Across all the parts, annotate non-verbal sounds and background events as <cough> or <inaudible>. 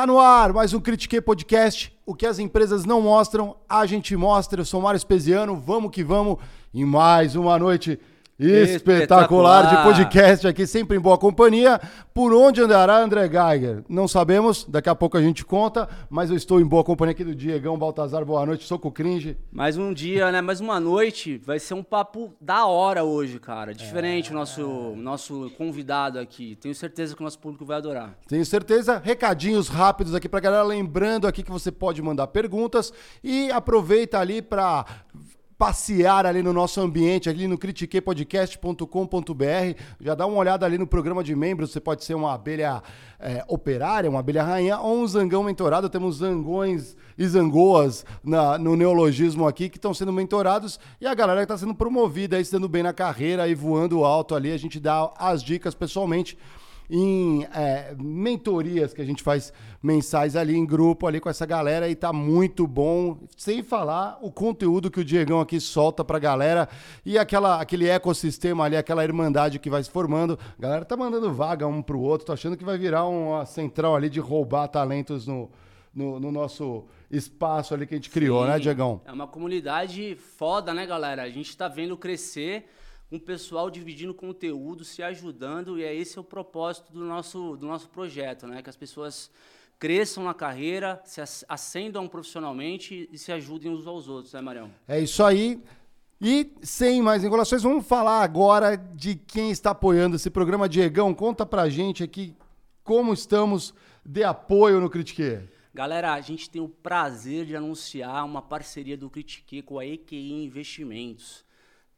Tá no ar, mais um Critique Podcast. O que as empresas não mostram, a gente mostra. Eu sou Mário Espesiano, vamos que vamos. em mais uma noite espetacular, de podcast aqui, sempre em boa companhia. Por onde andará André Geiger? Não sabemos, daqui a pouco a gente conta, mas eu estou em boa companhia aqui do Diegão Baltazar. Boa noite, sou com o Cringe. Mais um dia, né? Mais uma noite. Vai ser um papo da hora hoje, cara. Diferente o nosso, nosso convidado aqui. Tenho certeza que o nosso público vai adorar. Tenho certeza. Recadinhos rápidos aqui pra galera. Lembrando aqui que você pode mandar perguntas e aproveita ali para passear ali no nosso ambiente, ali no critiquepodcast.com.br. Já dá uma olhada ali no programa de membros. Você pode ser uma abelha é, operária, uma abelha rainha ou um zangão mentorado. Temos zangões e zangoas na- no neologismo aqui que estão sendo mentorados e a galera que está sendo promovida aí, se bem na carreira e voando alto ali. A gente dá as dicas pessoalmente em é, mentorias que a gente faz mensais ali em grupo ali com essa galera e tá muito bom. Sem falar o conteúdo que o Diegão aqui solta pra galera e aquela, aquele ecossistema ali, aquela irmandade que vai se formando. A galera tá mandando vaga um pro outro, tô achando que vai virar uma central ali de roubar talentos no, no, no nosso espaço ali que a gente criou, né, Sim, Diegão? É uma comunidade foda, né, galera? A gente tá vendo crescer um pessoal dividindo conteúdo, se ajudando, e é esse é o propósito do nosso, do nosso projeto, né? Que as pessoas cresçam na carreira, se as- ascendam profissionalmente e se ajudem uns aos outros, né, Marião? É isso aí. E sem mais enrolações, vamos falar agora de quem está apoiando esse programa. Diegão, conta pra gente aqui como estamos de apoio no Critique. Galera, a gente tem o prazer de anunciar uma parceria do Critique com a EQI Investimentos.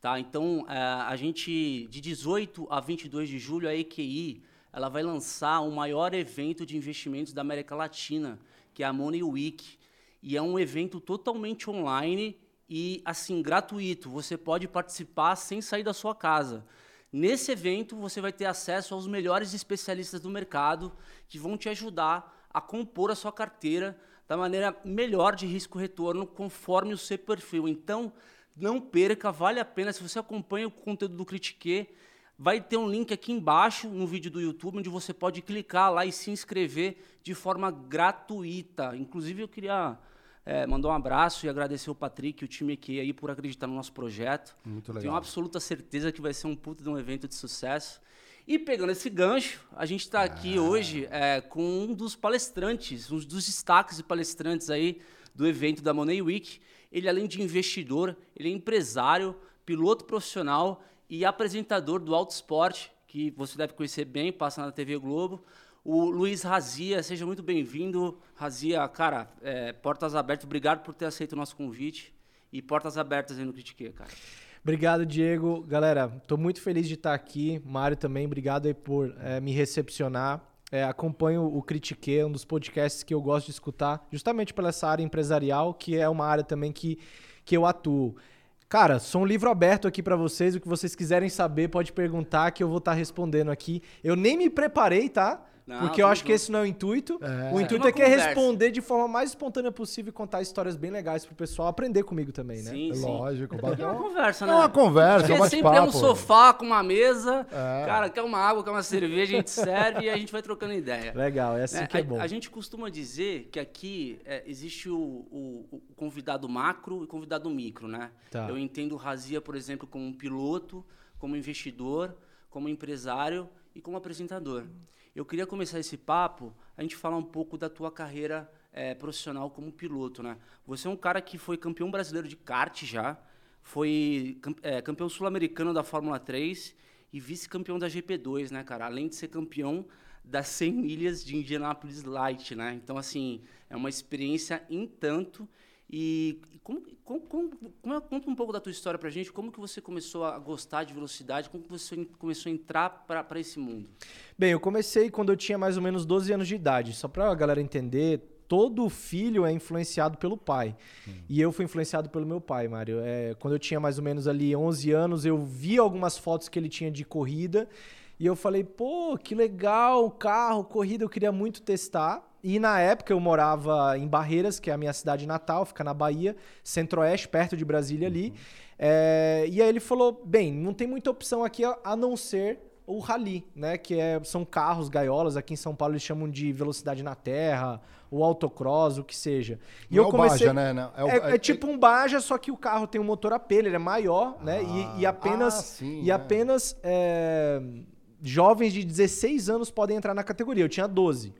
Tá? Então, eh, a gente, de 18 a 22 de julho, a EQI ela vai lançar o maior evento de investimentos da América Latina, que é a Money Week. E é um evento totalmente online e, assim, gratuito. Você pode participar sem sair da sua casa. Nesse evento, você vai ter acesso aos melhores especialistas do mercado que vão te ajudar a compor a sua carteira da maneira melhor de risco-retorno, conforme o seu perfil. Então, não perca, vale a pena. Se você acompanha o conteúdo do Critique, vai ter um link aqui embaixo no vídeo do YouTube, onde você pode clicar lá e se inscrever de forma gratuita. Inclusive, eu queria eh, mandar um abraço e agradecer o Patrick e o time aqui aí por acreditar no nosso projeto. Muito Tenho legal. absoluta certeza que vai ser um puta de um evento de sucesso. E pegando esse gancho, a gente está aqui hoje é, com um dos palestrantes, um dos destaques de palestrantes aí do evento da Money Week. Ele, além de investidor, ele é empresário, piloto profissional e apresentador do Auto Esporte, que você deve conhecer bem, passa na TV Globo. O Luiz Razia, seja muito bem-vindo. Razia, cara, é, portas abertas. Obrigado por ter aceito o nosso convite. E portas abertas aí no Critique, cara. Obrigado, Diego. Galera, tô muito feliz de estar aqui. Mário também, obrigado aí por eh, me recepcionar. Eh, acompanho o Critique, é um dos podcasts que eu gosto de escutar, justamente pela essa área empresarial, que é uma área também que, que eu atuo. Cara, sou um livro aberto aqui pra vocês. O que vocês quiserem saber, pode perguntar que eu vou estar respondendo aqui. Eu nem me preparei, tá? Não, Porque eu acho que esse não é o intuito. É. O É intuito é que é responder de forma mais espontânea possível e contar histórias bem legais pro pessoal aprender comigo também, né? Sim, sim. Lógico. É uma conversa, É né? uma conversa, é um Porque sempre é um sofá com uma mesa, É. cara, quer uma água, quer uma cerveja, a gente serve e a gente vai trocando ideia. Legal, é assim né? que é a, bom. a gente costuma dizer que aqui é, existe o, o- o convidado macro e convidado micro, né? Tá. Eu entendo o Razia, por exemplo, como um piloto, como investidor, como empresário e como apresentador. Eu queria começar esse papo, a gente falar um pouco da tua carreira eh, profissional como piloto, né? Você é um cara que foi campeão brasileiro de kart já, foi eh, campeão sul-americano da Fórmula 3 e vice-campeão da GP2, né, cara? Além de ser campeão das 100 milhas de Indianapolis Light, né? Então, assim, é uma experiência em tanto. E como, como, como, como conta um pouco da tua história pra gente, como que você começou a gostar de velocidade, como que você começou a entrar para esse mundo? Bem, eu comecei quando eu tinha mais ou menos 12 anos de idade. Só pra galera entender, todo filho é influenciado pelo pai. E eu fui influenciado pelo meu pai, Mário. É, quando eu tinha mais ou menos ali 11 anos, eu vi algumas fotos que ele tinha de corrida. E eu falei, pô, que legal, carro, corrida, eu queria muito testar. E na época eu morava em Barreiras, que é a minha cidade natal, fica na Bahia, centro-oeste, perto de Brasília ali. É, e aí ele falou, bem, não tem muita opção aqui a, a não ser o rally, né? Que é, são carros, gaiolas, aqui em São Paulo eles chamam de velocidade na terra, o autocross, o que seja. E Não é o Baja, né? É, o- é tipo um Baja, só que o carro tem um motor AP, ele é maior, né? Ah, E, e apenas, ah, sim, e é. apenas é, jovens de 16 anos podem entrar na categoria. Eu tinha 12.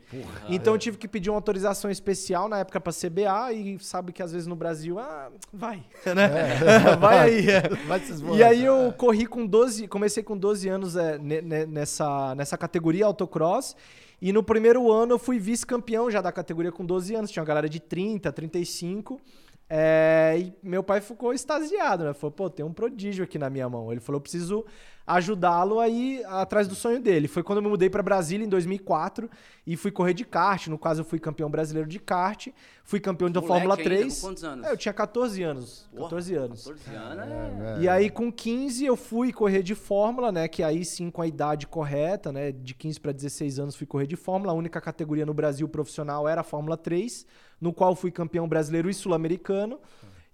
então eu tive que pedir uma autorização especial na época pra CBA e sabe que às vezes no Brasil, ah, vai, <laughs> né? <laughs> vai aí. é. <laughs> Vai se E aí eu corri com 12, comecei com 12 anos é, ne- ne- nessa, nessa categoria autocross. E no primeiro ano eu fui vice-campeão já da categoria com 12 anos. Tinha uma galera de 30, 35. É, e meu pai ficou extasiado, né? Falou, pô, tem um prodígio aqui na minha mão. Ele falou, eu preciso ajudá-lo aí atrás do sonho dele. Foi quando eu me mudei para Brasília em 2004 e fui correr de kart. No caso, eu fui campeão brasileiro de kart. Fui campeão da Moleque Fórmula ainda, 3. com quantos anos? É, eu tinha 14 anos. Porra, 14 anos. 14 anos é... E aí, com 15, eu fui correr de Fórmula, né? Que aí sim, com a idade correta, né? De 15 para 16 anos, fui correr de Fórmula. A única categoria no Brasil profissional era a Fórmula 3, no qual fui campeão brasileiro e sul-americano.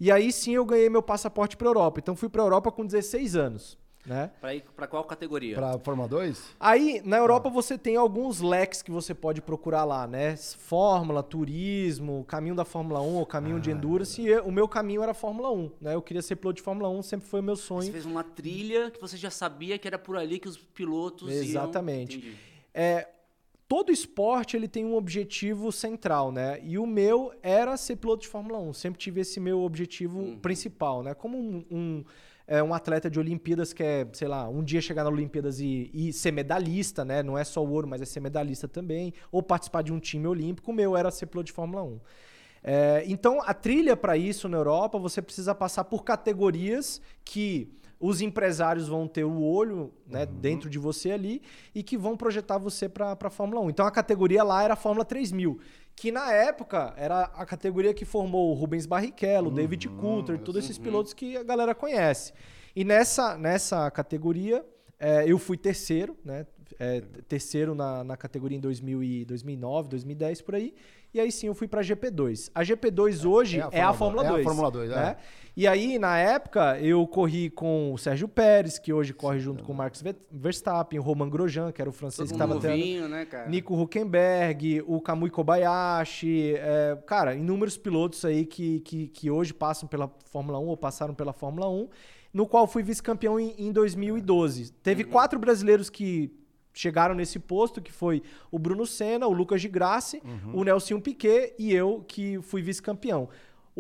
E aí sim eu ganhei meu passaporte para Europa. Então fui para Europa com 16 anos, né? Pra, ir, pra qual categoria? Pra Fórmula 2? Aí, na Europa, você tem alguns leques que você pode procurar lá, né? Fórmula, turismo, caminho da Fórmula 1 ou caminho de Endurance. E eu- o meu caminho era Fórmula 1, né? Eu queria ser piloto de Fórmula 1, sempre foi o meu Você sonho. fez uma trilha que você já sabia que era por ali que os pilotos Exatamente. iam... É, todo esporte ele tem um objetivo central, né? E o meu era ser piloto de Fórmula 1. Sempre tive esse meu objetivo principal, né? Como um, um, é, um atleta de Olimpíadas que é, sei lá, um dia chegar na Olimpíadas e, e ser medalhista, né? Não é só o ouro, mas é ser medalhista também. Ou participar de um time olímpico. O meu era ser piloto de Fórmula 1. É, então, a trilha para isso na Europa, você precisa passar por categorias que os empresários vão ter o olho né, dentro de você ali e que vão projetar você para a Fórmula 1. Então, a categoria lá era a Fórmula 3000, que na época era a categoria que formou o Rubens Barrichello, o David Coulter, todos esses pilotos que a galera conhece. E nessa, nessa categoria, é, eu fui terceiro, né? é, terceiro na, na categoria em 2000 e 2009, 2010, por aí. E aí sim eu fui pra GP2. A GP2 hoje é a Fórmula, é a 2. Fórmula 2, é. né? E aí, na época, eu corri com o Sérgio Pérez, que hoje corre junto com o Marcos Ve- Verstappen, o Roman Grosjean, que era o francês Todo que estava tendo. né, cara? Nico Huckenberg, o Kamui Kobayashi, é, cara, inúmeros pilotos aí que, que, que hoje passam pela Fórmula 1 ou passaram pela Fórmula 1, no qual fui vice-campeão em, em 2012. Teve quatro brasileiros que chegaram nesse posto, que foi o Bruno Senna, o Lucas de Grassi, o Nelson Piquet e eu, que fui vice-campeão.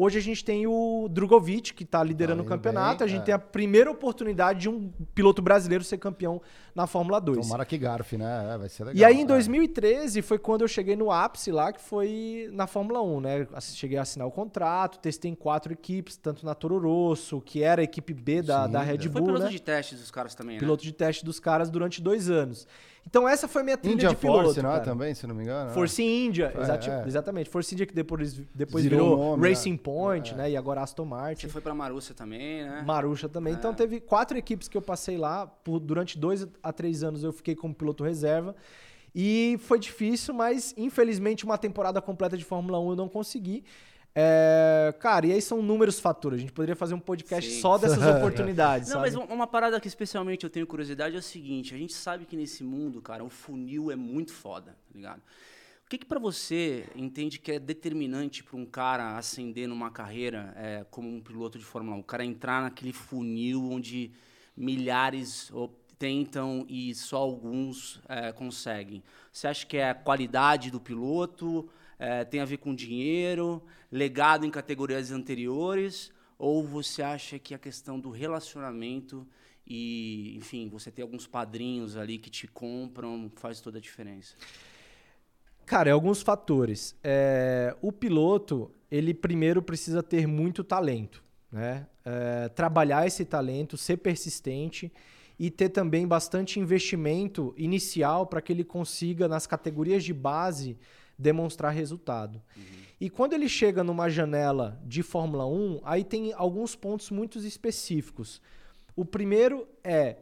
Hoje a gente tem o Drogovic, que está liderando Tá o indo campeonato. bem, a gente é. tem a primeira oportunidade de um piloto brasileiro ser campeão na Fórmula 2. Tomara que garfe, né? É, vai ser legal. E aí, em é. 2013, foi quando eu cheguei no ápice lá, que foi na Fórmula 1, né? Cheguei a assinar o contrato, testei em quatro equipes, tanto na Toro Rosso, que era a equipe B da, Sim, da Red Foi Bull, piloto né? de teste dos caras também, né? Piloto de teste dos caras durante dois anos. Então, essa foi minha trilha India de piloto. Force, não é? Também, se não me engano. Force India, É, exati- é. exatamente. Force India que depois, depois Virou nome, Racing é. Point, É. né? E agora Aston Martin. Você foi pra Marúcia também, né? Marusha também. Então É. teve quatro equipes que eu passei lá. Por, durante dois a três anos eu fiquei como piloto reserva. E foi difícil, mas infelizmente uma temporada completa de Fórmula 1 eu não consegui. É, cara, e aí são números fatores. A gente poderia fazer um podcast Sim. só dessas <laughs> oportunidades. Não, sabe? mas uma parada que especialmente eu tenho curiosidade é o seguinte: a gente sabe que nesse mundo, cara, o funil é muito foda, tá ligado? O que, que para você entende que é determinante para um cara ascender numa carreira é, como um piloto de Fórmula 1? O cara entrar naquele funil onde milhares tentam e só alguns é, conseguem. Você acha que é a qualidade do piloto? É, tem a ver com dinheiro, legado em categorias anteriores? Ou você acha que a questão do relacionamento e, enfim, você ter alguns padrinhos ali que te compram faz toda a diferença? Cara, é alguns fatores. É, o piloto, ele primeiro precisa ter muito talento, né? É, trabalhar esse talento, ser persistente e ter também bastante investimento inicial para que ele consiga, nas categorias de base, demonstrar resultado. Uhum. E quando ele chega numa janela de Fórmula 1, aí tem alguns pontos muito específicos. O primeiro é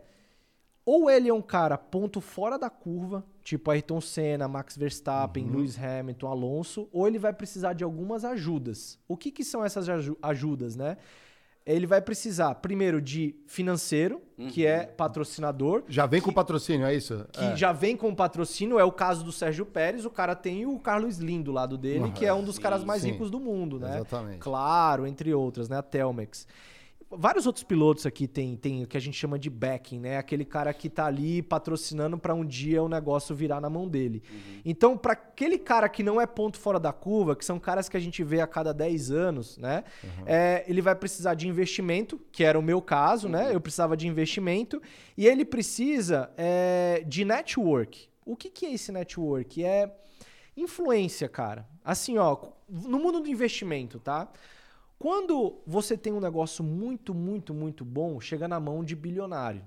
ou ele é um cara ponto fora da curva, tipo Ayrton Senna, Max Verstappen, uhum. Lewis Hamilton, Alonso, ou ele vai precisar de algumas ajudas. O que, que são essas ajudas, né? Ele vai precisar, primeiro, de financeiro, uhum. que é patrocinador. Já vem que, com patrocínio, é isso? Que é. já vem com patrocínio, é o caso do Sérgio Pérez. O cara tem o Carlos Slim do lado dele, uhum. que é um dos sim, caras mais sim. ricos do mundo, né? Exatamente. Claro, entre outras, né? A Telmex. Vários outros pilotos aqui tem, tem o que a gente chama de backing, né? Aquele cara que tá ali patrocinando para um dia o negócio virar na mão dele. Uhum. Então, para aquele cara que não é ponto fora da curva, que são caras que a gente vê a cada 10 anos, né? Uhum. É, ele vai precisar de investimento, que era o meu caso, né? uhum. né? Eu precisava de investimento. E ele precisa é, de network. O que, que é esse network? É influência, cara. Assim, ó, no mundo do investimento, tá? Quando você tem um negócio muito, muito, muito bom, chega na mão de bilionário.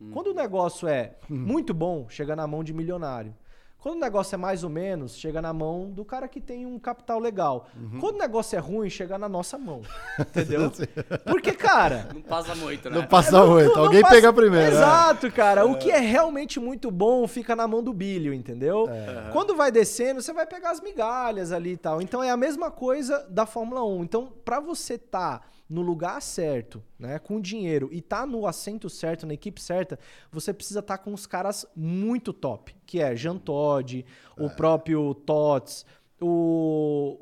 Hum. Quando o negócio é hum. muito bom, chega na mão de milionário. Quando o negócio é mais ou menos, chega na mão do cara que tem um capital legal. Uhum. Quando o negócio é ruim, chega na nossa mão. <laughs> Entendeu? Porque, cara. Não passa muito, né? Não passa muito. Não, Alguém não passa... pega primeiro. Né? Exato, é. cara. É. O que é realmente muito bom fica na mão do bilho, entendeu? É. Quando vai descendo, você vai pegar as migalhas ali e tal. Então é a mesma coisa da Fórmula 1. Então, para você estar. Tá no lugar certo, né, com dinheiro e tá no assento certo, na equipe certa, você precisa estar tá com os caras muito top, que é Jean Todt, é. o próprio Tots, o,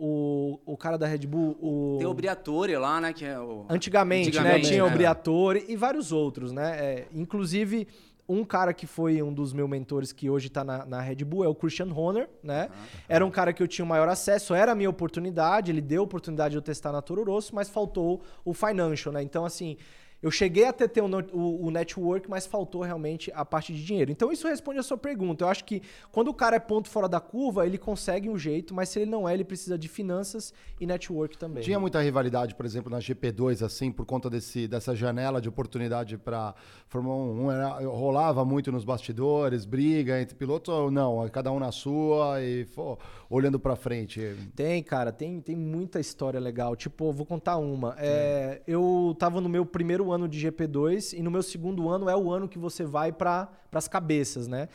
o, o cara da Red Bull, o... Tem o Briatore lá, né, que é o... Antigamente, né, Antigamente né, tinha o Briatore e vários outros, né, é, inclusive um cara que foi um dos meus mentores que hoje está na, na, Red Bull é o Christian Horner, né? Uhum. Era um cara que eu tinha o maior acesso, era a minha oportunidade, ele deu a oportunidade de eu testar na Toro Rosso, mas faltou o financial, né? Então, assim, eu cheguei a ter, o, o, o, network, mas faltou realmente a parte de dinheiro. Então isso responde a sua pergunta. Eu acho que quando o cara é ponto fora da curva, ele consegue um jeito, mas se ele não é, ele precisa de finanças e network também. Tinha muita rivalidade, por exemplo, na GP2, assim, por conta desse, dessa janela de oportunidade para Fórmula 1. Era, rolava muito nos bastidores, briga entre pilotos ou não? Cada um na sua e pô, olhando para frente. Tem, cara, tem, tem muita história legal. Tipo, vou contar uma. É, eu tava no meu primeiro ano de GP2 e no meu segundo ano é o ano que você vai para as cabeças, né?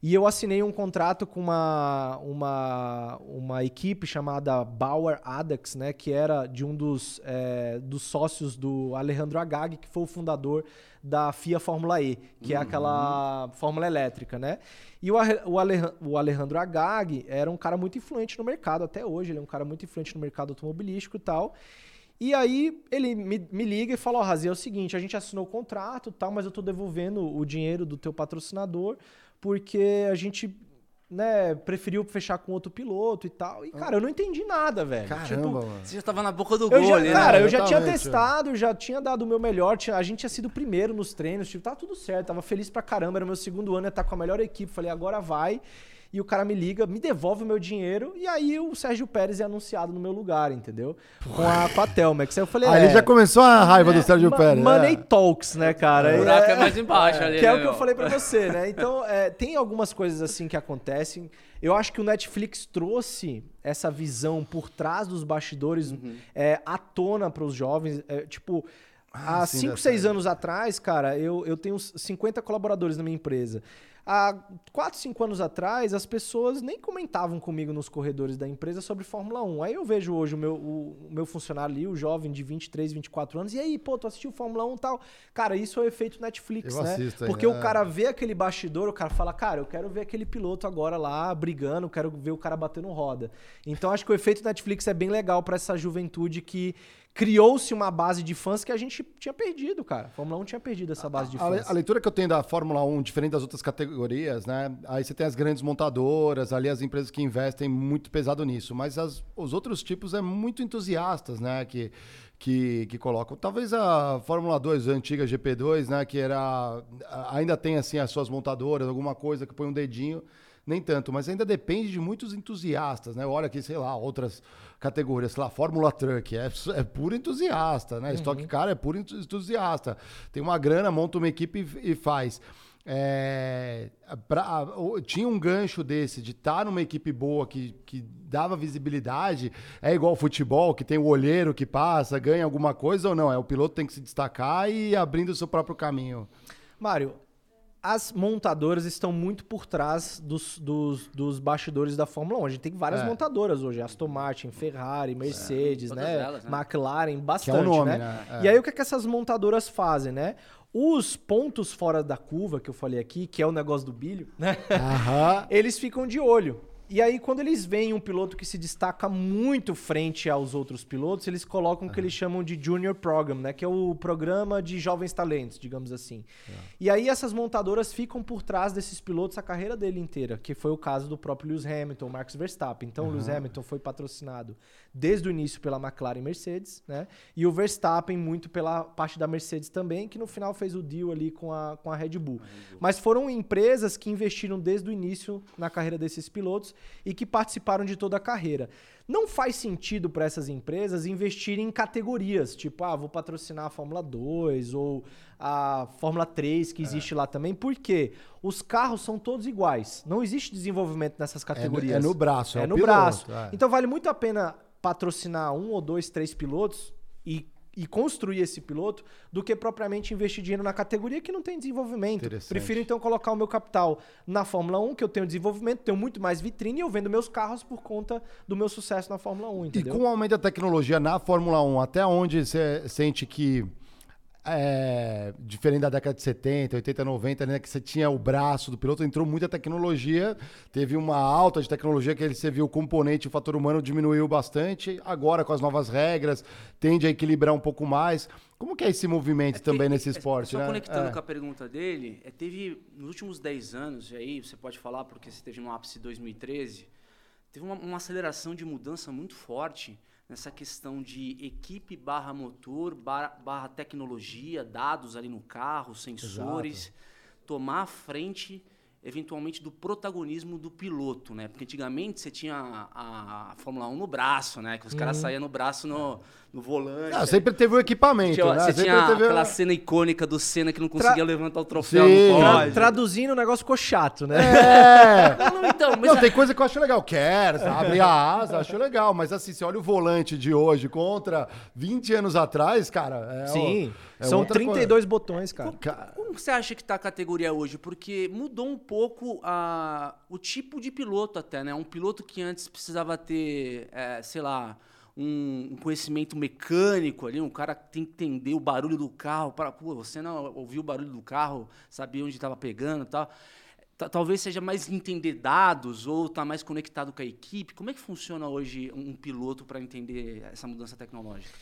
E eu assinei um contrato com uma, uma, uma equipe chamada Bauer Adax, né? Que era de um dos, é, dos sócios do Alejandro Agag, que foi o fundador da FIA Fórmula E, que uhum. é aquela fórmula elétrica, né? E o, o Alejandro Agag era um cara muito influente no mercado, até hoje ele é um cara muito influente no mercado automobilístico e tal. E aí ele me, me liga e fala, ó, oh, Razi, é o seguinte, a gente assinou o contrato tal, mas eu tô devolvendo o dinheiro do teu patrocinador porque a gente né, preferiu fechar com outro piloto e tal. E, cara, eu não entendi nada, velho. Caramba, tipo, mano. Você já tava na boca do gol já, ali, Cara, né? eu já tinha testado, já tinha dado o meu melhor. Tinha, a gente tinha sido o primeiro nos treinos, tipo, tá tudo certo. Tava feliz pra caramba, era meu segundo ano, ia estar tá com a melhor equipe. Falei, agora vai e o cara me liga, me devolve o meu dinheiro, e aí o Sérgio Pérez é anunciado no meu lugar, entendeu? Com a, com a Telmex. Aí eu falei, Aí é, já começou a raiva é, do Sérgio Pérez. Money é. Talks, né, cara? O buraco é, é mais embaixo ali, Que né, é o que eu falei pra você, né? Então, é, tem algumas coisas assim que acontecem. Eu acho que o Netflix trouxe essa visão por trás dos bastidores uhum. é, à tona para os jovens. É, tipo, ah, há 5, 6 anos atrás, cara, eu, eu tenho 50 colaboradores na minha empresa. Há 4, 5 anos atrás, as pessoas nem comentavam comigo nos corredores da empresa sobre Fórmula 1. Aí eu vejo hoje o meu, o, o meu funcionário ali, o jovem de 23, 24 anos, e aí, pô, tu assistiu Fórmula 1 e tal. Cara, isso é o efeito Netflix, Eu né? assisto Porque ainda, o é. cara vê aquele bastidor, o cara fala, cara, eu quero ver aquele piloto agora lá brigando, quero ver o cara batendo roda. Então acho que o efeito Netflix é bem legal pra essa juventude que criou-se uma base de fãs que a gente tinha perdido, cara. A Fórmula 1 tinha perdido essa base de A, fãs. a leitura que eu tenho da Fórmula 1, diferente das outras categorias, né? Aí você tem as grandes montadoras, ali as empresas que investem muito pesado nisso. Mas as- os outros tipos é muito entusiastas, né? Que, que, que colocam. Talvez a Fórmula 2, a antiga GP2, né? Que era. a- Ainda tem assim as suas montadoras, alguma coisa que põe um dedinho. Nem tanto, mas ainda depende de muitos entusiastas, né? Olha aqui, sei lá, outras categorias, sei lá, Fórmula Truck, é, é puro entusiasta, né? Stock Car é puro entu- entusiasta. Tem uma grana, monta uma equipe e, e faz. É, pra- tinha um gancho desse de estar numa equipe boa que, que dava visibilidade. É igual ao futebol, que tem o olheiro que passa, ganha alguma coisa ou não? É o piloto tem que se destacar e ir abrindo o seu próprio caminho. Mário, as montadoras estão muito por trás dos, dos, dos bastidores da Fórmula 1. A gente tem várias É. montadoras hoje. Aston Martin, Ferrari, Mercedes, Todas né? elas, né? McLaren, bastante, nome, né? né? É. E aí o que, é que essas montadoras fazem, né? Os pontos fora da curva, que eu falei aqui, que é o negócio do bilho, né? Aham. <laughs> eles ficam de olho. E aí, quando eles veem um piloto que se destaca muito frente aos outros pilotos, eles colocam o que eles chamam de Junior Program, né? Que é o programa de jovens talentos, digamos assim. E aí, essas montadoras ficam por trás desses pilotos a carreira dele inteira, que foi o caso do próprio Lewis Hamilton, Max Verstappen. Então, o Lewis Hamilton foi patrocinado desde o início pela McLaren e Mercedes, né? E o Verstappen muito pela parte da Mercedes também, que no final fez o deal ali com a, com a Red Bull. Mas foram empresas que investiram desde o início na carreira desses pilotos e que participaram de toda a carreira. Não faz sentido para essas empresas investirem em categorias, tipo, ah, vou patrocinar a Fórmula 2 ou a Fórmula 3 que existe lá também, porque os carros são todos iguais. Não existe desenvolvimento nessas categorias. é no braço, é É, no piloto, braço. é. Então vale muito a pena patrocinar um ou dois, três pilotos e, e construir esse piloto do que propriamente investir dinheiro na categoria que não tem desenvolvimento. Prefiro então colocar o meu capital na Fórmula 1, que eu tenho desenvolvimento, tenho muito mais vitrine e eu vendo meus carros por conta do meu sucesso na Fórmula 1, E entendeu? com o aumento da tecnologia na Fórmula 1, até onde você sente que é, diferente da década de 70, 80, 90, né, que você tinha o braço do piloto, entrou muita tecnologia, teve uma alta de tecnologia que ele- você viu o componente, o fator humano diminuiu bastante. Agora, com as novas regras, tende a equilibrar um pouco mais. Como que é esse movimento também nesse esporte, Só né? conectando É. com a pergunta dele, é, teve nos últimos 10 anos, e aí você pode falar porque você teve no ápice 2013, teve uma, uma aceleração de mudança muito forte nessa questão de equipe barra motor, barra, barra tecnologia, dados ali no carro, sensores, tomar a frente eventualmente do protagonismo do piloto, né? Porque antigamente você tinha a, a Fórmula 1 no braço, né? Que os caras saíam no braço no, no volante. Ah, sempre teve o equipamento, Tinha- né? Você Sempre tinha teve aquela cena icônica do Senna que não conseguia levantar o troféu Sim. no Tra- traduzindo, o negócio ficou chato, né? É! Não, não, então, mas Não, tem coisa que eu acho legal. Quer, abre a asa, acho legal. Mas assim, você olha o volante de hoje contra 20 anos atrás, cara. É Sim. o- é São outra 32 botões, cara. coisa. Ca- como você acha que está a categoria hoje? Porque mudou um pouco a, o tipo de piloto até, né? Um piloto que antes precisava ter, é, sei lá, um, um conhecimento mecânico ali, um cara que tem que entender o barulho do carro. Para, pô, você não ouviu o barulho do carro, sabia onde estava pegando e tal. Ta- Talvez seja mais entender dados ou estar mais conectado com a equipe. Como é que funciona hoje um piloto para entender essa mudança tecnológica?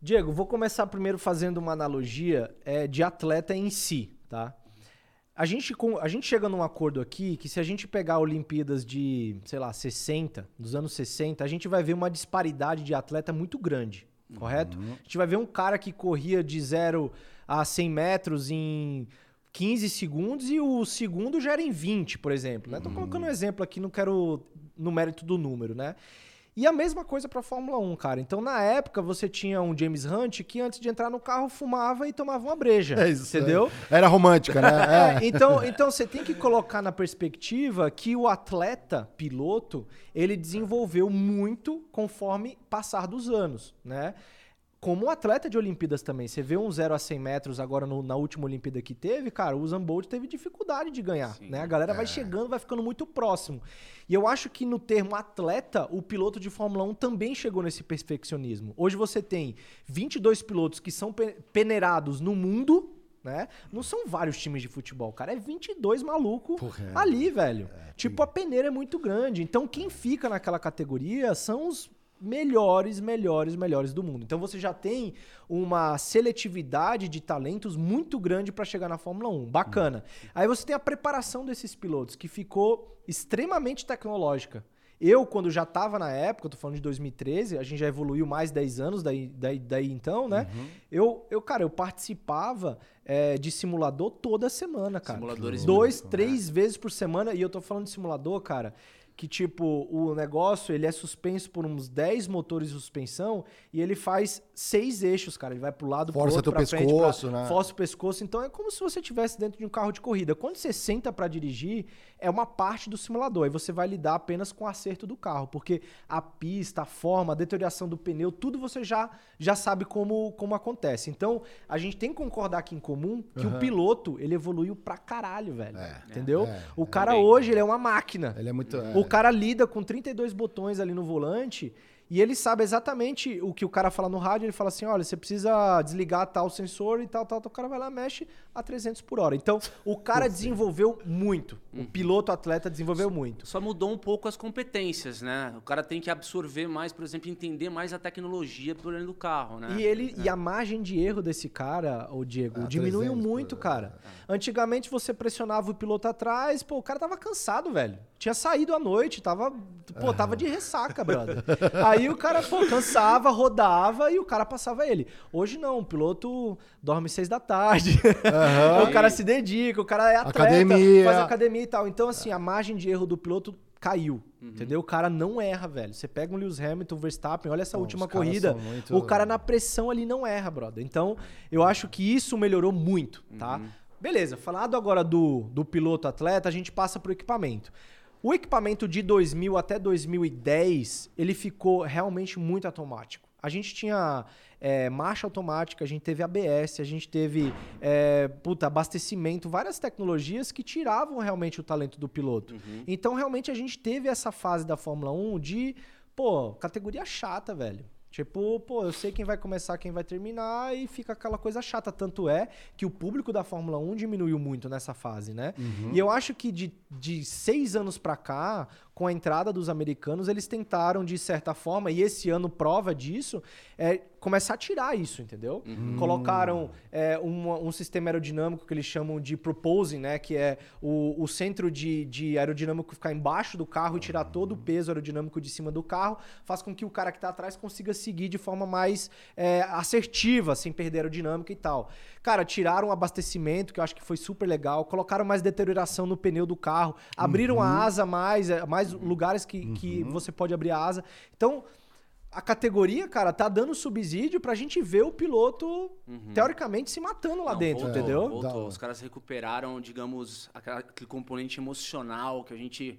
Diego, vou começar primeiro fazendo uma analogia é, de atleta em si, tá? A gente, a gente chega num acordo aqui que se a gente pegar Olimpíadas de, sei lá, 60, dos anos 60, a gente vai ver uma disparidade de atleta muito grande, correto? A gente vai ver um cara que corria de 0 a 100 metros em 15 segundos e o segundo já era em 20, por exemplo, né? Tô colocando um exemplo aqui, não quero no mérito do número, né? E a mesma coisa pra Fórmula 1, cara. Então, na época, você tinha um James Hunt que antes de entrar no carro fumava e tomava uma breja. É isso. Entendeu? é. Era romântica, né? <laughs> É, então, então você tem que colocar na perspectiva que o atleta, piloto, ele desenvolveu muito conforme passar dos anos, né? Como um atleta de Olimpíadas também. Você vê um 0 a 100 metros agora no- na última Olimpíada que teve, cara, o Usain Bolt teve dificuldade de ganhar, né? A galera vai chegando, vai ficando muito próximo. E eu acho que no termo atleta, o piloto de Fórmula 1 também chegou nesse perfeccionismo. Hoje você tem 22 pilotos que são pe- peneirados no mundo, né? Não são vários times de futebol, cara, é 22 maluco Porra, é. ali, velho. tipo, a peneira é muito grande. Então, quem fica naquela categoria são os melhores, melhores, melhores do mundo. Então você já tem uma seletividade de talentos muito grande para chegar na Fórmula 1. Bacana. Aí você tem a preparação desses pilotos, que ficou extremamente tecnológica. Eu, quando já tava na época, tô falando de 2013, a gente já evoluiu mais 10 anos daí, daí, daí então, né? Eu, eu, cara, eu participava é, de simulador toda semana, cara. Simuladores Dois, três vezes por semana. E eu tô falando de simulador, cara, que tipo, o negócio, ele é suspenso por uns 10 motores de suspensão e ele faz seis eixos, cara. Ele vai pro lado, Força pro outro, pra frente, pescoço, pra- né? Força o pescoço. Então é como se você estivesse dentro de um carro de corrida. Quando você senta pra dirigir, é uma parte do simulador. Aí você vai lidar apenas com o acerto do carro, porque a pista, a forma, a deterioração do pneu, tudo você já, já sabe como, como acontece. Então, a gente tem que concordar aqui em comum que o piloto, ele evoluiu pra caralho, velho. Entendeu? é, o cara hoje, ele é uma máquina. Ele é muito. é. O cara lida com 32 botões ali no volante e ele sabe exatamente o que o cara fala no rádio. Ele fala assim: olha, você precisa desligar tal sensor e tal, tal, tal. O cara vai lá, mexe a 300 por hora. Então, o cara desenvolveu muito. O piloto atleta desenvolveu muito. Só mudou um pouco as competências, né? O cara tem que absorver mais, por exemplo, entender mais a tecnologia por dentro do carro, né? E ele e a margem de erro desse cara, o Diego, Ah, diminuiu 300, muito, é. cara. Antigamente você pressionava o piloto atrás, pô, o cara tava cansado, velho. Tinha saído à noite, tava, pô, tava de ressaca, <laughs> brother. Aí o cara, pô, cansava, rodava e o cara passava ele. Hoje não, o piloto dorme seis da tarde. <laughs> o cara se dedica, o cara é atleta, Academia. faz academia e tal. Então, assim, a margem de erro do piloto caiu. Entendeu? O cara não erra, velho. Você pega um Lewis Hamilton, Verstappen, olha essa Pô, última corrida. muito- O cara na pressão ali não erra, brother. Então, eu acho que isso melhorou muito, tá? Beleza, falado agora do, do piloto atleta, a gente passa pro equipamento. O equipamento de 2000 até 2010, ele ficou realmente muito automático. A gente tinha é, marcha automática, a gente teve ABS, a gente teve é, puta, abastecimento, várias tecnologias que tiravam realmente o talento do piloto. Então, realmente, a gente teve essa fase da Fórmula 1 de, pô, categoria chata, velho. Tipo, pô, eu sei quem vai começar, quem vai terminar e fica aquela coisa chata. Tanto é que o público da Fórmula 1 diminuiu muito nessa fase, né? E eu acho que de, de seis anos pra cá, com a entrada dos americanos, eles tentaram, de certa forma, e esse ano prova disso, é começar a tirar isso, entendeu? Colocaram é, uma- um sistema aerodinâmico que eles chamam de proposing, né? Que é o, o centro de, de aerodinâmico ficar embaixo do carro e tirar todo o peso aerodinâmico de cima do carro, faz com que o cara que tá atrás consiga seguir de forma mais é, assertiva, sem perder aerodinâmica e tal. Cara, tiraram o abastecimento, que eu acho que foi super legal, colocaram mais deterioração no pneu do carro, abriram a asa mais, é, mais lugares que, que você pode abrir a asa. Então, a categoria, cara, tá dando subsídio pra gente ver o piloto, teoricamente, se matando lá Não, dentro, voltou, entendeu? Voltou. Os caras recuperaram, digamos, aquele componente emocional que a gente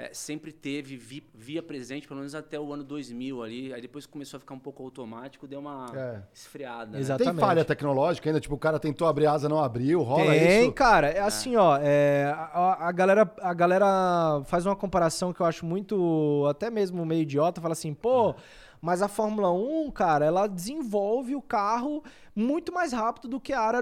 é, sempre teve, vi- via presente, pelo menos até o ano 2000 ali. Aí depois começou a ficar um pouco automático, deu uma É. esfriada. né? Tem falha tecnológica ainda? Tipo, o cara tentou abrir asa, não abriu, rola Tem, isso? cara. É assim, ó. é, a, a galera, a galera faz uma comparação que eu acho muito, até mesmo meio idiota. Fala assim, pô, mas a Fórmula 1, cara, ela desenvolve o carro muito mais rápido do que a área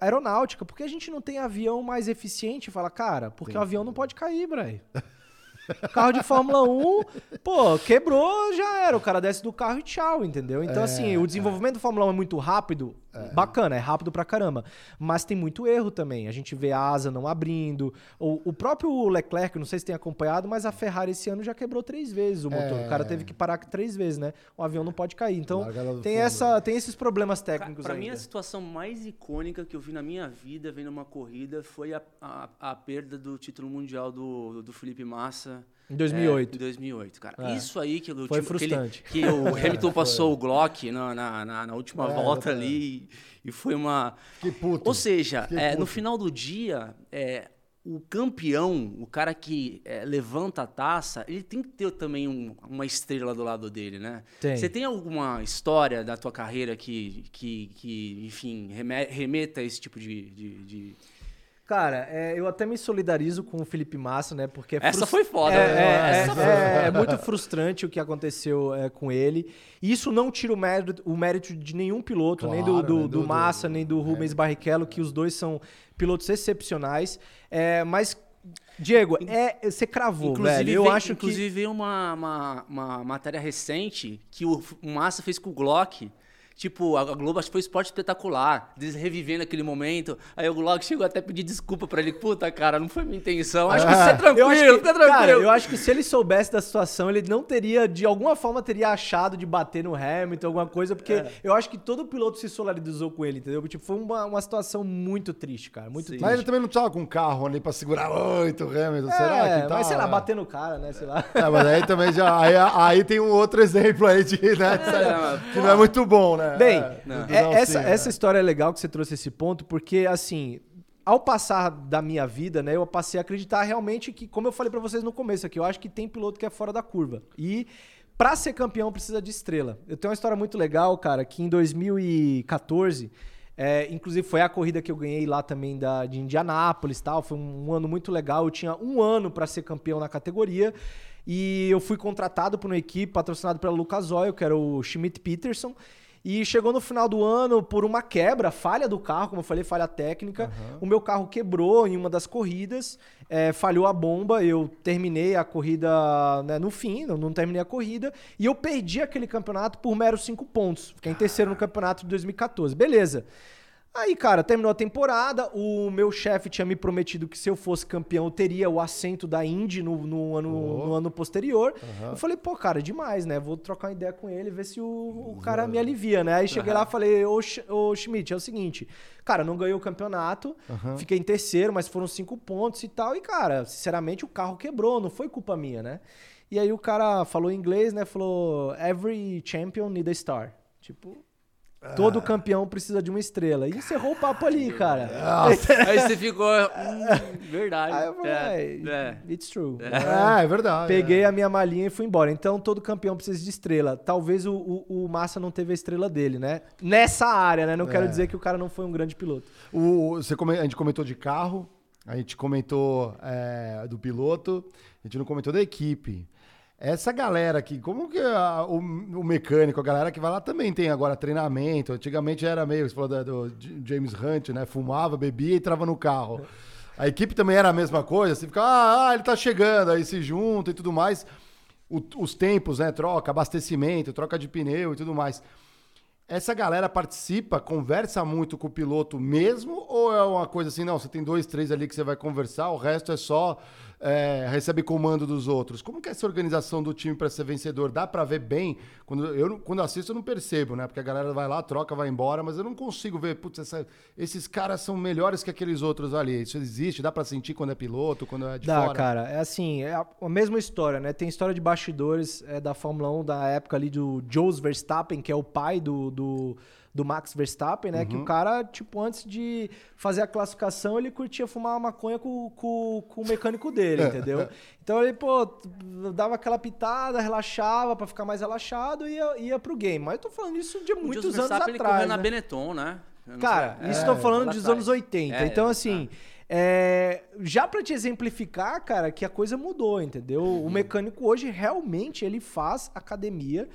aeronáutica. Porque a gente não tem avião mais eficiente? Fala, cara, porque o avião não pode cair, Bray. <laughs> Carro de Fórmula 1, pô, quebrou, já era. O cara desce do carro e tchau, entendeu? Então, É, assim, o desenvolvimento do Fórmula 1 é muito rápido, bacana, é rápido pra caramba. Mas tem muito erro também. A gente vê a asa não abrindo. O, o próprio Leclerc, não sei se tem acompanhado, mas a Ferrari esse ano já quebrou três vezes o motor. É. O cara teve que parar três vezes, né? O avião não pode cair. Então, tem, fundo. essa, tem esses problemas técnicos Pra mim, ainda. a situação mais icônica que eu vi na minha vida vendo uma corrida foi a, a, a perda do título mundial do, do Felipe Massa. Em 2008. É, em 2008, cara. É. Isso aí que, o Foi time- que ele- frustrante. que o <laughs> Hamilton passou o Glock na, na, na- na última É, volta ali e foi uma... Que puto. Ou seja, é, no final do dia, é, o campeão, o cara que é, levanta a taça, ele tem que ter também um, uma estrela do lado dele, né? Tem. Você tem alguma história da tua carreira que, que, que enfim, reme- remeta a esse tipo de... de- de- Cara, é, eu até me solidarizo com o Felipe Massa, né? Porque é Essa foi foda, É, né? é, Essa é, é, é muito frustrante o que aconteceu é, com ele. E isso não tira o mérito, o mérito de nenhum piloto, nem do, Claro, do, né? do Do- do- Massa, nem do Rubens Barrichello, que os dois são pilotos excepcionais. É, mas, Diego, é, você cravou, velho. Eu veio- acho que. inclusive veio uma, uma, uma matéria recente que o, o Massa fez com o Glock. Tipo, a Globo acho que foi esporte espetacular, eles revivendo aquele momento. Aí o Glock chegou até a pedir desculpa pra ele. Puta, cara, não foi minha intenção. Acho que você é tranquilo, Eu acho que, fica tranquilo. cara, eu acho que se ele soubesse da situação, ele não teria, de alguma forma, teria achado de bater no Hamilton, alguma coisa, porque É. eu acho que todo piloto se solidarizou com ele, entendeu? Tipo, foi uma, uma situação muito triste, cara. Muito triste. Mas ele também não tava com um carro ali pra segurar oito Hamilton, é, será que tá? mas sei lá, bater no cara, né? Sei lá. É, mas aí também já. Aí, aí tem um outro <laughs> exemplo aí de, né, que não é muito bom, né? Bem, É, é- essa, né? essa história é legal que você trouxe esse ponto, porque assim, ao passar da minha vida, né, eu passei a acreditar realmente que, como eu falei pra vocês no começo aqui, eu acho que tem piloto que é fora da curva. E pra ser campeão precisa de estrela. Eu tenho uma história muito legal, cara, que em 2014 é, inclusive foi a corrida que eu ganhei lá também da, de Indianápolis tal. Foi um, um ano muito legal. Eu tinha um ano pra ser campeão na categoria. E eu fui contratado por uma equipe patrocinado pela Lucas Oil, que era o Schmidt Peterson. E chegou no final do ano, por uma quebra, falha do carro, como eu falei, falha técnica. O meu carro quebrou em uma das corridas, é, falhou a bomba. Eu terminei a corrida né, no fim, não, não terminei a corrida. E eu perdi aquele campeonato por meros cinco pontos. Fiquei em terceiro no campeonato de 2014. Beleza. Aí, cara, terminou a temporada. O meu chefe tinha me prometido que se eu fosse campeão, eu teria o assento da Indy no, no ano, no ano posterior. Eu falei, pô, cara, demais, né? Vou trocar uma ideia com ele, ver se o, o cara me alivia, né? Aí cheguei lá e falei, ô, ô Schmidt, é o seguinte, cara, não ganhei o campeonato, fiquei em terceiro, mas foram cinco pontos e tal. E, cara, sinceramente, o carro quebrou, não foi culpa minha, né? E aí o cara falou em inglês, né? Falou, every champion need a star. Tipo, todo campeão precisa de uma estrela. E encerrou o papo ali, cara. <laughs> Aí você ficou. hum, verdade. Aí eu falei, é, "É, é. it's true. É, é verdade. Peguei é. a minha malinha e fui embora. Então, todo campeão precisa de estrela. Talvez o, o, o Massa não teve a estrela dele, né? Nessa área, né? Não quero dizer que o cara não foi um grande piloto. O, você come- a gente comentou de carro, a gente comentou é, do piloto, a gente não comentou da equipe. Essa galera aqui, como que a- o, o mecânico, a galera que vai lá também tem agora treinamento. Antigamente era meio, você falou do, J- James Hunt, né? Fumava, bebia e entrava no carro. A equipe também era a mesma coisa, você fica, ah, ah, ele tá chegando, aí se junta e tudo mais. O- os tempos, né? Troca, abastecimento, troca de pneu e tudo mais. Essa galera participa, conversa muito com o piloto mesmo? Ou é uma coisa assim, não, você tem dois, três ali que você vai conversar, o resto é só é, recebe comando dos outros? Como que é essa organização do time para ser vencedor? Dá para ver bem? Quando eu quando assisto eu não percebo, né? Porque a galera vai lá, troca, vai embora, mas eu não consigo ver, putz, essa- esses caras são melhores que aqueles outros ali. Isso existe? Dá para sentir quando é piloto, quando é de Dá, fora? cara. É assim, é a, a mesma história, né? Tem história de bastidores é, da Fórmula 1 da época ali do Jos Verstappen, que é o pai do, do, do Max Verstappen, né? Uhum. Que o cara, tipo, antes de fazer a classificação, ele curtia fumar uma maconha com, com, com o mecânico dele, <laughs> entendeu? Então ele, pô, dava aquela pitada, relaxava pra ficar mais relaxado e ia, ia pro game. Mas eu tô falando isso de muitos anos Verstappen, ele atrás. correu na né? Benetton, né? Cara, sei. isso É, tô falando dos atrás. anos 80. É, então, é, assim, é, já pra te exemplificar, cara, que a coisa mudou, entendeu? Uhum. O mecânico hoje realmente ele faz academia.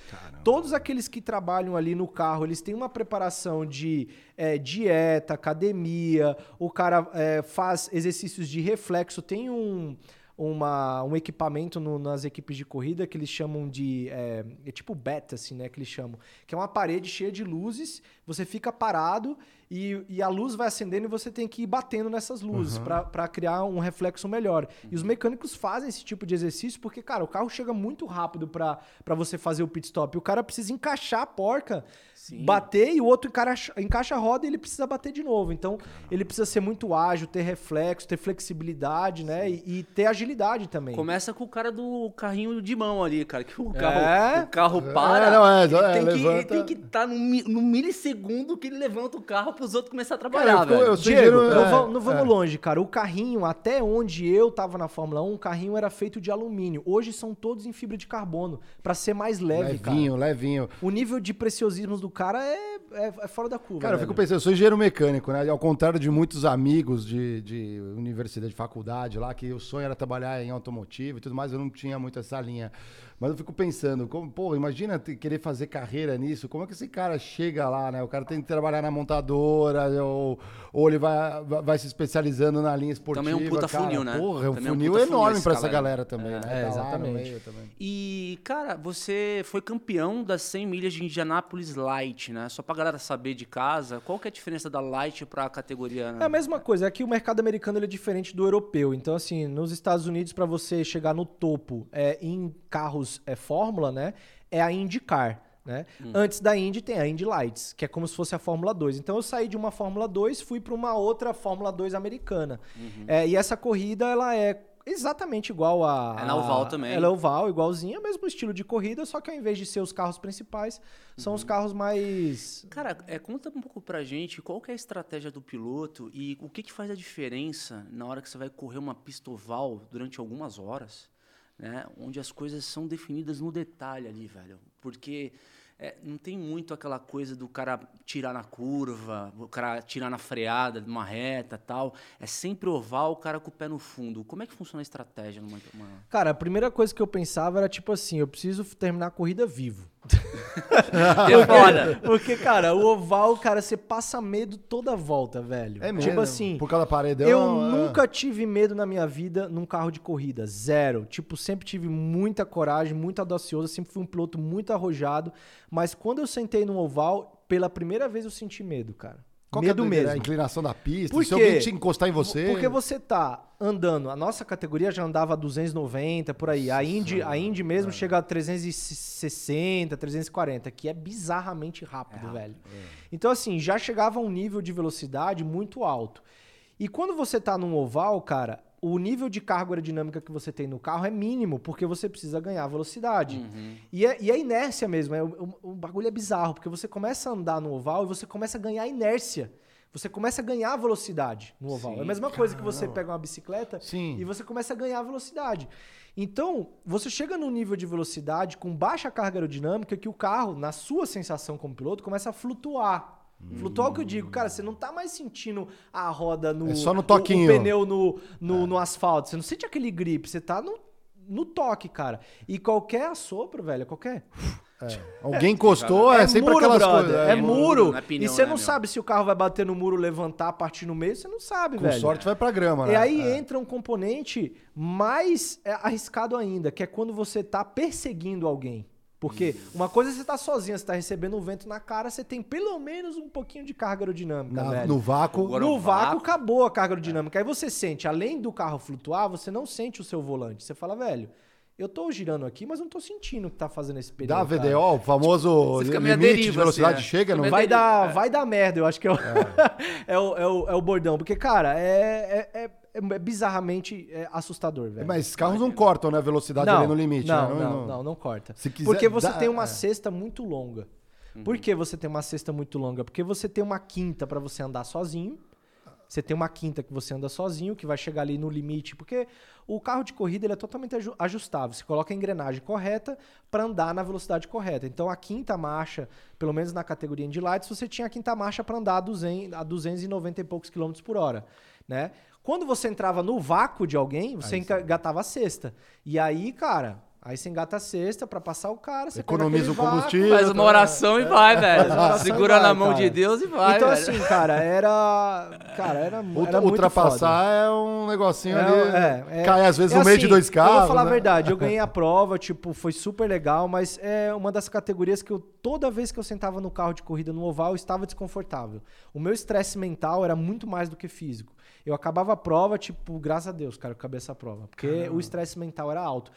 Todos aqueles que trabalham ali no carro, eles têm uma preparação de é, dieta, academia. O cara é, faz exercícios de reflexo. Tem um uma, um equipamento no- nas equipes de corrida que eles chamam de. É, é tipo beta, assim, né? Que eles chamam. Que é uma parede cheia de luzes, você fica parado e, e a luz vai acendendo e você tem que ir batendo nessas luzes pra para criar um reflexo melhor. E os mecânicos fazem esse tipo de exercício porque, cara, o carro chega muito rápido pra você fazer o pit stop. E o cara precisa encaixar a porca Sim. bater e o outro encaixa, encaixa a roda e ele precisa bater de novo. Então, ele precisa ser muito ágil, ter reflexo, ter flexibilidade, né? E, e ter agilidade também. Começa com o cara do carrinho de mão ali, cara. Que o carro, É? o carro para. não, é, ele é, tem, que, ele tem que estar no, mi- no milissegundo que ele levanta o carro para os outros começarem a Cara, trabalhar, eu fico- velho. eu Diego, não, é, vamos, não vamos é. longe, cara. O carrinho, até onde eu tava na Fórmula 1, o carrinho era feito de alumínio. Hoje são todos em fibra de carbono, pra ser mais leve, Levinho, cara. levinho. O nível de preciosismo do cara é, é, é fora da curva. Cara, eu velho. fico pensando, eu sou engenheiro mecânico, né? Ao contrário de muitos amigos de, de universidade, de faculdade lá, que o sonho era trabalhar em automotivo e tudo mais, eu não tinha muito essa linha. Mas eu fico pensando, como, pô, imagina querer fazer carreira nisso, como é que esse cara chega lá, né? O cara tem que trabalhar na montadora, ou, ou ele vai, vai vai se especializando na linha esportiva. Também é um puta cara. funil, né? Porra, é um Também é um funil funil enorme pra essa galera. galera também, né? É, Tá exatamente. também. E, cara, você foi campeão das 100 milhas de Indianápolis Light, né? Só pra galera saber de casa, qual que é a diferença da Light pra categoria... né? É a mesma coisa, é que o mercado americano ele é diferente do europeu. Então, assim, nos Estados Unidos, pra você chegar no topo é, em carros é, Fórmula, né? É a IndyCar. Né? Antes da Indy tem a Indy Lights, que é como se fosse a Fórmula 2. Então eu saí de uma Fórmula 2, fui para uma outra Fórmula 2 americana. É, e essa corrida ela é exatamente igual a. É na oval também. Ela é oval, igualzinha, o mesmo estilo de corrida, só que ao invés de ser os carros principais, são os carros mais. Cara, é, conta um pouco pra gente qual que é a estratégia do piloto e o que, que faz a diferença na hora que você vai correr uma pista oval durante algumas horas, né? Onde as coisas são definidas no detalhe ali, velho. Porque é, não tem muito aquela coisa do cara tirar na curva, o cara tirar na freada de uma reta tal. É sempre oval, o cara com o pé no fundo. Como é que funciona a estratégia numa. uma- Cara, a primeira coisa que eu pensava era tipo assim: eu preciso terminar a corrida vivo. <laughs> É foda. Porque, cara, o oval, cara, você passa medo toda volta, velho. É mesmo? Tipo assim. Por causa da paredão? Eu é. nunca tive medo na minha vida num carro de corrida. Zero. Tipo, sempre tive muita coragem, muito audacioso. Sempre fui um piloto muito arrojado. Mas quando eu sentei no oval, pela primeira vez eu senti medo, cara. Qual é medo doideira? mesmo. A inclinação da pista? Por Se quê? alguém te encostar em você... Porque você tá andando, a nossa categoria já andava a 290 por aí. A Indy, a Indy mesmo chega a 360, 340, que é bizarramente rápido, velho. Então assim, já chegava a um nível de velocidade muito alto. E quando você tá num oval, cara, o nível de carga aerodinâmica que você tem no carro é mínimo, porque você precisa ganhar velocidade. E, é, e é inércia mesmo, é, o, o bagulho é bizarro, porque você começa a andar no oval e você começa a ganhar inércia. Você começa a ganhar velocidade no oval. é a mesma coisa que você pega uma bicicleta Sim. e você começa a ganhar velocidade. Então, você chega num nível de velocidade com baixa carga aerodinâmica que o carro, na sua sensação como piloto, começa a flutuar. Flutuar é o que eu digo, cara, você não tá mais sentindo a roda no. É só no o- toquinho. O, pneu no, no, no asfalto. Você não sente aquele grip, você tá no, no toque, cara. E qualquer assopro, velho, qualquer. Alguém encostou, é, sempre muro, aquelas brother. coisas. É, É, muro. é pneu, e você né, não meu? sabe se o carro vai bater no muro, levantar, partir no meio, você não sabe, Com velho. sorte vai pra grama, né? E aí É. entra um componente mais é, arriscado ainda, que é quando você tá perseguindo alguém. Porque uma coisa é você tá sozinho, você tá recebendo um vento na cara, você tem pelo menos um pouquinho de carga aerodinâmica, Na- velho. no vácuo. Agora no vácuo vácuo- acabou a carga aerodinâmica. Aí você sente, além do carro flutuar, você não sente o seu volante. Você fala, velho, eu tô girando aqui, mas não tô sentindo o que tá fazendo esse pneu. Dá. VDO, o famoso à limite deriva, de velocidade assim, é. chega, não Vai dar, É. vai dar merda, eu acho que é o, <laughs> é. o, é o, é o bordão. Porque, cara, é, é, é- bizarramente é, assustador, velho. Mas carros não cortam, né, a velocidade ali no limite, não, né? Não, não, não, corta. Se quiser Porque você dar- tem uma é. cesta muito longa. Por que você tem uma cesta muito longa? Porque você tem uma quinta pra você andar sozinho. Você tem uma quinta que você anda sozinho, que vai chegar ali no limite, porque o carro de corrida ele é totalmente aju- ajustável. Você coloca a engrenagem correta para andar na velocidade correta. Então a quinta marcha, pelo menos na categoria Indy Lights, você tinha a quinta marcha para andar a, 200, a 290 e poucos quilômetros por hora, né? Quando você entrava no vácuo de alguém, você engatava a sexta. E aí, cara, aí você engata a sexta para passar o cara, você Economiza o vácuo, combustível. Faz uma oração e vai, velho. Segura vai, na mão cara. de Deus e vai, então, velho. assim, cara, era. Cara, era, Ultra- era muito ultrapassar foda. é um negocinho É, ali. é, é. Cai às vezes É no meio de assim, dois carros. Eu vou falar né? a verdade, eu <laughs> ganhei a prova, tipo, foi super legal, mas é uma das categorias que eu, toda vez que eu sentava no carro de corrida no oval, eu estava desconfortável. O meu estresse mental era muito mais do que físico. Eu acabava a prova, tipo, graças a Deus, cara, eu acabei essa prova. Porque o estresse mental era alto.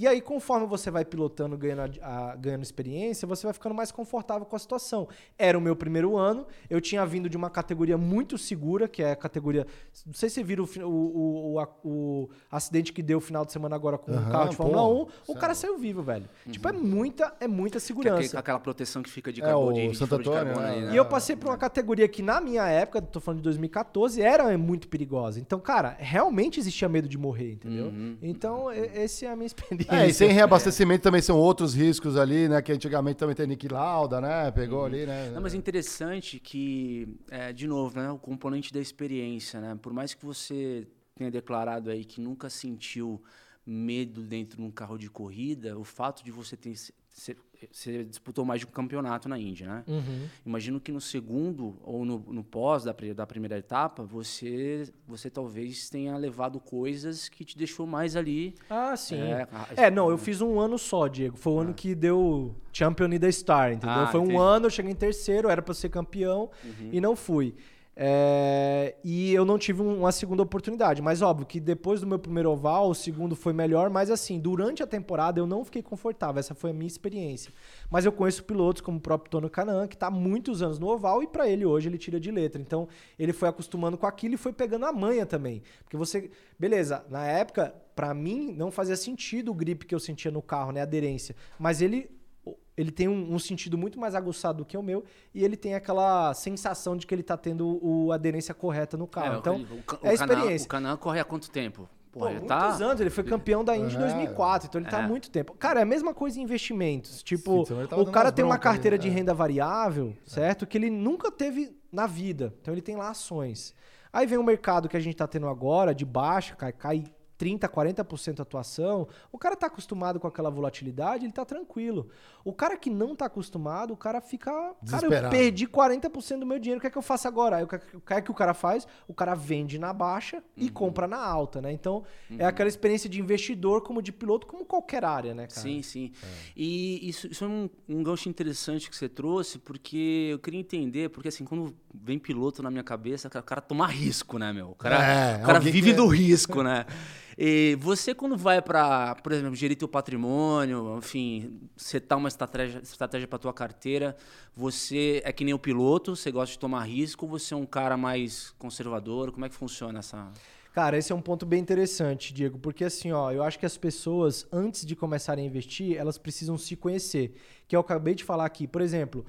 E aí, conforme você vai pilotando, ganhando, a- a- ganhando experiência, você vai ficando mais confortável com a situação. Era o meu primeiro ano, eu tinha vindo de uma categoria muito segura, que é a categoria. Não sei se você viram o, o, o, o, a- o acidente que deu o final de semana agora com o Aham, carro de Fórmula pô, 1. O cara saiu vivo, velho. Tipo, é muita, é muita Que é segurança. aquele- aquela proteção que fica de É, carbono, o de, de Santo fibra de Antônio, carbono né? E eu passei por uma categoria que, na minha época, tô falando de 2014, era muito perigosa. Então, cara, realmente existia medo de morrer, entendeu? Uhum. Então, e- essa é a minha <laughs> experiência. É, e sem reabastecimento também são outros riscos ali, né? Que antigamente também tem Nick Lauda, né? Pegou ali, né? Não, mas é interessante que, é, de novo, né, o componente da experiência, né? Por mais que você tenha declarado aí que nunca sentiu medo dentro de um carro de corrida, o fato de você ter ser- você disputou mais de um campeonato na Índia, né? Uhum. Imagino que no segundo ou no, no pós da, da primeira etapa, você você talvez tenha levado coisas que te deixou mais ali. Ah, sim. É, É, não, eu fiz um ano só, Diego. Foi o ano que deu Champion da Star, entendeu? Ah, Foi um entendi. Uhum. ano, eu cheguei em terceiro, era pra eu ser campeão e não fui. É, e eu não tive um- uma segunda oportunidade. Mas óbvio que depois do meu primeiro oval, o segundo foi melhor. Mas assim, durante a temporada eu não fiquei confortável. Essa foi a minha experiência. Mas eu conheço pilotos como o próprio Tono Canan, que tá há muitos anos no oval e pra ele hoje ele tira de letra. Então ele foi acostumando com aquilo e foi pegando a manha também. Porque você. Beleza, na época, pra mim, não fazia sentido o grip que eu sentia no carro, né? A aderência. Mas ele ele tem um, um sentido muito mais aguçado do que o meu e ele tem aquela sensação de que ele tá tendo o, a aderência correta no carro. É, então, o, é a o Canan- experiência. O Canan corre há quanto tempo? Pô, Porra, já muitos tá... anos, ele foi campeão da Indy em É. 2004, então ele tá há É. muito tempo. Cara, é a mesma coisa em investimentos. Tipo, ele tava o cara tem uma broncas ali, carteira de é. renda variável, certo? Que ele nunca teve na vida. Então ele tem lá ações. Aí vem o mercado que a gente tá tendo agora, de baixa, cai, cai 30, 40% a atuação. O cara tá acostumado com aquela volatilidade, ele tá tranquilo. O cara que não tá acostumado, o cara fica. Cara, eu perdi 40% do meu dinheiro, o que é que eu faço agora? Aí o que, o é que o cara faz? O cara vende na baixa e Uhum. compra na alta, né? Então, é aquela experiência de investidor, como de piloto, como qualquer área, né, cara? Sim, sim. E isso, isso é um, um gancho interessante que você trouxe, porque eu queria entender, porque assim, quando vem piloto na minha cabeça, cara, o cara toma risco, né, meu? O cara, É, o cara vive que- do risco, né? <laughs> E você, quando vai para, por exemplo, gerir teu patrimônio, enfim, setar uma estratégia, estratégia para tua carteira, você é que nem o piloto, você gosta de tomar risco, você é um cara mais conservador? Como é que funciona essa... Cara, esse é um ponto bem interessante, Diego, porque assim, ó, eu acho que as pessoas, antes de começarem a investir, elas precisam se conhecer. Que eu acabei de falar aqui. Por exemplo,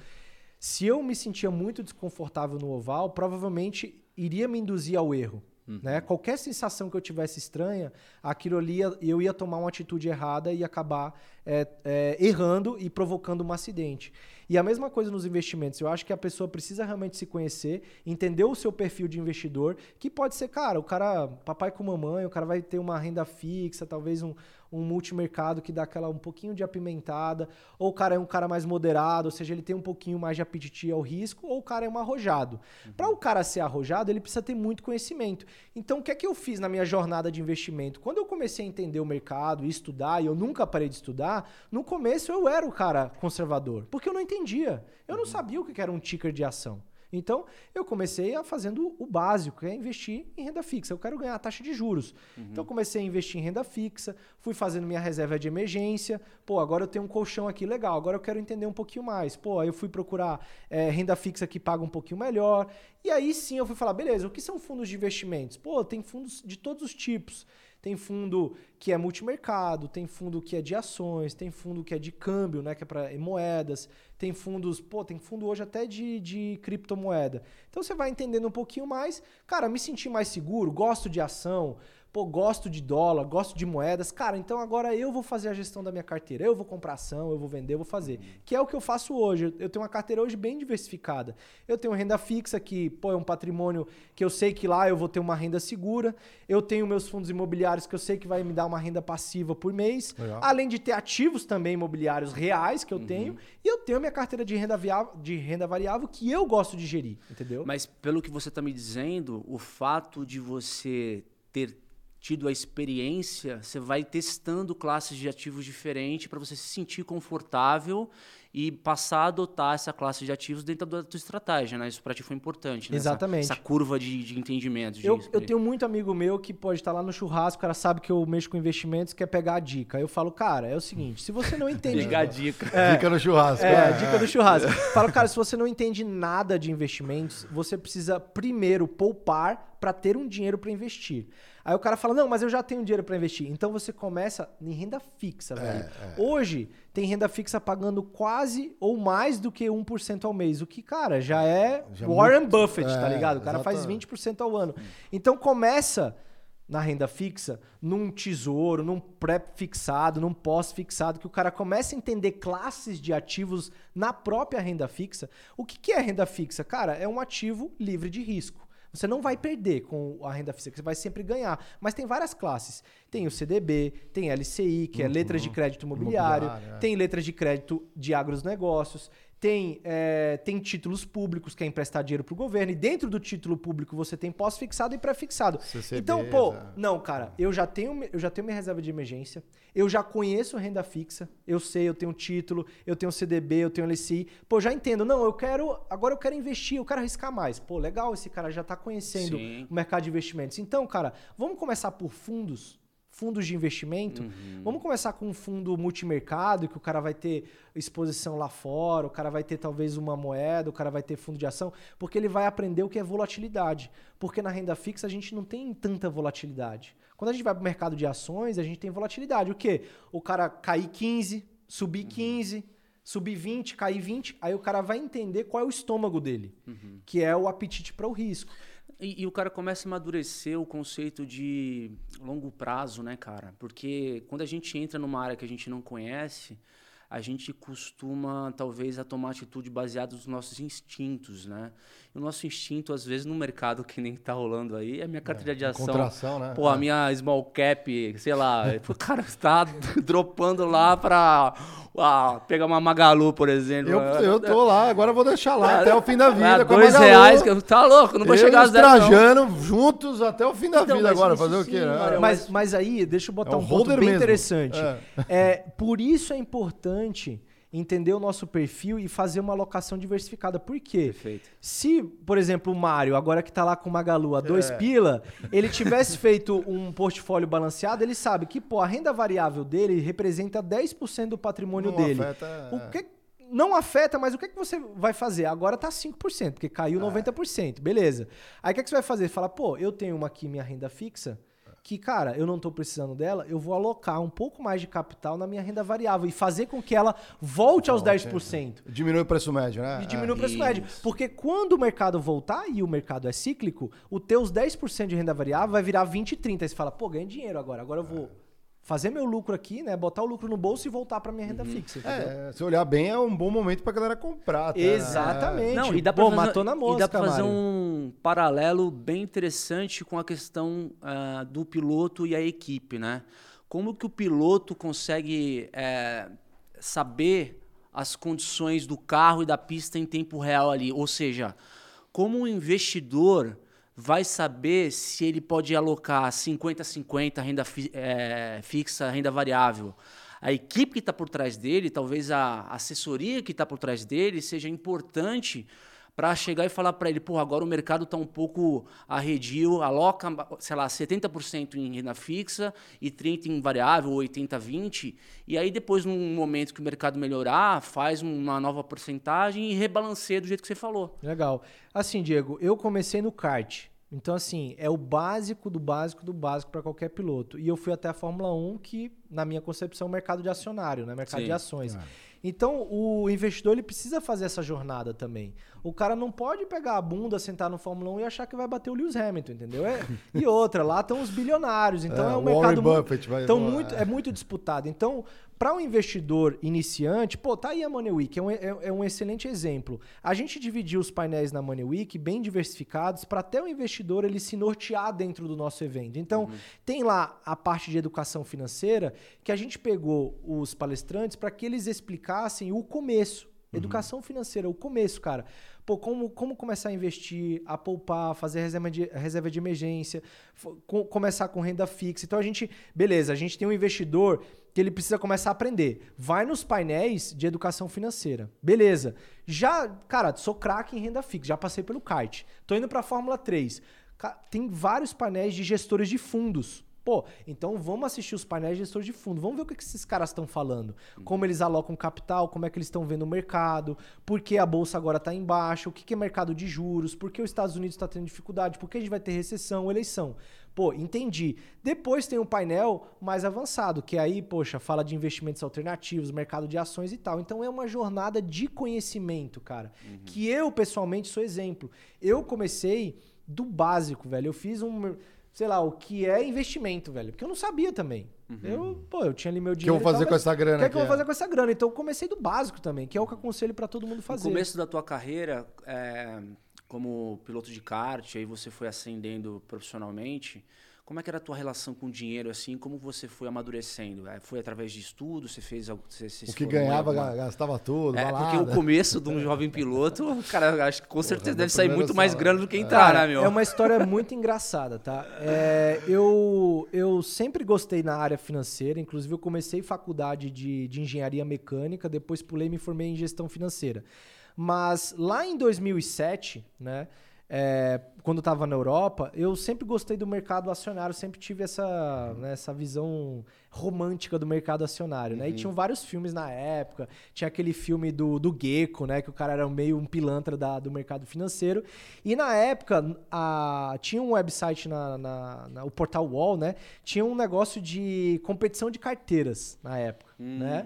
se eu me sentia muito desconfortável no oval, provavelmente iria me induzir ao erro. Né? Qualquer sensação que eu tivesse estranha, aquilo ali eu ia tomar uma atitude errada e acabar é, é, errando e provocando um acidente. E a mesma coisa nos investimentos. Eu acho que a pessoa precisa realmente se conhecer, entender o seu perfil de investidor, que pode ser, cara, o cara, papai com mamãe, o cara vai ter uma renda fixa, talvez um, um multimercado que dá aquela um pouquinho de apimentada, ou o cara é um cara mais moderado, ou seja, ele tem um pouquinho mais de apetite ao risco, ou o cara é um arrojado. Para o cara ser arrojado, ele precisa ter muito conhecimento. Então, o que é que eu fiz na minha jornada de investimento? Quando eu comecei a entender o mercado e estudar, e eu nunca parei de estudar, no começo eu era o cara conservador, porque eu não entendia. Eu não sabia o que era um ticker de ação. Então, eu comecei a fazendo o básico, que é investir em renda fixa. Eu quero ganhar a taxa de juros. Então, eu comecei a investir em renda fixa, fui fazendo minha reserva de emergência. Pô, agora eu tenho um colchão aqui legal, agora eu quero entender um pouquinho mais. Pô, aí eu fui procurar eh, renda fixa que paga um pouquinho melhor. E aí sim eu fui falar, beleza, o que são fundos de investimentos? Pô, tem fundos de todos os tipos. Tem fundo que é multimercado, tem fundo que é de ações, tem fundo que é de câmbio, né, que é para moedas, tem fundos, pô, tem fundo hoje até de, de criptomoeda. Então você vai entendendo um pouquinho mais. Cara, me senti mais seguro, gosto de ação, pô, gosto de dólar, gosto de moedas. Cara, então agora eu vou fazer a gestão da minha carteira. Eu vou comprar ação, eu vou vender, eu vou fazer. Que é o que eu faço hoje. Eu tenho uma carteira hoje bem diversificada. Eu tenho renda fixa que, pô, é um patrimônio que eu sei que lá eu vou ter uma renda segura. Eu tenho meus fundos imobiliários que eu sei que vai me dar uma renda passiva por mês. Legal. Além de ter ativos também imobiliários reais que eu tenho. E eu tenho minha carteira de renda, viável, de renda variável que eu gosto de gerir, entendeu? Mas pelo que você está me dizendo, o fato de você ter tido a experiência, você vai testando classes de ativos diferentes para você se sentir confortável e passar a adotar essa classe de ativos dentro da tua estratégia, né? Isso para ti foi importante, né? Exatamente. Essa, essa curva de, de entendimento. Eu, disso, eu né? tenho muito amigo meu que pode estar lá no churrasco, o cara sabe que eu mexo com investimentos, quer pegar a dica. Aí eu falo, cara, é o seguinte, se você não <laughs> entende... Liga a dica. Dica no churrasco. É, a dica do churrasco. Falo, cara, se você não entende nada de investimentos, você precisa primeiro poupar para ter um dinheiro para investir. Aí o cara fala: "Não, mas eu já tenho dinheiro para investir". Então você começa em renda fixa, velho. Hoje tem renda fixa pagando quase ou mais do que 1% ao mês, o que, cara, já é Já Warren muito- Buffett, tá é, ligado? O cara faz exatamente. 20% ao ano. Então começa na renda fixa, num tesouro, num pré-fixado, num pós-fixado, que o cara começa a entender classes de ativos na própria renda fixa. O que, que é renda fixa? Cara, é um ativo livre de risco. Você não vai perder com a renda fixa, você vai sempre ganhar. Mas tem várias classes. Tem o CDB, tem LCI, que é letras de crédito imobiliário, Imobiliário, é. tem letras de crédito de agronegócios, tem, é, tem títulos públicos, que é emprestar dinheiro para o governo, e dentro do título público você tem pós-fixado e pré-fixado. Então, pô, não, cara, eu já tenho eu já tenho minha reserva de emergência, eu já conheço renda fixa, eu sei, eu tenho título, eu tenho CDB, eu tenho LCI. Pô, já entendo. Não, eu quero, agora eu quero investir, eu quero arriscar mais. Pô, legal, esse cara já tá conhecendo Sim. o mercado de investimentos. Então, cara, vamos começar por fundos, fundos de investimento. Vamos começar com um fundo multimercado, que o cara vai ter exposição lá fora, o cara vai ter talvez uma moeda, o cara vai ter fundo de ação, porque ele vai aprender o que é volatilidade. Porque na renda fixa a gente não tem tanta volatilidade. Quando a gente vai para o mercado de ações, a gente tem volatilidade. O quê? O cara cair 15, subir 15, subir 20, cair 20, aí o cara vai entender qual é o estômago dele, que é o apetite para o risco. E, e o cara começa a amadurecer o conceito de longo prazo, né, cara? Porque quando a gente entra numa área que a gente não conhece, a gente costuma, talvez, a tomar atitude baseada nos nossos instintos, né? E o nosso instinto, às vezes, no mercado que nem tá rolando aí, é a minha carteira de ação. contração, né? Pô, a É. minha small cap, sei lá, <laughs> o cara tá <laughs> dropando lá pra ah, pegar uma Magalu, por exemplo. Eu, eu tô lá, agora eu vou deixar lá até o fim da <laughs> vida. Ah, com a dois reais, que eu- tá louco, não vou eu chegar a zero, não. Trajano juntos até o fim da Então, vida agora. Fazer o sim, quê? né? Mas, mas aí, deixa eu botar É o um ponto bem mesmo. interessante. É. É, por isso é importante entender o nosso perfil e fazer uma alocação diversificada. Por quê? Perfeito. Se, por exemplo, o Mário, agora que tá lá com o Magalu a dois É. pila, <laughs> ele tivesse feito um portfólio balanceado, ele sabe que, pô, a renda variável dele representa 10% do patrimônio Não dele. afeta, O é. que não afeta, mas o que, que você vai fazer? Agora tá 5%, porque caiu É. 90%, beleza. Aí o que, que você vai fazer? Fala, pô, eu tenho uma aqui, minha renda fixa, que, cara, eu não tô precisando dela, eu vou alocar um pouco mais de capital na minha renda variável e fazer com que ela volte aos 10%. Diminui o preço médio, né? E diminui o preço Isso. médio. Porque quando o mercado voltar, e o mercado é cíclico, o teus 10% de renda variável vai virar 20, 30. Aí você fala, pô, ganhei dinheiro agora. Agora eu vou fazer meu lucro aqui, né? Botar o lucro no bolso e voltar pra minha renda fixa. entendeu? É, se olhar bem, é um bom momento pra galera comprar. né? Exatamente. Não, e dá pra Pô, fazer, matou na mosca, e dá pra fazer Mário. um paralelo bem interessante com a questão ah, do piloto e a equipe, né? Como que o piloto consegue eh, saber as condições do carro e da pista em tempo real ali? Ou seja, como o investidor vai saber se ele pode alocar 50-50 renda fi- eh, fixa, renda variável? A equipe que está por trás dele, talvez a assessoria que está por trás dele, seja importante para chegar e falar para ele, pô, agora o mercado está um pouco arredio, aloca, sei lá, 70% em renda fixa e 30% em variável, ou 80-20, e aí depois, num momento que o mercado melhorar, faz uma nova porcentagem e rebalanceia do jeito que você falou. Legal. Assim, Diego, eu comecei no kart. Então, assim, é o básico do básico do básico para qualquer piloto. E eu fui até a Fórmula 1, que, na minha concepção, é um mercado de acionário, né? Mercado Sim. de ações. Então, o investidor ele precisa fazer essa jornada também. O cara não pode pegar a bunda, sentar no Fórmula 1 e achar que vai bater o Lewis Hamilton, entendeu? É- <laughs> e outra, lá estão os bilionários. Então, É, é, um mercado Buffett vai- então, muito, é muito disputado. Então, para um investidor iniciante, pô, tá aí a Money Week, é um, é, é um excelente exemplo. A gente dividiu os painéis na Money Week bem diversificados para até o investidor ele se nortear dentro do nosso evento. Então, tem lá a parte de educação financeira que a gente pegou os palestrantes para que eles explicassem o começo. Educação financeira, o começo, cara. Pô, como, como começar a investir, a poupar, fazer reserva de, reserva de emergência, fo- co- começar com renda fixa. Então a gente, beleza, a gente tem um investidor que ele precisa começar a aprender. Vai nos painéis de educação financeira. Beleza. Já, cara, sou craque em renda fixa, já passei pelo kart. Tô indo para a Fórmula 3. Tem vários painéis de gestores de fundos. Pô, então vamos assistir os painéis de gestores de fundo. Vamos ver o que esses caras estão falando. Como eles alocam capital, como é que eles estão vendo o mercado, por que a bolsa agora está em baixa, o que é mercado de juros, por que os Estados Unidos está tendo dificuldade, por que a gente vai ter recessão, eleição. Pô, entendi. Depois tem um painel mais avançado, que aí, poxa, fala de investimentos alternativos, mercado de ações e tal. Então é uma jornada de conhecimento, cara. Uhum. Que eu, pessoalmente, sou exemplo. Eu comecei do básico, velho. Eu fiz um sei lá, o que é investimento, velho. Porque eu não sabia também. Uhum. Eu, pô, eu tinha ali meu dinheiro. O que eu vou fazer com essa grana? O que, é que eu vou fazer com essa grana? Então eu comecei do básico também, que é o que eu aconselho para todo mundo fazer. No começo da tua carreira, é, como piloto de kart, aí você foi ascendendo profissionalmente. Como é que era a tua relação com o dinheiro, assim? Como você foi amadurecendo? É, foi através de estudo? Você fez algo? Você, você o que ganhava, alguma... gastava tudo, É, balada. porque o começo de um jovem piloto, cara, acho que com certeza deve sair muito mais grana do que entrar, é. né, meu? É uma história muito engraçada, tá? É, eu, eu sempre gostei na área financeira, inclusive eu comecei faculdade de, de engenharia mecânica, depois pulei e me formei em gestão financeira. Mas lá em 2007, né? É, quando eu estava na Europa, eu sempre gostei do mercado acionário, sempre tive essa, né, essa visão romântica do mercado acionário, né? E uhum. tinham vários filmes na época, tinha aquele filme do, do Gecko, né? Que o cara era meio um pilantra da, do mercado financeiro. E na época, a, tinha um website, na, na, na, o Portal Wall, né? Tinha um negócio de competição de carteiras na época, uhum. né?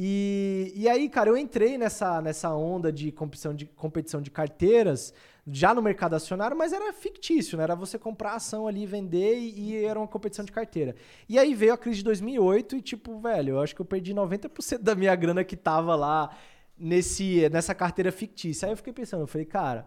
E, e aí, cara, eu entrei nessa, nessa onda de competição, de competição de carteiras já no mercado acionário, mas era fictício, né? Era você comprar ação ali, vender e, e, era uma competição de carteira. E aí veio a crise de 2008 e tipo, velho, eu acho que eu perdi 90% da minha grana que tava lá nesse nessa carteira fictícia. Aí eu fiquei pensando, eu falei, cara,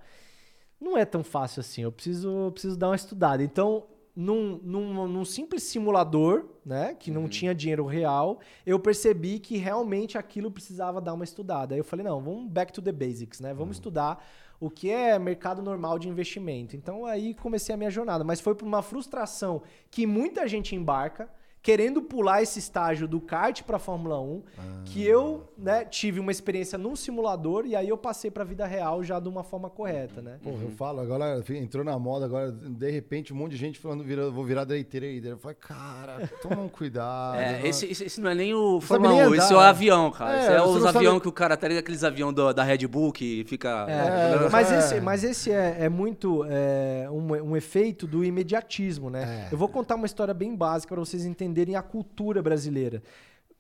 não é tão fácil assim, eu preciso, eu preciso dar uma estudada. Então, num, num, num, simples simulador, né, que não uhum. tinha dinheiro real, eu percebi que realmente aquilo precisava dar uma estudada. Aí eu falei, não, vamos back to the basics, né? Vamos uhum. estudar o que é mercado normal de investimento. Então aí comecei a minha jornada, mas foi por uma frustração que muita gente embarca querendo pular esse estágio do kart para Fórmula 1, ah. que eu né, tive uma experiência num simulador e aí eu passei para a vida real já de uma forma correta, né? Pô, eu falo, agora entrou na moda, agora de repente um monte de gente falando, vira, vou virar aí Eu falei, cara, toma um cuidado. É, esse, esse, não é nem o Fórmula 1, esse é o avião, cara. É, esse é os aviões sabe... que o cara tá ligado, aqueles aviões da Red Bull que fica... É, mas, esse, mas esse é, é muito é, um, um efeito do imediatismo, né? É. Eu vou contar uma história bem básica para vocês entenderem entenderem a cultura brasileira.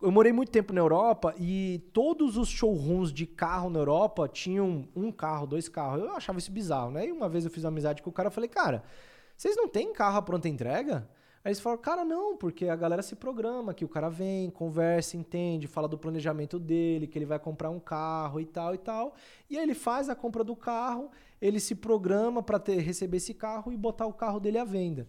Eu morei muito tempo na Europa e todos os showrooms de carro na Europa tinham um carro, dois carros. Eu achava isso bizarro, né? E uma vez eu fiz uma amizade com o cara e falei, cara, vocês não têm carro à pronta entrega? Aí eles falaram, cara, não, porque a galera se programa, que o cara vem, conversa, entende, fala do planejamento dele, que ele vai comprar um carro e tal e tal. E aí ele faz a compra do carro, ele se programa para receber esse carro e botar o carro dele à venda.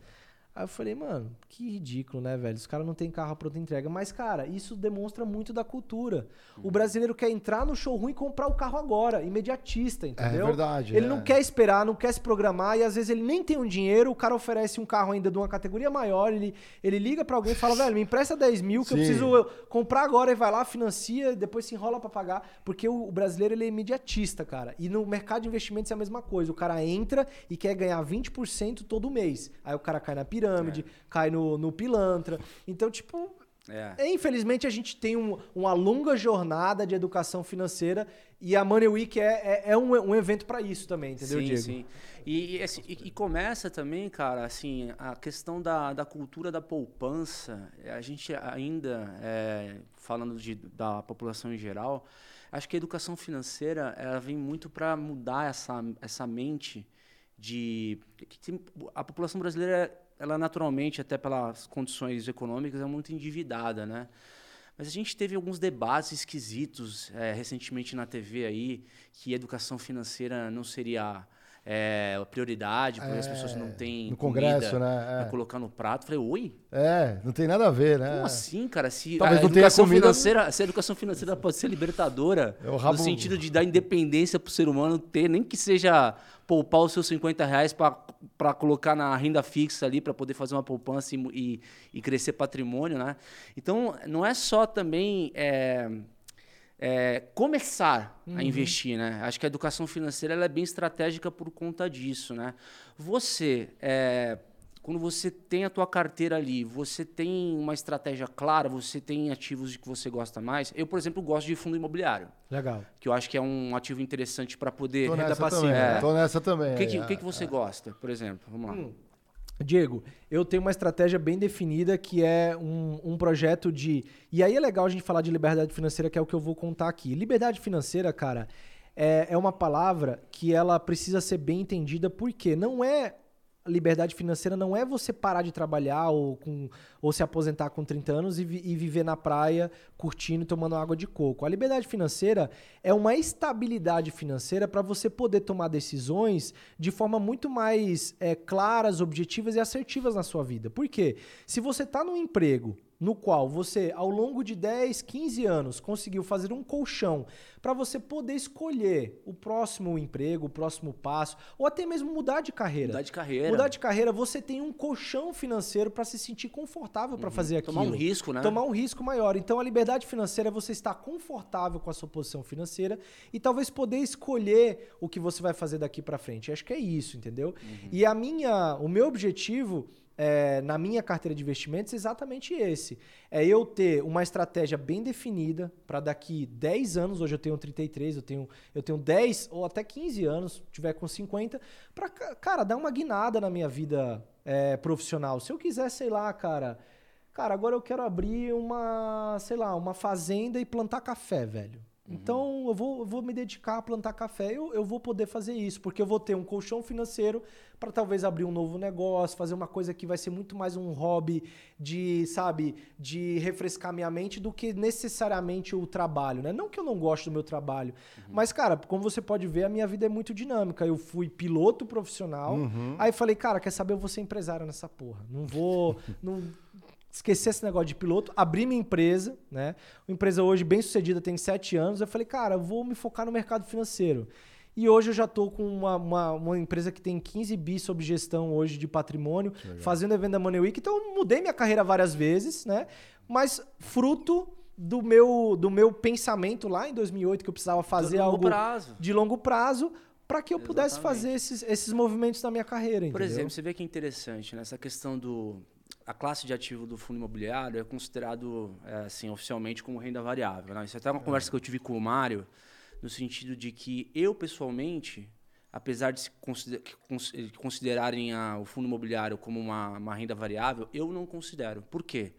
Aí eu falei, mano, que ridículo, né, velho? Os caras não têm carro pronta entrega. Mas, cara, isso demonstra muito da cultura. O brasileiro quer entrar no showroom e comprar o carro agora, imediatista, entendeu? É verdade. Ele é. não quer esperar, não quer se programar e às vezes ele nem tem um dinheiro, o cara oferece um carro ainda de uma categoria maior, ele, ele liga para alguém e fala, velho, me empresta 10 mil que Sim. eu preciso comprar agora e vai lá, financia, depois se enrola para pagar. Porque o, o brasileiro, ele é imediatista, cara. E no mercado de investimentos é a mesma coisa. O cara entra e quer ganhar 20% todo mês. Aí o cara cai na pirâmide pirâmide, é. cai no, no pilantra. Então, tipo, é. Infelizmente, a gente tem um, uma longa jornada de educação financeira e a Money Week é, é, é um, um, evento para isso também, entendeu, sim, Diego? Sim, e, e, assim, e, e, começa também, cara, assim, a questão da, da cultura da poupança. A gente ainda, é, falando de, da população em geral, acho que a educação financeira ela vem muito para mudar essa, essa mente de... A população brasileira ela naturalmente, até pelas condições econômicas, é muito endividada, né? Mas a gente teve alguns debates esquisitos é, recentemente na TV aí, que educação financeira não seria é, prioridade, porque as pessoas não têm no Congresso, né? É. pra colocar no prato. Falei, oi? É, não tem nada a ver, né? Como assim, cara? Se Talvez a não educação comida- financeira, se a educação financeira pode ser libertadora, É o rabo- no sentido de dar independência pro ser humano ter, nem que seja poupar os seus 50 reais para colocar na renda fixa ali, para poder fazer uma poupança e, e, e crescer patrimônio, né? Então, não é só também é, é, começar a investir, né? Acho que a educação financeira ela é bem estratégica por conta disso, né? Você, é, quando você tem a tua carteira ali, você tem uma estratégia clara, você tem ativos de que você gosta mais. Eu, por exemplo, gosto de fundo imobiliário, Legal. que eu acho que é um ativo interessante para poder... Tô renda nessa passiva, também. é. Tô nessa também. O que, que, é, o que, que você gosta, por exemplo? Vamos lá. Diego, eu tenho uma estratégia bem definida que é um, um projeto de. E aí é legal a gente falar de liberdade financeira, que é o que eu vou contar aqui. Liberdade financeira, cara, é, é uma palavra que ela precisa ser bem entendida, porque não é. Liberdade financeira não é você parar de trabalhar ou, com, ou se aposentar com 30 anos e, vi- e viver na praia curtindo e tomando água de coco. A liberdade financeira é uma estabilidade financeira para você poder tomar decisões de forma muito mais é, claras, objetivas e assertivas na sua vida. Por quê? Se você está num emprego no qual você, ao longo de 10, 15 anos, conseguiu fazer um colchão para você poder escolher o próximo emprego, o próximo passo, ou até mesmo mudar de carreira. Mudar de carreira. Mudar de carreira, você tem um colchão financeiro para se sentir confortável para fazer aquilo. Tomar um risco, né? Tomar um risco maior. Então, a liberdade financeira é você estar confortável com a sua posição financeira e talvez poder escolher o que você vai fazer daqui para frente. Acho que é isso, entendeu? Uhum. E a minha, o meu objetivo é, na minha carteira de investimentos exatamente esse. É eu ter uma estratégia bem definida para daqui 10 anos, hoje eu tenho 33, eu tenho, eu tenho 10 ou até 15 anos, tiver com 50, para, cara, dar uma guinada na minha vida é, profissional. Se eu quiser, sei lá, cara, cara, agora eu quero abrir uma, sei lá, uma fazenda e plantar café, velho. Então eu vou, eu vou me dedicar a plantar café, eu, eu vou poder fazer isso, porque eu vou ter um colchão financeiro para talvez abrir um novo negócio, fazer uma coisa que vai ser muito mais um hobby de, sabe, de refrescar minha mente do que necessariamente o trabalho, né? Não que eu não gosto do meu trabalho, mas, cara, como você pode ver, a minha vida é muito dinâmica. Eu fui piloto profissional, aí falei, cara, quer saber, eu vou ser empresário nessa porra. Não vou. <laughs> não, esqueci esse negócio de piloto, abri minha empresa, né? Uma empresa hoje bem sucedida, tem sete anos. Eu falei, cara, eu vou me focar no mercado financeiro. E hoje eu já tô com uma, uma, uma empresa que tem 15 bi sob gestão hoje de patrimônio, fazendo evento da Money Week. Então eu mudei minha carreira várias vezes, né? Mas fruto do meu, do meu pensamento lá em 2008 que eu precisava fazer longo algo prazo. de longo prazo para que eu pudesse Exatamente. fazer esses, esses movimentos na minha carreira, Por entendeu? exemplo, você vê que é interessante, nessa questão do... A classe de ativo do fundo imobiliário é considerado, é, assim, oficialmente como renda variável. Né? Isso é até uma conversa que eu tive com o Mário, no sentido de que eu, pessoalmente, apesar de se consider- considerarem a- o fundo imobiliário como uma, uma renda variável, eu não considero. Por quê?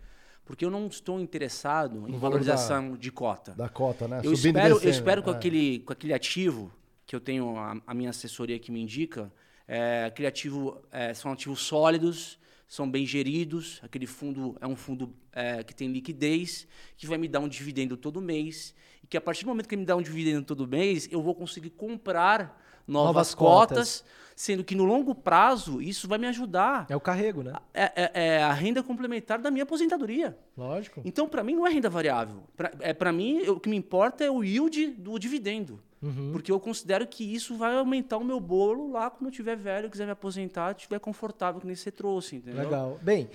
Porque eu não estou interessado em No valorização de cota. Da cota, né? Eu Subindo espero, eu espero com, é. aquele, com aquele ativo que eu tenho, a, a minha assessoria que me indica, é, aquele ativo, é, são ativos sólidos, são bem geridos, aquele fundo é um fundo é, que tem liquidez, que vai me dar um dividendo todo mês, e que a partir do momento que ele me dá um dividendo todo mês, eu vou conseguir comprar novas, Novas cotas, cotas. sendo que no longo prazo isso vai me ajudar. É o carrego, né? É, é- é a renda complementar da minha aposentadoria. Lógico. Então, para mim, não é renda variável. Pra- é para mim, eu- o que me importa é o yield do dividendo. Uhum. Porque eu considero que isso vai aumentar o meu bolo lá quando eu tiver velho, quiser me aposentar, estiver confortável, que nem você trouxe, entendeu? Legal. Bem,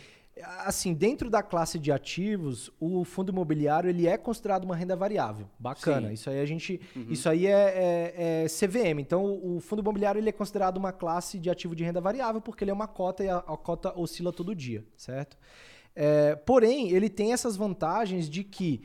assim, dentro da classe de ativos, o fundo imobiliário ele é considerado uma renda variável. Bacana. Sim. Isso aí a gente, isso aí é, é- é CVM. Então, o o fundo imobiliário ele é considerado uma classe de ativo de renda variável porque ele é uma cota e a, a cota oscila todo dia, certo? É, porém, ele tem essas vantagens de que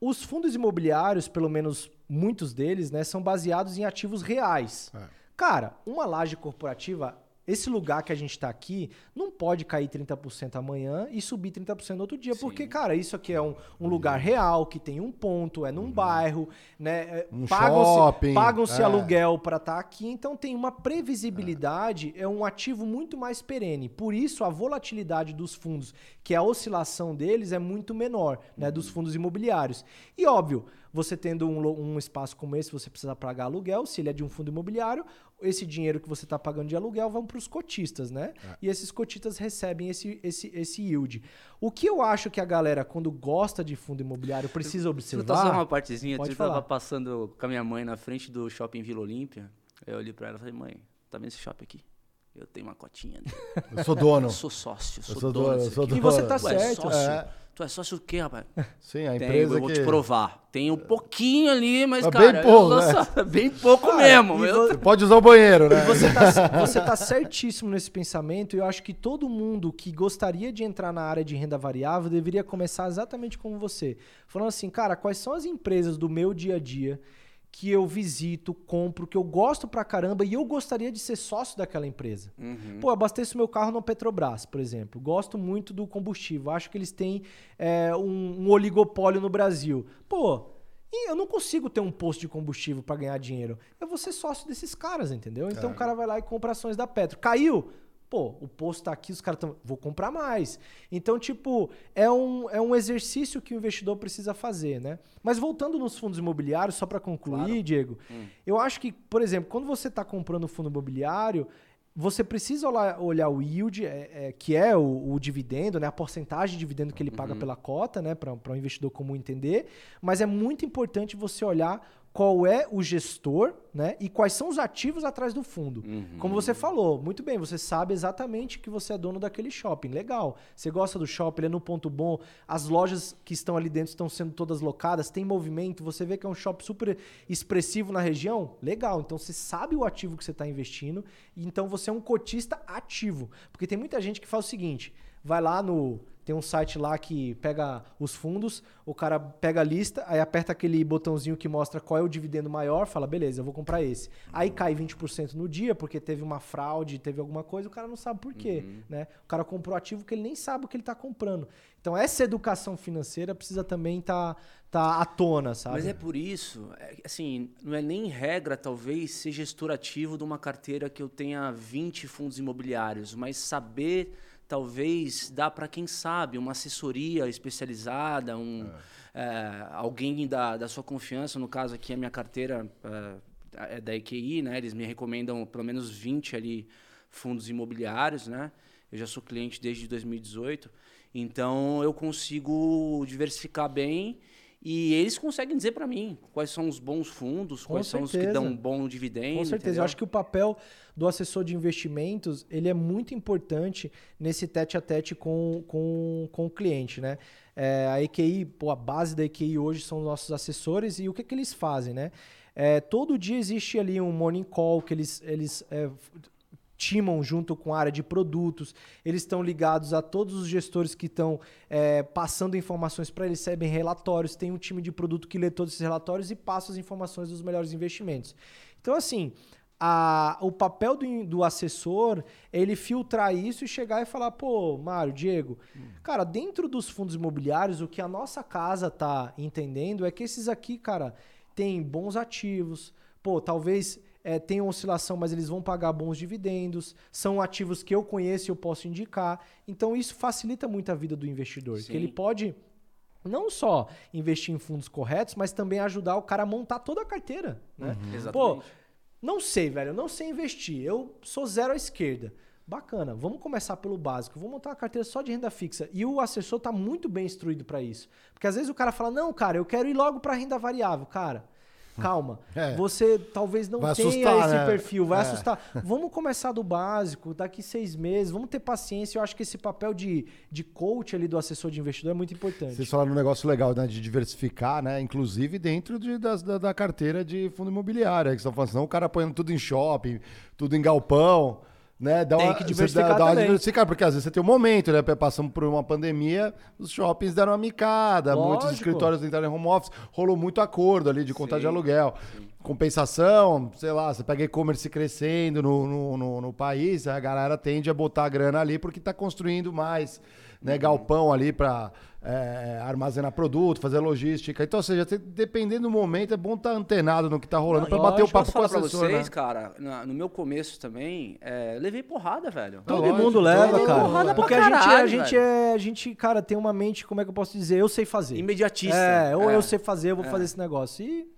os fundos imobiliários, pelo menos muitos deles, né, são baseados em ativos reais. Cara, uma laje corporativa, esse lugar que a gente está aqui, não pode cair 30% amanhã e subir 30% no outro dia, porque, cara, isso aqui é um, um lugar real, que tem um ponto, é num bairro, né? é, Um Pagam-se pagam-se é. aluguel para estar aqui, então tem uma previsibilidade, é um ativo muito mais perene. Por isso, a volatilidade dos fundos, que é a oscilação deles, é muito menor, né? Dos fundos imobiliários. E óbvio, você tendo um, um espaço como esse, você precisa pagar aluguel. Se ele é de um fundo imobiliário, esse dinheiro que você está pagando de aluguel vão para os cotistas, né? E esses cotistas recebem esse, esse, esse yield. O que eu acho que a galera, quando gosta de fundo imobiliário, precisa eu botar só uma observar. partezinha. Pode eu tava falar. passando com a minha mãe na frente do shopping Vila Olímpia. Eu olhei pra ela e falei, mãe, tá vendo esse shopping aqui? Eu tenho uma cotinha dele. <laughs> Eu sou dono. Eu sou sócio, sou, sou dono dono, eu sou aqui. E você tá Tu é certo. sócio? é. Tu é sócio do quê, rapaz? <laughs> Sim, a Tenho, empresa eu vou que... te provar. Tem um pouquinho ali, mas, Mas cara, <laughs> bem pouco, né? só- bem pouco mesmo. e Eu- Pode usar o banheiro, né? Você tá, <laughs> você tá certíssimo nesse pensamento e eu acho que todo mundo que gostaria de entrar na área de renda variável deveria começar exatamente como você. Falando assim, cara, quais são as empresas do meu dia a dia que eu visito, compro, que eu gosto pra caramba e eu gostaria de ser sócio daquela empresa. Uhum. Pô, eu abasteço meu carro no Petrobras, por exemplo. Gosto muito do combustível. Acho que eles têm é, um, um oligopólio no Brasil. Pô, e eu não consigo ter um posto de combustível pra ganhar dinheiro. Eu vou ser sócio desses caras, entendeu? Então o cara vai lá e compra ações da Petro. Caiu? Pô, o posto tá aqui, os caras estão. Vou comprar mais. Então, tipo, é um, é um exercício que o investidor precisa fazer, né? Mas voltando nos fundos imobiliários, só para concluir, Diego, eu acho que, por exemplo, quando você está comprando fundo imobiliário, você precisa olhar, o yield, é, é, que é o, o dividendo, né? A porcentagem de dividendo que ele paga pela cota, né? Para o investidor comum entender. Mas é muito importante você olhar qual é o gestor, né? E quais são os ativos atrás do fundo. Como você falou, muito bem, você sabe exatamente que você é dono daquele shopping. Legal. Você gosta do shopping, ele é no ponto bom, as lojas que estão ali dentro estão sendo todas locadas, tem movimento, você vê que é um shopping super expressivo na região. Legal. Então você sabe o ativo que você está investindo, e então você é um cotista ativo. Porque tem muita gente que faz o seguinte: vai lá no. Tem um site lá que pega os fundos, o cara pega a lista, aí aperta aquele botãozinho que mostra qual é o dividendo maior, fala, beleza, eu vou comprar esse. Aí cai 20% no dia, porque teve uma fraude, teve alguma coisa, o cara não sabe por quê. Né? O cara comprou ativo que ele nem sabe o que ele está comprando. Então essa educação financeira precisa também estar tá, tá à tona, sabe? Mas é por isso, é, assim, não é nem regra, talvez, ser gestor ativo de uma carteira que eu tenha 20 fundos imobiliários, mas saber, talvez, dar para quem sabe, uma assessoria especializada, um, é, alguém da, da sua confiança, no caso aqui a minha carteira é, é da EQI, né? Eles me recomendam pelo menos 20 ali fundos imobiliários, né? Eu já sou cliente desde 2018, então eu consigo diversificar bem e eles conseguem dizer para mim quais são os bons fundos, Com quais são os que certeza. dão um bom dividendo. Com certeza. Eu acho que o papel do assessor de investimentos ele é muito importante nesse tete a tete com, com, com o cliente, né? É, a EQI, pô, a base da EQI hoje são nossos assessores e o que, que eles fazem, né? É, todo dia existe ali um morning call que eles, eles é, timam junto com a área de produtos, eles estão ligados a todos os gestores que estão é, passando informações para eles, recebem relatórios, tem um time de produto que lê todos esses relatórios e passa as informações dos melhores investimentos. Então, assim, a- o papel do, do assessor é ele filtrar isso e chegar e falar, pô, Mário, Diego, cara, dentro dos fundos imobiliários, o que a nossa casa tá entendendo é que esses aqui, cara, têm bons ativos, pô, talvez é, tenham oscilação, mas eles vão pagar bons dividendos, são ativos que eu conheço e eu posso indicar. Então isso facilita muito a vida do investidor, Sim. que ele pode não só investir em fundos corretos, mas também ajudar o cara a montar toda a carteira, né? Pô, Exatamente. não sei, velho, eu não sei investir. Eu sou zero à esquerda. Bacana, vamos começar pelo básico. Vou montar uma carteira só de renda fixa. E o assessor tá muito bem instruído para isso. Porque às vezes o cara fala: "Não, cara, eu quero ir logo para renda variável". Cara, calma. É. Você talvez não Vai tenha assustar, esse né? perfil, vai É. assustar. Vamos começar do básico, daqui seis meses, vamos ter paciência. Eu acho que esse papel de, de coach ali do assessor de investidor é muito importante. Vocês falaram um negócio legal, né? De diversificar, né? Inclusive dentro de- das- da, da carteira de fundo imobiliário. Que estão falando, senão o cara apoiando tudo em shopping, tudo em galpão. Né? Dá Tem uma- que diversificar dá, dá uma diversificar, porque às vezes você tem um momento, né? Passamos por uma pandemia, os shoppings deram uma micada, muitos Lógico. escritórios entraram em home office, rolou muito acordo ali de conta de Sim, aluguel. compensação, sei lá, você pega e-commerce crescendo no, no, no, no país, a galera tende a botar a grana ali porque está construindo mais, né? Galpão ali para é, armazenar produto, fazer logística. Então, ou seja, dependendo do momento, é bom estar antenado no que tá rolando para bater o papo com o falar pra assessor, vocês, né? cara, no meu começo também, é, levei porrada, velho. Todo lógico, mundo todo leva, mundo cara. leva. Porque Pra a gente, a caralho, gente velho. é. A gente, cara, tem uma mente, como é que eu posso dizer? Eu sei fazer. Imediatista. É, ou É. eu sei fazer, eu vou fazer esse negócio. E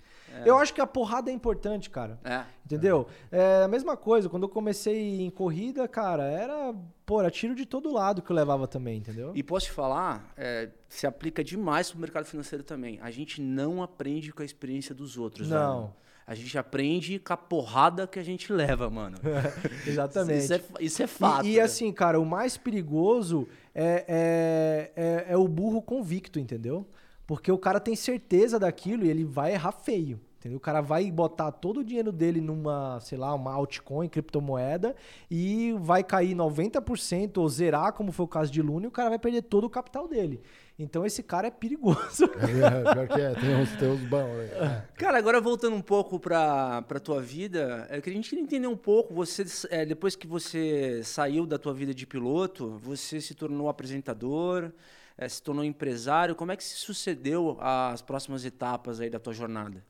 eu acho que a porrada é importante, cara. É. Entendeu? É a mesma coisa, quando eu comecei em corrida, cara, era, pô, era tiro de todo lado que eu levava também, entendeu? E posso te falar, é, se aplica demais pro mercado financeiro também. A gente não aprende com a experiência dos outros, Não. velho. A gente aprende com a porrada que a gente leva, mano. <laughs> Exatamente. Isso é, isso é fato. E, e assim, cara, o mais perigoso é, é, é, é o burro convicto, entendeu? Porque o cara tem certeza daquilo e ele vai errar feio. Entendeu? O cara vai botar todo o dinheiro dele numa, sei lá, uma altcoin, criptomoeda, e vai cair 90% ou zerar, como foi o caso de Luna, e o cara vai perder todo o capital dele. Então esse cara é perigoso. <laughs> É, pior que é, tem uns, tem uns bons, né? Cara, agora voltando um pouco pra, pra tua vida, é que a gente queria entender um pouco, você, é, depois que você saiu da tua vida de piloto, você se tornou apresentador, é, se tornou empresário, como é que se sucedeu as próximas etapas aí da tua jornada?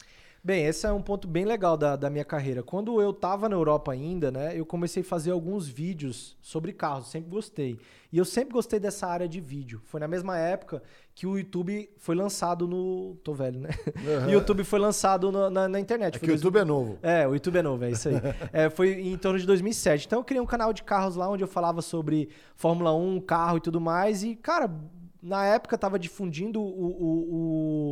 Bem, esse é um ponto bem legal da, da minha carreira. Quando eu tava na Europa ainda, né, eu comecei a fazer alguns vídeos sobre carros, sempre gostei. E eu sempre gostei dessa área de vídeo. Foi na mesma época que o YouTube foi lançado no. Tô velho, né? <laughs> O YouTube foi lançado no- na, na internet. É que o dois- YouTube é novo. é, o YouTube é novo, é isso aí. <laughs> É, foi em torno de 2007. Então eu criei um canal de carros lá onde eu falava sobre Fórmula 1, carro e tudo mais. E, cara, na época tava difundindo o, o,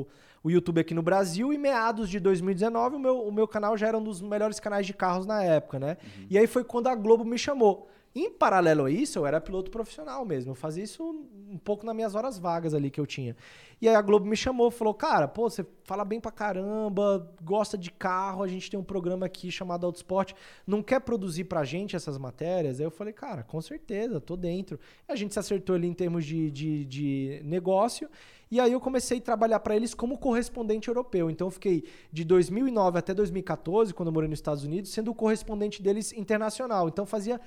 o, o YouTube aqui no Brasil e meados de 2019 o meu, o meu canal já era um dos melhores canais de carros na época, né? E aí foi quando a Globo me chamou. Em paralelo a isso, eu era piloto profissional mesmo. Eu fazia isso um pouco nas minhas horas vagas ali que eu tinha. E aí a Globo me chamou, falou: Cara, pô, você fala bem pra caramba, gosta de carro, a gente tem um programa aqui chamado Autosport, não quer produzir pra gente essas matérias? Aí eu falei: Cara, com certeza, tô dentro. E a gente se acertou ali em termos de, de, de negócio. E aí eu comecei a trabalhar pra eles como correspondente europeu. Então eu fiquei de 2009 até 2014, quando eu morei nos Estados Unidos, sendo o correspondente deles internacional. Então fazia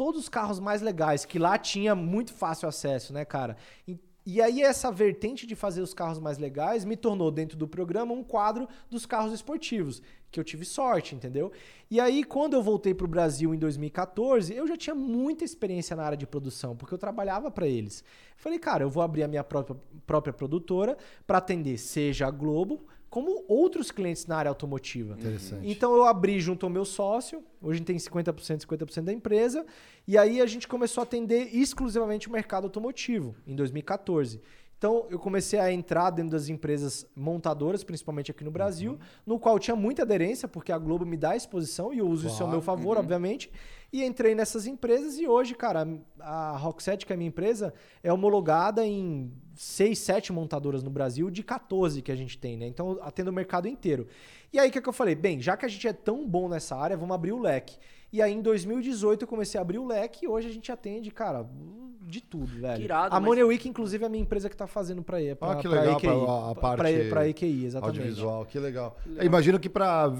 todos os carros mais legais, que lá tinha muito fácil acesso, né, cara? E, e aí essa vertente de fazer os carros mais legais me tornou dentro do programa um quadro dos carros esportivos, que eu tive sorte, entendeu? E aí quando eu voltei pro Brasil em 2014, eu já tinha muita experiência na área de produção, porque eu trabalhava para eles. Falei, cara, eu vou abrir a minha própria, própria produtora para atender seja a Globo, como outros clientes na área automotiva. Interessante. Então eu abri junto ao meu sócio, hoje tem 50%, 50% da empresa, e aí a gente começou a atender exclusivamente o mercado automotivo em 2014. Então eu comecei a entrar dentro das empresas montadoras, principalmente aqui no Brasil, no qual tinha muita aderência, porque a Globo me dá exposição e eu uso isso ao meu favor, obviamente. E entrei nessas empresas e hoje, cara, a Rockset, que é a minha empresa, é homologada em 6, 7 montadoras no Brasil, de 14 que a gente tem, né? Então atendo o mercado inteiro. E aí o que, é que eu falei? Bem, já que a gente é tão bom nessa área, vamos abrir o leque. E aí em 2018 eu comecei a abrir o leque e hoje a gente atende, cara, de tudo, velho. Que irado, a mas- Money Week, inclusive, é a minha empresa que tá fazendo pra, pra, Ah, que pra legal, EQI. pra- a Pra- parte pra EQI, exatamente. Audiovisual, que legal. Eu imagino que para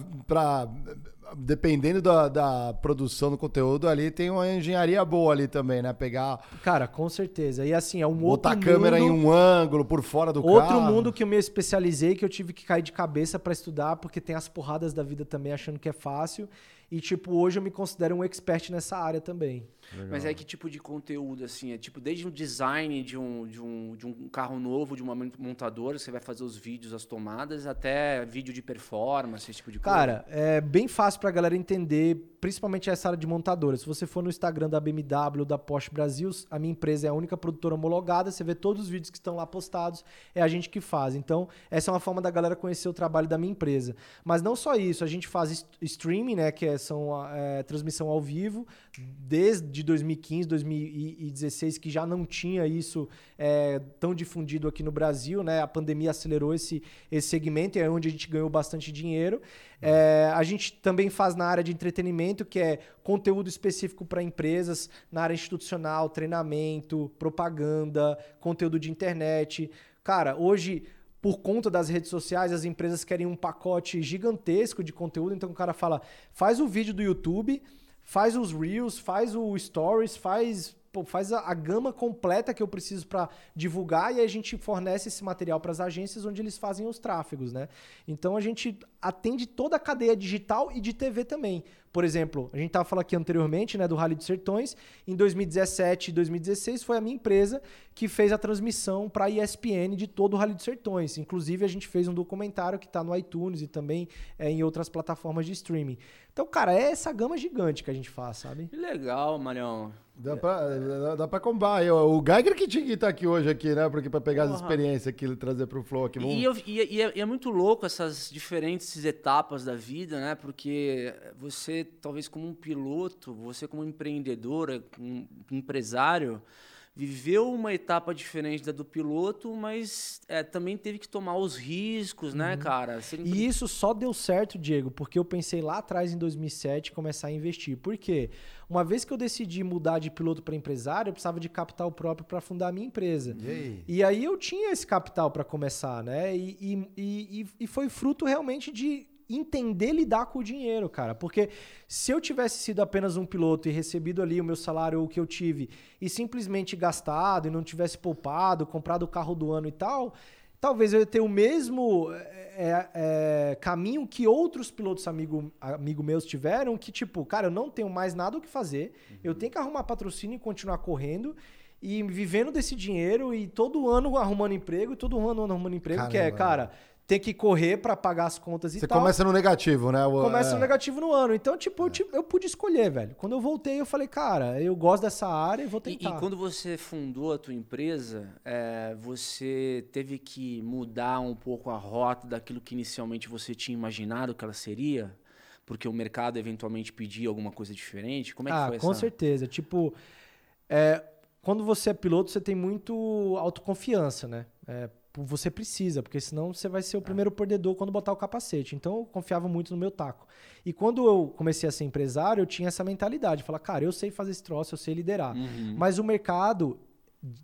dependendo da, da produção do conteúdo ali, tem uma engenharia boa ali também, né? Pegar, Cara, com certeza. E assim, é um botar outro a câmera mundo... em um ângulo, por fora do Outro carro. mundo que eu me especializei, que eu tive que cair de cabeça pra estudar, porque tem as porradas da vida também, achando que é fácil. E, tipo, hoje eu me considero um expert nessa área também. Mas é que tipo de conteúdo, assim? É tipo, desde o design de um, de um, de um carro novo, de uma mon- montadora, você vai fazer os vídeos, as tomadas, até vídeo de performance, esse tipo de coisa. Cara, é bem fácil pra galera entender, principalmente essa área de montadora. Se você for no Instagram da BMW, da Porsche Brasil, a minha empresa é a única produtora homologada, você vê todos os vídeos que estão lá postados, é a gente que faz. Então, essa é uma forma da galera conhecer o trabalho da minha empresa. Mas não só isso, a gente faz streaming, né, que é, são é, transmissão ao vivo, desde 2015, 2016, que já não tinha isso é, tão difundido aqui no Brasil, né? A pandemia acelerou esse, esse segmento e é onde a gente ganhou bastante dinheiro. É, a gente também faz na área de entretenimento, que é conteúdo específico para empresas, na área institucional, treinamento, propaganda, conteúdo de internet. Cara, hoje por conta das redes sociais, as empresas querem um pacote gigantesco de conteúdo. Então o cara fala: faz o vídeo do YouTube, faz os Reels, faz o Stories, faz pô, faz a, a, gama completa que eu preciso para divulgar e a gente fornece esse material para as agências onde eles fazem os tráfegos, né? Então a gente atende toda a cadeia digital e de TV também. Por exemplo, a gente estava falando aqui anteriormente né, do Rally dos Sertões. Em 2017 e 2016 foi a minha empresa que fez a transmissão para a ESPN de todo o Rally dos Sertões. Inclusive, a gente fez um documentário que está no iTunes e também é, em outras plataformas de streaming. Então, cara, é essa gama gigante que a gente faz, sabe? Que legal, Marião. Dá pra, dá, dá pra combar. o Geiger que tinha que estar aqui hoje aqui, né? Porque pra pegar uhum. as experiências aqui e trazer pro Flow aqui. Vamos... E, eu, e, e, é, e, é, muito louco essas diferentes etapas da vida, né? Porque você, talvez como um piloto, você como empreendedora, um empresário, viveu uma etapa diferente da do piloto, mas é, também teve que tomar os riscos, né, uhum. cara? Sempre... E isso só deu certo, Diego, porque eu pensei lá atrás, em 2007, começar a investir. Por quê? Uma vez que eu decidi mudar de piloto para empresário, eu precisava de capital próprio para fundar a minha empresa. E aí? e aí eu tinha esse capital para começar, né? E, e, e, e foi fruto realmente de entender lidar com o dinheiro, cara. Porque se eu tivesse sido apenas um piloto e recebido ali o meu salário, o que eu tive, e simplesmente gastado e não tivesse poupado, comprado o carro do ano e tal, talvez eu ia ter o mesmo é, é, caminho que outros pilotos amigo, amigo meus tiveram, que tipo, cara, eu não tenho mais nada o que fazer, uhum. eu tenho que arrumar patrocínio e continuar correndo e vivendo desse dinheiro e todo ano arrumando emprego e todo ano arrumando emprego, Caramba. que é, cara, ter que correr para pagar as contas e Você tal. Você começa no negativo, né? O, começa é. no negativo no ano. Então, tipo, é. eu, tipo, eu pude escolher, velho. Quando eu voltei, eu falei, cara, eu gosto dessa área e vou tentar. E, e quando você fundou a tua empresa, é, você teve que mudar um pouco a rota daquilo que inicialmente você tinha imaginado que ela seria? Porque o mercado eventualmente pedia alguma coisa diferente? Como é que ah, foi com essa... certeza. Tipo, é, quando você é piloto, você tem muito autoconfiança, né? É, você precisa, porque senão você vai ser o primeiro perdedor quando botar o capacete. Então eu confiava muito no meu taco. E quando eu comecei a ser empresário, eu tinha essa mentalidade, falar, cara, eu sei fazer esse troço, eu sei liderar. Uhum. Mas o mercado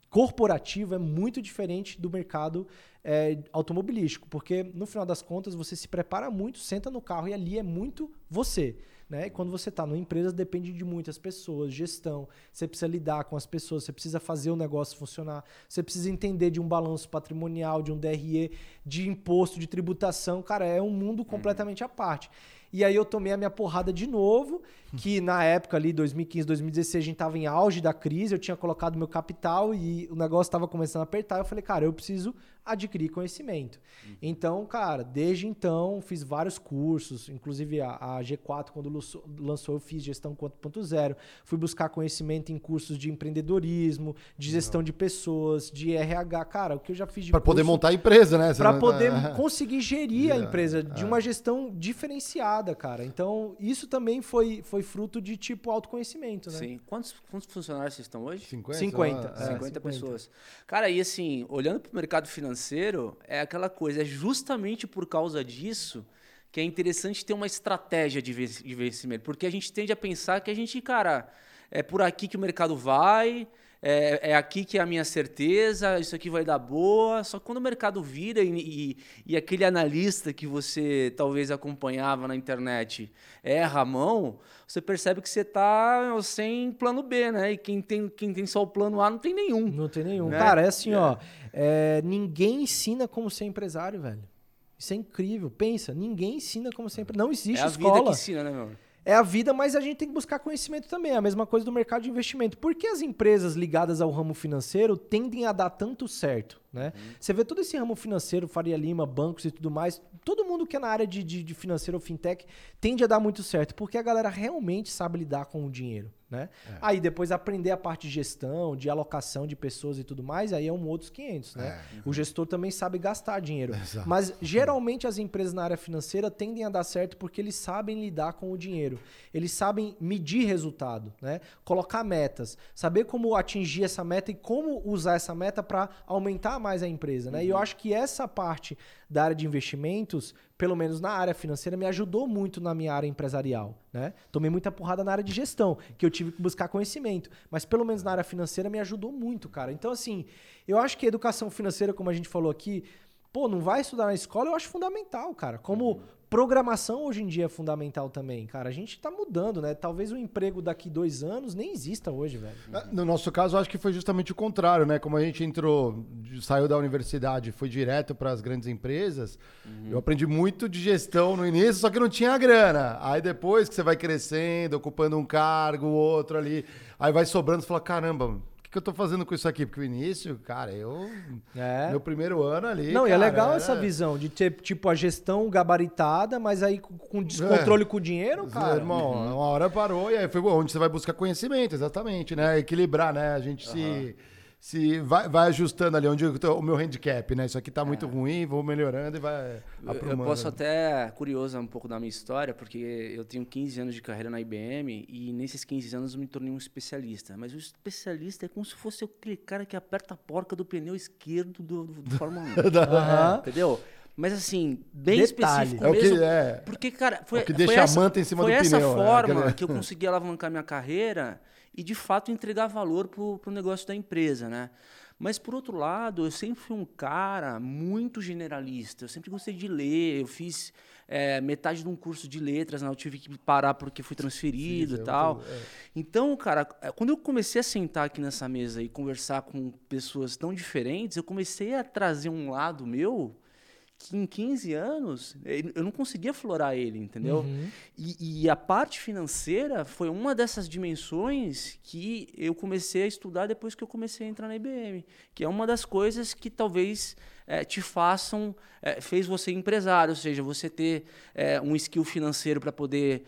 corporativo é muito diferente do mercado é, automobilístico, porque no final das contas você se prepara muito, senta no carro e ali é muito você. Né? E quando você está numa empresa, depende de muitas pessoas, gestão, você precisa lidar com as pessoas, você precisa fazer o negócio funcionar, você precisa entender de um balanço patrimonial, de um DRE, de imposto, de tributação. Cara, é um mundo completamente à parte. E aí eu tomei a minha porrada de novo, que na época ali, 2015, 2016, a gente tava em auge da crise, eu tinha colocado meu capital e o negócio estava começando a apertar. Eu falei, cara, eu preciso adquirir conhecimento. Uhum. Então, cara, desde então fiz vários cursos, inclusive a, a G4, quando lançou, eu fiz gestão 4.0. Fui buscar conhecimento em cursos de empreendedorismo, de gestão de pessoas, de RH. Cara, o que eu já fiz de Para poder montar a empresa, né? Para poder <laughs> conseguir gerir a empresa de uma gestão diferenciada, cara. Então, isso também foi, foi fruto de tipo autoconhecimento, né? Sim. Quantos, quantos funcionários vocês estão hoje? 50. 50, é, 50, 50 pessoas. Cara, e assim, olhando para o mercado financeiro, financeiro é aquela coisa, é justamente por causa disso que é interessante ter uma estratégia de investimento, porque a gente tende a pensar que a gente, cara, é por aqui que o mercado vai, é, é, aqui que é a minha certeza, isso aqui vai dar boa. Só que quando o mercado vira e, e, e, aquele analista que você talvez acompanhava na internet erra a mão, você percebe que você está sem plano B, né? E quem tem, quem tem só o plano A não tem nenhum. Não tem nenhum. Né? Cara, é assim, é. ó. É, ninguém ensina como ser empresário, velho. Isso é incrível. Pensa, ninguém ensina como ser empresário. Não existe é a escola. Vida que ensina, né, meu? é a vida, mas a gente tem que buscar conhecimento também. É a mesma coisa do mercado de investimento. Por que as empresas ligadas ao ramo financeiro tendem a dar tanto certo? Né? Uhum. Você vê todo esse ramo financeiro, Faria Lima, bancos e tudo mais, todo mundo que é na área de, de, de financeiro ou fintech tende a dar muito certo, porque a galera realmente sabe lidar com o dinheiro. Né? É. Aí depois aprender a parte de gestão, de alocação de pessoas e tudo mais, aí é um outros 500, né? É. O gestor também sabe gastar dinheiro. <laughs> Exato. Mas geralmente as empresas na área financeira tendem a dar certo porque eles sabem lidar com o dinheiro. Eles sabem medir resultado, né? Colocar metas, saber como atingir essa meta e como usar essa meta para aumentar mais a empresa, né? Uhum. E eu uhum. acho que essa parte da área de investimentos, pelo menos na área financeira, me ajudou muito na minha área empresarial. Né? Tomei muita porrada na área de gestão, que eu tive que buscar conhecimento. Mas pelo menos na área financeira me ajudou muito, cara. Então, assim, eu acho que educação financeira, como a gente falou aqui, pô, não vai estudar na escola, eu acho fundamental, cara. Como programação hoje em dia é fundamental também, cara. A gente tá mudando, né? Talvez o emprego daqui dois anos nem exista hoje, velho. No nosso caso, eu acho que foi justamente o contrário, né? Como a gente entrou, saiu da universidade, foi direto para as grandes empresas, eu aprendi muito de gestão no início, só que não tinha grana. Aí depois que você vai crescendo, ocupando um cargo, outro ali, aí vai sobrando, você fala, caramba, que, que eu tô fazendo com isso aqui? Porque o início, cara, eu... É. Meu primeiro ano ali, Não, e é cara, legal era- essa visão de ter, tipo, a gestão gabaritada, mas aí com- com descontrole com o dinheiro, cara. Irmão, uma hora parou e aí foi onde você vai buscar conhecimento, exatamente, né? Equilibrar, né? A gente se, se vai, vai ajustando ali onde eu tô- o meu handicap, né? Isso aqui tá muito ruim, vou melhorando e vai Eu- Eu aprumando. posso até, curioso um pouco da minha história, porque eu tenho 15 anos de carreira na IBM e nesses 15 anos eu me tornei um especialista. Mas o especialista é como se fosse aquele cara que aperta a porca do pneu esquerdo do, do, do Fórmula 1. <laughs> Aham. Entendeu? Mas assim, bem Detalhe. específico É o que- mesmo. é. Porque, cara, foi, É o que foi deixa a essa, manta em cima foi do essa pneu, né? forma Aquele- <laughs> que eu consegui alavancar minha carreira e, de fato, entregar valor pro, pro negócio da empresa, né? Mas, por outro lado, eu sempre fui um cara muito generalista. Eu sempre gostei de ler. Eu fiz eh, metade de um curso de letras, né? Eu tive que parar porque fui transferido Fiz, e eu tal. é. Então, cara, eh, quando eu comecei a sentar aqui nessa mesa e conversar com pessoas tão diferentes, eu comecei a trazer um lado meu que em 15 anos eh, eu não conseguia aflorar ele, entendeu? Uhum. E, e a parte financeira foi uma dessas dimensões que eu comecei a estudar depois que eu comecei a entrar na IBM, que é uma das coisas que talvez eh, te façam, eh, fez você empresário, ou seja, você ter eh, um skill financeiro para poder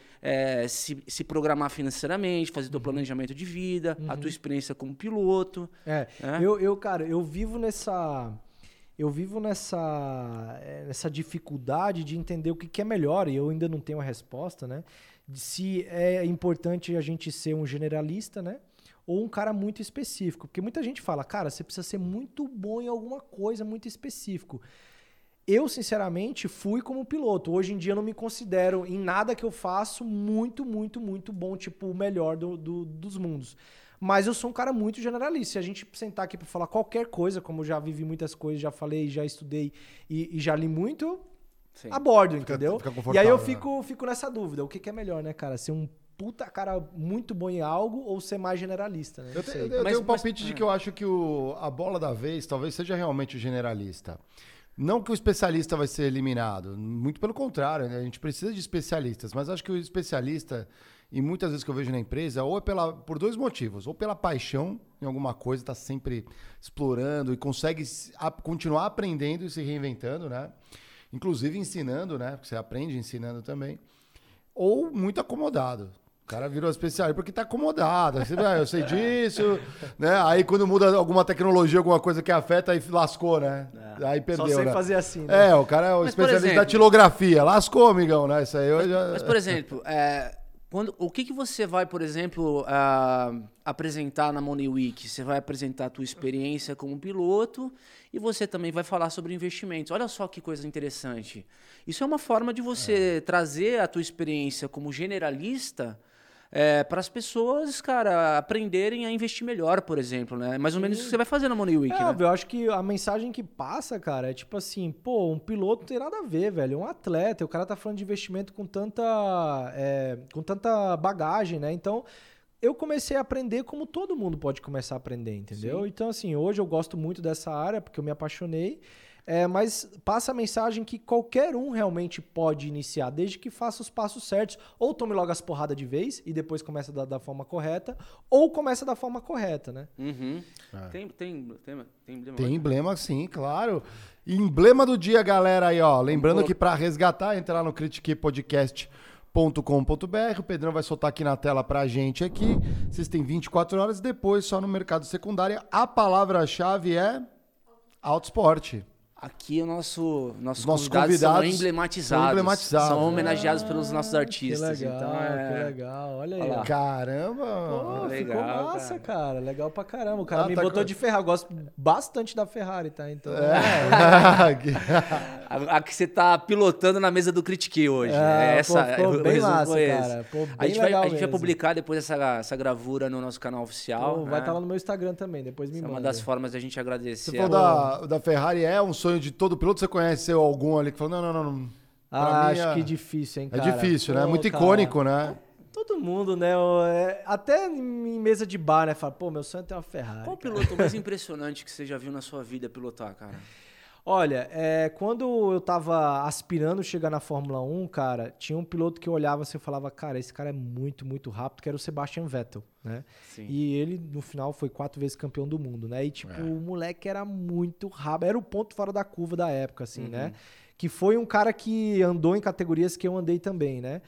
se, se programar financeiramente, fazer teu planejamento de vida, a tua experiência como piloto. É, É? Eu, eu, cara, eu vivo nessa. Eu vivo nessa, eh, nessa dificuldade de entender o que, que é melhor, e eu ainda não tenho a resposta, né? De se é importante a gente ser um generalista, né? Ou um cara muito específico. Porque muita gente fala, cara, você precisa ser muito bom em alguma coisa muito específico. Eu, sinceramente, fui como piloto. Hoje em dia eu não me considero em nada que eu faço muito, muito, muito bom, tipo, o melhor do, do- dos mundos. Mas eu sou um cara muito generalista. Se a gente sentar aqui para falar qualquer coisa, como eu já vivi muitas coisas, já falei, já estudei e, e já li muito, Sim. abordo, Fica- entendeu? fica e aí eu né? fico, fico nessa dúvida. O que, que é melhor, né, cara? Ser um puta cara muito bom em algo ou ser mais generalista, né? Eu, Não te- sei. eu- eu Mas- tenho um mas- palpite de é. que eu acho que o, a bola da vez talvez seja realmente o generalista. Não que o especialista vai ser eliminado, muito pelo contrário, né? a gente precisa de especialistas, mas acho que o especialista, e muitas vezes que eu vejo na empresa, ou é pela, por dois motivos, ou pela paixão em alguma coisa, está sempre explorando e consegue continuar aprendendo e se reinventando, né? Inclusive ensinando, né? Porque você aprende ensinando também ou muito acomodado. O cara virou especialista porque tá acomodado. Você, "Ah, eu sei disso, <laughs> né? Aí quando muda alguma tecnologia, alguma coisa que afeta, aí lascou, né? Aí Só perdeu, sei né? fazer assim, né? É, o cara é o Mas, especialista da exemplo- tilografia. Lascou, amigão, né? Isso aí eu já... Mas, por exemplo, é, quando, o que, que você vai, por exemplo, ah, apresentar na Money Week? Você vai apresentar a tua experiência como piloto e você também vai falar sobre investimentos. Olha só que coisa interessante. Isso é uma forma de você trazer a tua experiência como generalista para as pessoas, cara, aprenderem a investir melhor, por exemplo, né? Mais ou menos isso que você vai fazer na Money Week, É, né? óbvio, eu acho que a mensagem que passa, cara, é tipo assim, pô, um piloto não tem nada a ver, velho. É um atleta, o cara tá falando de investimento com tanta, é, com tanta bagagem, né? Então, eu comecei a aprender como todo mundo pode começar a aprender, entendeu? Então, assim, hoje eu gosto muito dessa área porque eu me apaixonei. É, mas passa a mensagem que qualquer um realmente pode iniciar, desde que faça os passos certos. Ou tome logo as porradas de vez e depois começa da, da forma correta, ou começa da forma correta, né? Uhum. Tem, tem, tem, tem emblema? Tem emblema, sim, claro. E emblema do dia, galera, aí, ó. Lembrando que para resgatar, entra lá no critiquepodcast.com.br. O Pedrão vai soltar aqui na tela pra gente aqui. Vocês têm 24 horas depois, só no mercado secundário. A palavra-chave é autoesporte. Aqui o nosso, nossos, Os nossos convidados, convidados são emblematizados. são emblematizados. São homenageados pelos nossos Que artistas. legal, então é... que legal. Olha aí. Olha. Caramba! Pô, legal, ficou massa, cara. Legal pra caramba. O cara Ah, me tá botou com- de Ferrari. Eu gosto bastante da Ferrari, tá? Então. É. <laughs> A, a que você tá pilotando na mesa do Critique hoje. É, né? pô, Essa, ficou o bem resumo massa, foi cara. Pô, a bem gente, vai, legal a gente vai publicar depois essa, essa gravura no nosso canal oficial. Pô, vai né? estar lá no meu Instagram também, depois me Essa é manda. uma das formas da gente agradecer. Você falou a- da, da Ferrari, é um sonho sonho de todo piloto? Você conhece algum ali que falou, não, não, não. não. Ah, acho é- que difícil, hein, É cara. difícil, né? Pô, Muito cara. icônico, né? Todo mundo, né? é, Até em mesa de bar, né? Fala, pô, meu sonho é ter uma Ferrari. Qual o cara. piloto mais <laughs> impressionante que você já viu na sua vida pilotar, cara? Olha, é, quando eu tava aspirando chegar na Fórmula 1, cara, tinha um piloto que eu olhava assim e falava, cara, esse cara é muito, muito rápido, que era o Sebastian Vettel, né? Sim. E ele, no final, foi quatro vezes campeão do mundo, né? E, tipo, É. o moleque era muito rápido, era o ponto fora da curva da época, assim, Uhum. né? Que foi um cara que andou em categorias que eu andei também, né?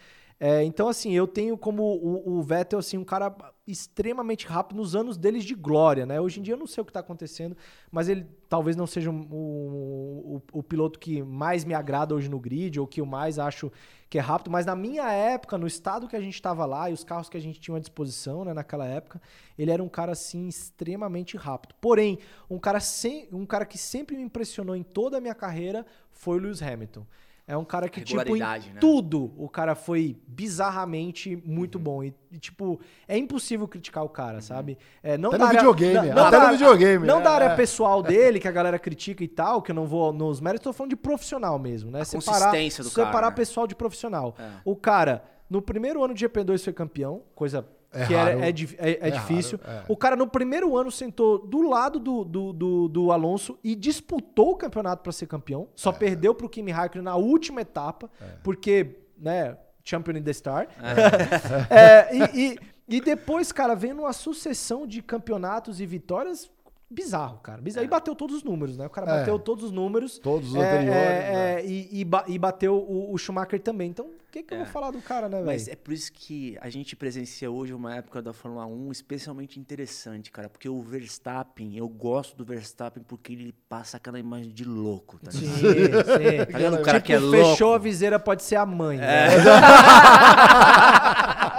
É, então, assim, eu tenho como o, o Vettel, assim, um cara extremamente rápido nos anos deles de glória, né? Hoje em dia eu não sei o que tá acontecendo, mas ele talvez não seja o, o, o piloto que mais me agrada hoje no grid, ou que eu mais acho que é rápido, mas na minha época, no estado que a gente tava lá e os carros que a gente tinha à disposição, né, naquela época, ele era um cara, assim, extremamente rápido. Porém, um cara, sem, um cara que sempre me impressionou em toda a minha carreira foi o Lewis Hamilton. É um cara que, tipo, em né? tudo o cara foi bizarramente muito bom. E, e, tipo, é impossível criticar o cara, sabe? É, não Até da no área- videogame, não- não até da- no videogame, Não é, da área é. pessoal dele, que a galera critica e tal, que eu não vou nos méritos, tô falando de profissional mesmo, né? A consistência do separar cara, né? pessoal de profissional. É. O cara, no primeiro ano de GP2 foi campeão, coisa É que raro. é, é- é É difícil. raro, é. O cara, no primeiro ano, sentou do lado do, do, do, do Alonso e disputou o campeonato para ser campeão. Só perdeu pro Kimi Raikkonen na última etapa, porque, né, champion in the star. <laughs> É, e, e, e depois, cara, vem numa sucessão de campeonatos e vitórias bizarro, cara. Bizarro. E bateu todos os números, né? O cara É. bateu todos os números. Todos os É, anteriores, é, né? é, e, e e bateu o, o Schumacher também. Então, o que, que eu vou falar do cara, né, Mas velho? é por isso que a gente presencia hoje uma época da Fórmula 1 especialmente interessante, cara. Porque o Verstappen, eu gosto do Verstappen porque ele passa aquela imagem de louco, tá Sim, ligado? sim. Tá ligado? O cara Tipo, que é fechou louco. a viseira, pode ser a mãe. É. né? <laughs>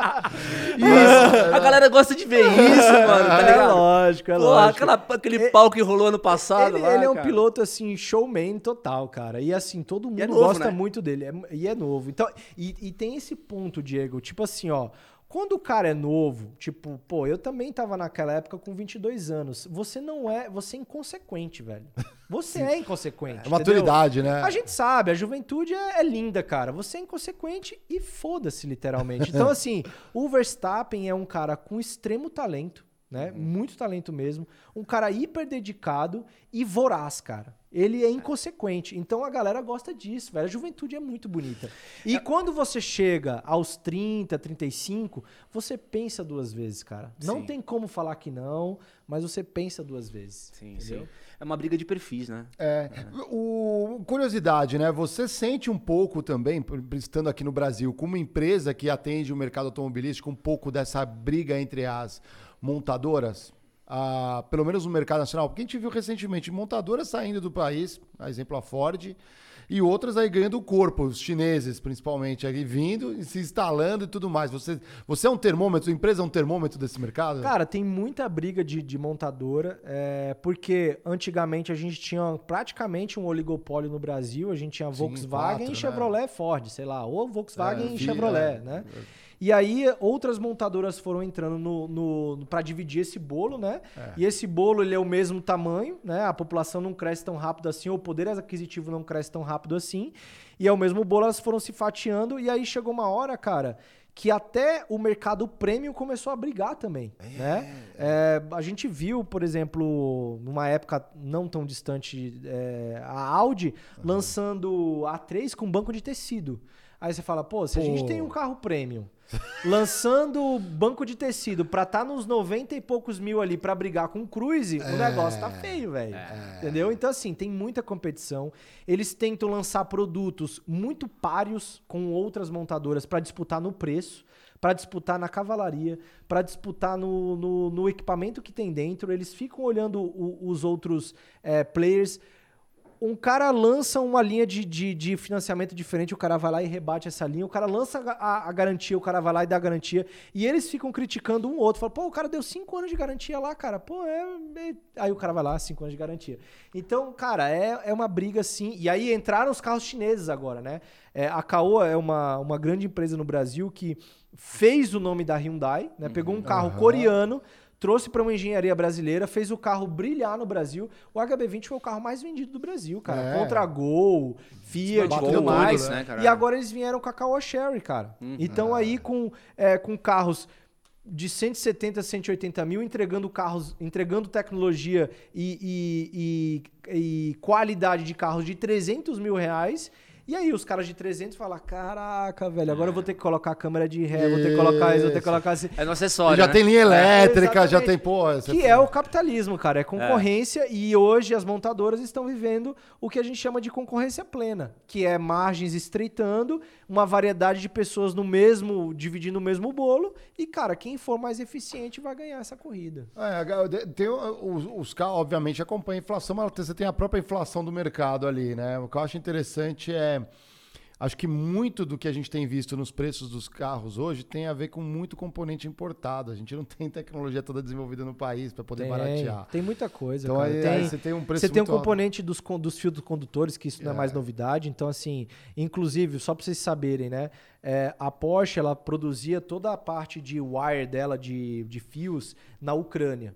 Isso. A galera gosta de ver isso, mano, tá É ligado? lógico, é Pô, lógico. aquela, aquele pau que rolou ano passado Ele, lá, ele é um cara. piloto, assim, showman total, cara. E assim, todo mundo é novo, gosta né? muito dele. É- e é novo. Então, e, e tem esse ponto, Diego. Tipo assim, ó. Quando o cara é novo, tipo, pô, eu também tava naquela época com 22 anos. Você não é. Você é inconsequente, velho. Você é inconsequente. É entendeu? maturidade, né? A gente sabe, a juventude é, é linda, cara. Você é inconsequente e foda-se, literalmente. <laughs> Então, assim, o Verstappen é um cara com extremo talento, né? Muito talento mesmo. Um cara hiper dedicado e voraz, cara. Ele é inconsequente. Então a galera gosta disso, velho. A juventude é muito bonita. E quando você chega aos 30, 35, você pensa duas vezes, cara. Não Sim. tem como falar que não, mas você pensa duas vezes. Sim, entendeu? sim. É uma briga de perfis, né? É, o, curiosidade, né? Você sente um pouco também, estando aqui no Brasil, como empresa que atende o mercado automobilístico, um pouco dessa briga entre as montadoras? Ah, pelo menos no mercado nacional, porque a gente viu recentemente montadoras saindo do país, a exemplo a Ford, e outras aí ganhando corpo, os chineses principalmente, aí vindo e se instalando e tudo mais. Você, você é um termômetro, a empresa é um termômetro desse mercado? Cara, tem muita briga de, de montadora, é, porque antigamente a gente tinha praticamente um oligopólio no Brasil, a gente tinha Volkswagen quatro, e né? Chevrolet Ford, sei lá, ou Volkswagen É, e Chevrolet, é. né? E aí outras montadoras foram entrando no, no, para dividir esse bolo, né? E esse bolo ele é o mesmo tamanho, né? A população não cresce tão rápido assim, ou o poder aquisitivo não cresce tão rápido assim. E é o mesmo bolo, elas foram se fatiando, e aí chegou uma hora, cara, que até o mercado premium começou a brigar também, né? É, a gente viu, por exemplo, numa época não tão distante, é, a Audi lançando a A3 com banco de tecido. Aí você fala, pô, se a gente Pô. tem um carro premium lançando banco de tecido pra estar nos 90 e poucos mil ali pra brigar com o Cruise, o negócio tá feio, velho. Entendeu? Então, assim, tem muita competição. Eles tentam lançar produtos muito páreos com outras montadoras pra disputar no preço, pra disputar na cavalaria, pra disputar no, no, no equipamento que tem dentro. Eles ficam olhando o- os outros é, players um cara lança uma linha de, de, de financiamento diferente, o cara vai lá e rebate essa linha, o cara lança a, a- garantia, o cara vai lá e dá a garantia, e eles ficam criticando um outro, falam, pô, o cara deu cinco anos de garantia lá, cara, pô, é... é-" Aí o cara vai lá, cinco anos de garantia. Então, cara, é, é uma briga assim, e aí entraram os carros chineses agora, né? É, a Caoa é uma, uma grande empresa no Brasil que fez o nome da Hyundai, né? Pegou um carro Aham. coreano, trouxe para uma engenharia brasileira, fez o carro brilhar no Brasil. O HB20 foi o carro mais vendido do Brasil, cara. É. Contra Gol, Fiat, tudo mais. né, cara? e agora eles vieram com a Caoa Sherry, cara. Então aí com, é, com carros de 170 a 180 mil, entregando carros, entregando tecnologia e, e- e- e qualidade de carros de 300 mil reais. E aí os caras de 300 falam, caraca, velho, agora eu vou ter que colocar a câmera de ré, vou ter que colocar isso, vou ter que colocar assim. É no acessório, já né? tem linha elétrica, já tem, essa- Que é o capitalismo, cara. É concorrência e hoje as montadoras estão vivendo o que a gente chama de concorrência plena, que é margens estreitando, uma variedade de pessoas no mesmo, dividindo o mesmo bolo e, cara, quem for mais eficiente vai ganhar essa corrida. É, tem os, os carros, obviamente, acompanham a inflação, mas você tem a própria inflação do mercado ali, né? O que eu acho interessante é. Acho que muito do que a gente tem visto nos preços dos carros hoje tem a ver com muito componente importado. A gente não tem tecnologia toda desenvolvida no país para poder Tem, baratear. tem muita coisa, Então aí, tem, aí você tem um preço Você tem um alto. componente dos, dos fios condutores, que isso não é É. mais novidade. Então, assim, inclusive, só pra vocês saberem, né? é, a Porsche, ela produzia toda a parte de wire dela, de, de fios, na Ucrânia.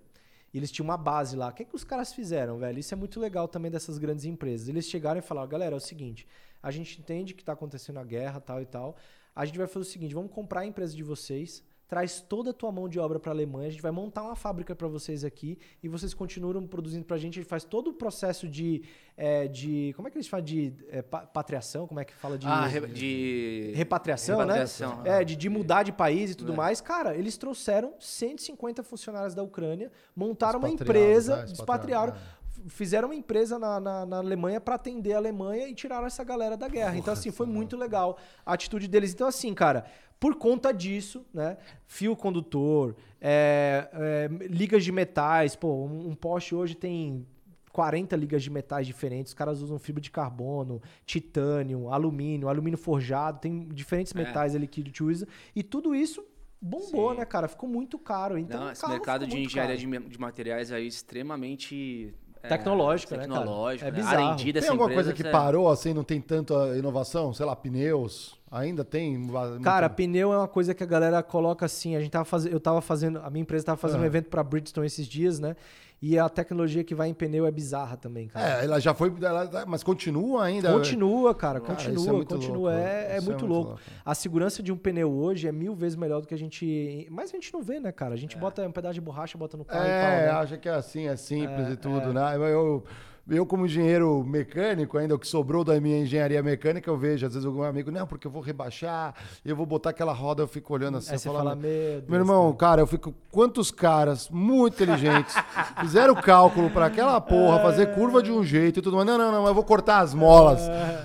E Eles tinham uma base lá. O que, é que os caras fizeram, velho? Isso é muito legal também dessas grandes empresas. Eles chegaram e falaram, galera, é o seguinte, a gente entende que tá acontecendo a guerra, tal e tal. A gente vai fazer o seguinte, vamos comprar a empresa de vocês, traz toda a tua mão de obra para a Alemanha, a gente vai montar uma fábrica para vocês aqui e vocês continuam produzindo para a gente, a gente faz todo o processo de, é, de como é que eles falam de é, pa- patriação, como é que fala de Ah, re- de... repatriação, Repatriação, né? É, de, de mudar de país e tudo É. mais. Cara, eles trouxeram 150 funcionários da Ucrânia, montaram uma empresa, né? expatriaram, Expatriaram, f- fizeram uma empresa na, na, na Alemanha para atender a Alemanha e tiraram essa galera da guerra. então, assim, foi muito legal a atitude deles. Então, assim, cara, por conta disso, né? Fio condutor, é, é, ligas de metais, pô, um, um Porsche hoje tem 40 ligas de metais diferentes, os caras usam fibra de carbono, titânio, alumínio, alumínio forjado, tem diferentes É. metais ali que a gente usa, e tudo isso bombou, Sim. né, cara? Ficou muito caro. Então, Não, esse mercado de engenharia caro. de, de materiais aí extremamente... é, Tecnológico, né, cara? Tecnológico, É né? bizarro. R&D Tem dessa alguma coisa que é- parou assim, não tem tanta inovação? Sei lá, pneus? Ainda tem? Cara, muito- pneu é uma coisa que a galera coloca assim. A gente tava fazendo, eu tava fazendo, a minha empresa tava fazendo um Aham. evento pra Bridgestone esses dias, né? E a tecnologia que vai em pneu é bizarra também, cara. É, ela já foi. ela- mas continua ainda. Continua, cara, Cara, continua, é muito continua. louco, é, é isso é muito muito louco. louco. A segurança de um pneu hoje é mil vezes melhor do que a gente. Mas a gente não vê, né, cara? A gente bota um pedaço de borracha, bota no carro e É, tal, né? acha que é assim, é simples É, e tudo, né? Eu, eu, como engenheiro mecânico, ainda o que sobrou da minha engenharia mecânica, eu vejo, às vezes, algum amigo, não, porque eu vou rebaixar, eu vou botar aquela roda, eu fico olhando assim, Aí eu você falo, fala, meu Deus, Meu irmão, cara, eu fico. Quantos caras muito inteligentes <laughs> fizeram o cálculo pra aquela porra fazer curva de um jeito e tudo mais? Não, não, não, eu vou cortar as molas.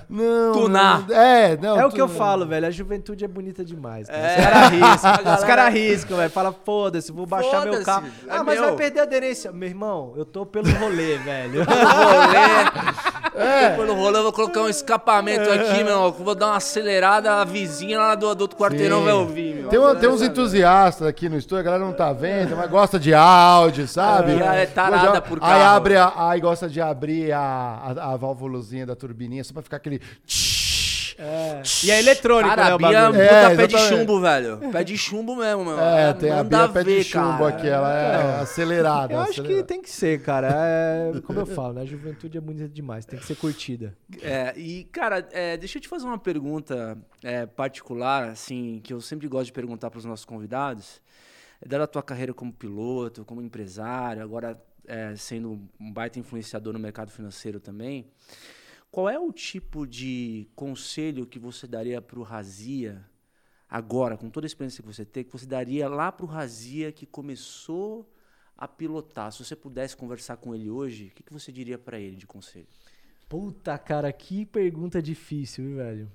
Não. Tunar. não, É, não. É o que eu tu- falo, velho. A juventude é bonita demais. Cara. É. Os caras arriscam. <laughs> Os galera- caras arriscam, velho. Fala, foda-se, vou baixar meu Foda-se, carro. é Ah, mas meu. vai perder a aderência. Meu irmão, eu tô pelo rolê, <laughs> velho. Rolê. Depois no rolê eu vou colocar um escapamento aqui, meu. Vou dar uma acelerada, a vizinha lá do, do outro quarteirão Sim. vai ouvir, meu. Tem, tem uns entusiastas aqui no estúdio, a galera não tá vendo, mas gosta de áudio, sabe? Galera é tarada Já- por Aí carro. abre a, aí gosta de abrir a, a, a válvulazinha da turbininha só pra ficar aquele. E é eletrônico, Cara, né, a o Bia bagulho. puta É, pé de chumbo, velho. Pé de chumbo mesmo, meu. É, tem a Bia pé de ver, chumbo cara. aqui, ela é acelerada. Eu acho acelerada. que tem que ser, cara. É, como eu falo, né? A juventude é bonita demais. Tem que ser curtida. É, e, cara, é, deixa eu te fazer uma pergunta é, particular, assim, que eu sempre gosto de perguntar para os nossos convidados. É dada a tua carreira como piloto, como empresário, agora é, sendo um baita influenciador no mercado financeiro também. Qual é o tipo de conselho que você daria para o Razia agora, com toda a experiência que você tem, que você daria lá para o Razia que começou a pilotar? Se você pudesse conversar com ele hoje, o que, que você diria para ele de conselho? Puta, cara, que pergunta difícil, velho?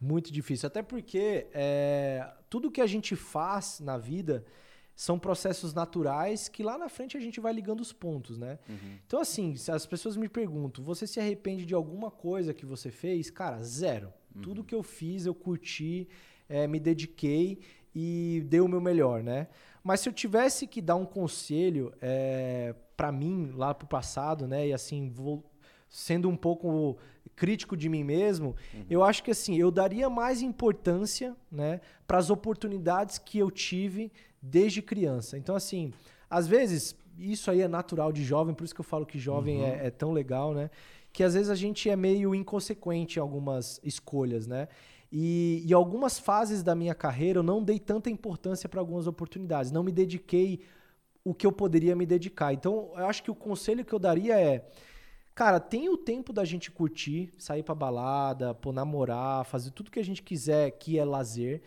Muito difícil. Até porque é, tudo que a gente faz na vida são processos naturais que lá na frente a gente vai ligando os pontos, né? Então, assim, se as pessoas me perguntam, você se arrepende de alguma coisa que você fez? Cara, zero. Tudo que eu fiz, eu curti, é, me dediquei e dei o meu melhor, né? Mas se eu tivesse que dar um conselho é, para mim lá pro passado, né? E assim, vou sendo um pouco crítico de mim mesmo, eu acho que assim, eu daria mais importância, né, para as oportunidades que eu tive desde criança. Então assim, às vezes, isso aí é natural de jovem, por isso que eu falo que jovem Uhum. é, é tão legal, né? Que às vezes a gente é meio inconsequente em algumas escolhas, né? E em algumas fases da minha carreira eu não dei tanta importância para algumas oportunidades, não me dediquei o que eu poderia me dedicar. Então, eu acho que o conselho que eu daria é, cara, tem o tempo da gente curtir, sair pra balada, pô, namorar, fazer tudo que a gente quiser que é lazer.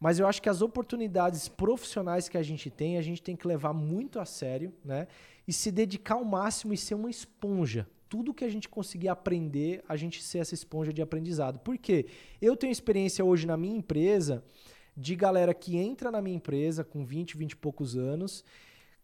Mas eu acho que as oportunidades profissionais que a gente tem, a gente tem que levar muito a sério, né? E se dedicar ao máximo e ser uma esponja. Tudo que a gente conseguir aprender, a gente ser essa esponja de aprendizado. Por quê? Eu tenho experiência hoje na minha empresa de galera que entra na minha empresa com 20, 20 e poucos anos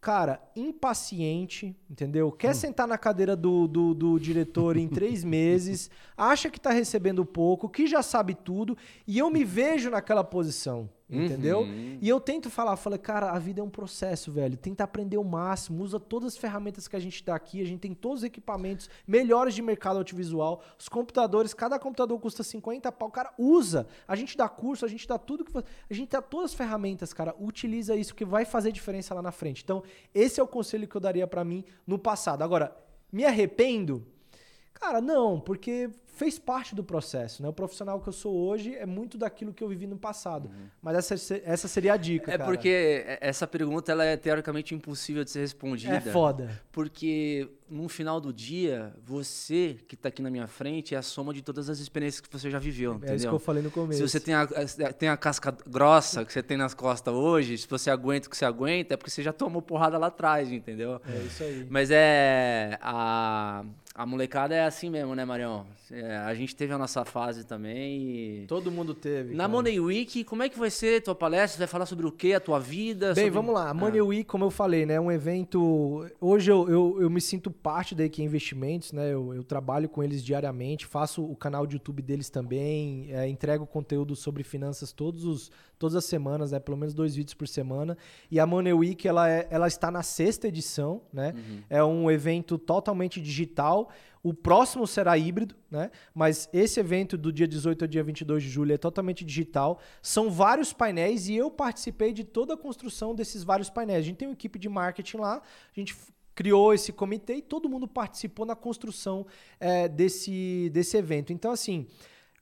cara, impaciente, entendeu? Quer sentar na cadeira do, do, do diretor em três <laughs> meses, acha que tá recebendo pouco, que já sabe tudo, e eu me vejo naquela posição, entendeu? E eu tento falar, falei, cara, a vida é um processo, velho. Tenta aprender o máximo, usa todas as ferramentas que a gente dá aqui, a gente tem todos os equipamentos melhores de mercado audiovisual, os computadores, cada computador custa 50 pau, cara, usa. A gente dá curso, a gente dá tudo que a gente dá todas as ferramentas, cara, utiliza isso que vai fazer diferença lá na frente. Então, esse é o conselho que eu daria pra mim no passado. Agora, me arrependo? Cara, não, porque fez parte do processo, né? O profissional que eu sou hoje é muito daquilo que eu vivi no passado. Mas essa, essa seria a dica, É cara. porque essa pergunta ela é teoricamente impossível de ser respondida. é foda. Porque no final do dia, você que tá aqui na minha frente é a soma de todas as experiências que você já viveu, É entendeu? isso que eu falei no começo. Se você tem a, tem a casca grossa que você tem nas costas hoje, se você aguenta o que você aguenta, é porque você já tomou porrada lá atrás, entendeu? É isso aí. Mas é. A, a molecada é assim mesmo, né, Marião? É, a gente teve a nossa fase também e. Todo mundo teve. Na cara. Money Week, como é que vai ser tua palestra? Você vai falar sobre o quê? A tua vida? Bem, sobre- vamos lá. A Ah. Money Week, como eu falei, né, é um evento. Hoje eu, eu, eu me sinto parte da EQ Investimentos, né? Eu, eu trabalho com eles diariamente, faço o canal de YouTube deles também, é, entrego conteúdo sobre finanças todos os, todas as semanas, né? Pelo menos dois vídeos por semana. E a Money Week, ela, é, ela está na sexta edição, né? É um evento totalmente digital. O próximo será híbrido, né? Mas esse evento do dia 18 ao dia 22 de julho é totalmente digital. São vários painéis e eu participei de toda a construção desses vários painéis. A gente tem uma equipe de marketing lá, a gente criou esse comitê e todo mundo participou na construção eh, desse, desse evento. Então, assim,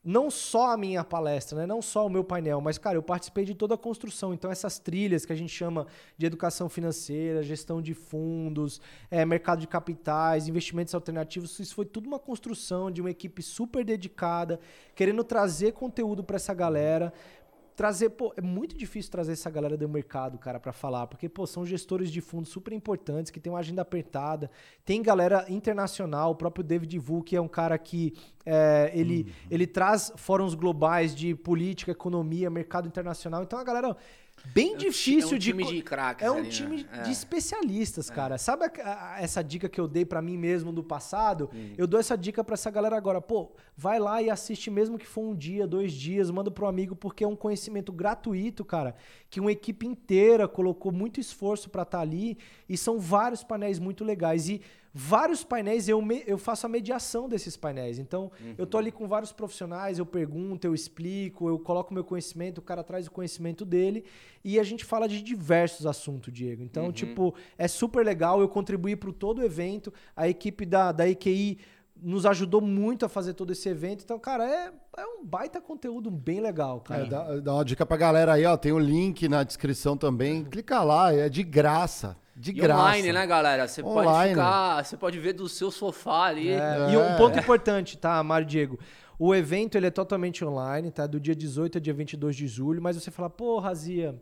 não só a minha palestra, né? não só o meu painel, mas, cara, eu participei de toda a construção. Então, essas trilhas que a gente chama de educação financeira, gestão de fundos, eh, mercado de capitais, investimentos alternativos, isso foi tudo uma construção de uma equipe super dedicada, querendo trazer conteúdo para essa galera. Trazer, pô, é muito difícil trazer essa galera do mercado, cara, para falar, porque, pô, são gestores de fundos super importantes, que tem uma agenda apertada, tem galera internacional, o próprio David Vu, que é um cara que é, ele, ele traz fóruns globais de política, economia, mercado internacional, então a galera bem É difícil é um de time co- de craques é um ali, né? time É. de especialistas, cara. Sabe a- a- essa dica que eu dei pra mim mesmo do passado? Hum. Eu dou essa dica pra essa galera agora. Pô, vai lá e assiste mesmo que for um dia, dois dias, manda pro amigo, porque é um conhecimento gratuito, cara, que uma equipe inteira colocou muito esforço pra estar ali e são vários painéis muito legais. E vários painéis eu, me- eu faço a mediação desses painéis. Então, eu tô ali com vários profissionais, eu pergunto, eu explico, eu coloco meu conhecimento, o cara traz o conhecimento dele e a gente fala de diversos assuntos, Diego. Então, tipo, é super legal, eu contribuí para todo o evento, a equipe da, da EQI nos ajudou muito a fazer todo esse evento. Então, cara, é, é um baita conteúdo bem legal, cara. É, dá, dá uma dica pra galera aí, ó. Tem o link na descrição também. Clica lá, é de graça. De E graça. online, né, galera? Você pode ficar, você pode ver do seu sofá ali. É, E um ponto importante, tá, Mário Diego? O evento ele é totalmente online, tá? Do dia 18 ao dia 22 de julho, mas você fala, pô, Razia,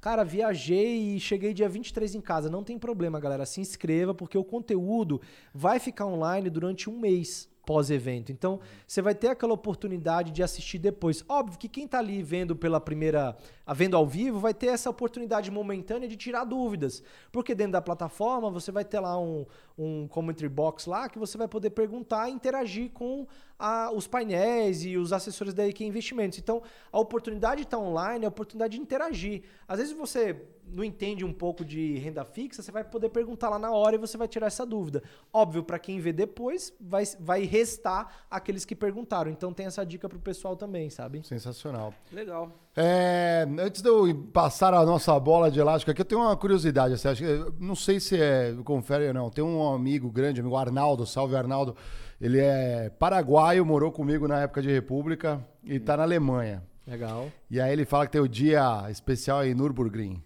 cara, viajei e cheguei dia 23 em casa. Não tem problema, galera. Se inscreva, porque o conteúdo vai ficar online durante um mês pós-evento. Então, você vai ter aquela oportunidade de assistir depois. Óbvio que quem tá ali vendo pela primeira, a vendo ao vivo, vai ter essa oportunidade momentânea de tirar dúvidas. Porque dentro da plataforma, você vai ter lá um, um commentary box lá que você vai poder perguntar e interagir com a- os painéis e os assessores da EQ Investimentos. Então, a oportunidade de estar online é a oportunidade de interagir. Às vezes você não entende um pouco de renda fixa, você vai poder perguntar lá na hora e você vai tirar essa dúvida. Óbvio, para quem vê depois, vai, vai restar aqueles que perguntaram. Então tem essa dica pro pessoal também, sabe? Sensacional. Legal. É, antes de eu passar a nossa bola de elástico aqui, eu tenho uma curiosidade. Assim, acho que- não sei se é, confere ou não. Tem um amigo grande, amigo Arnaldo, salve Arnaldo. Ele é paraguaio, morou comigo na época de República e tá na Alemanha. Legal. E aí ele fala que tem o dia especial em Nürburgring.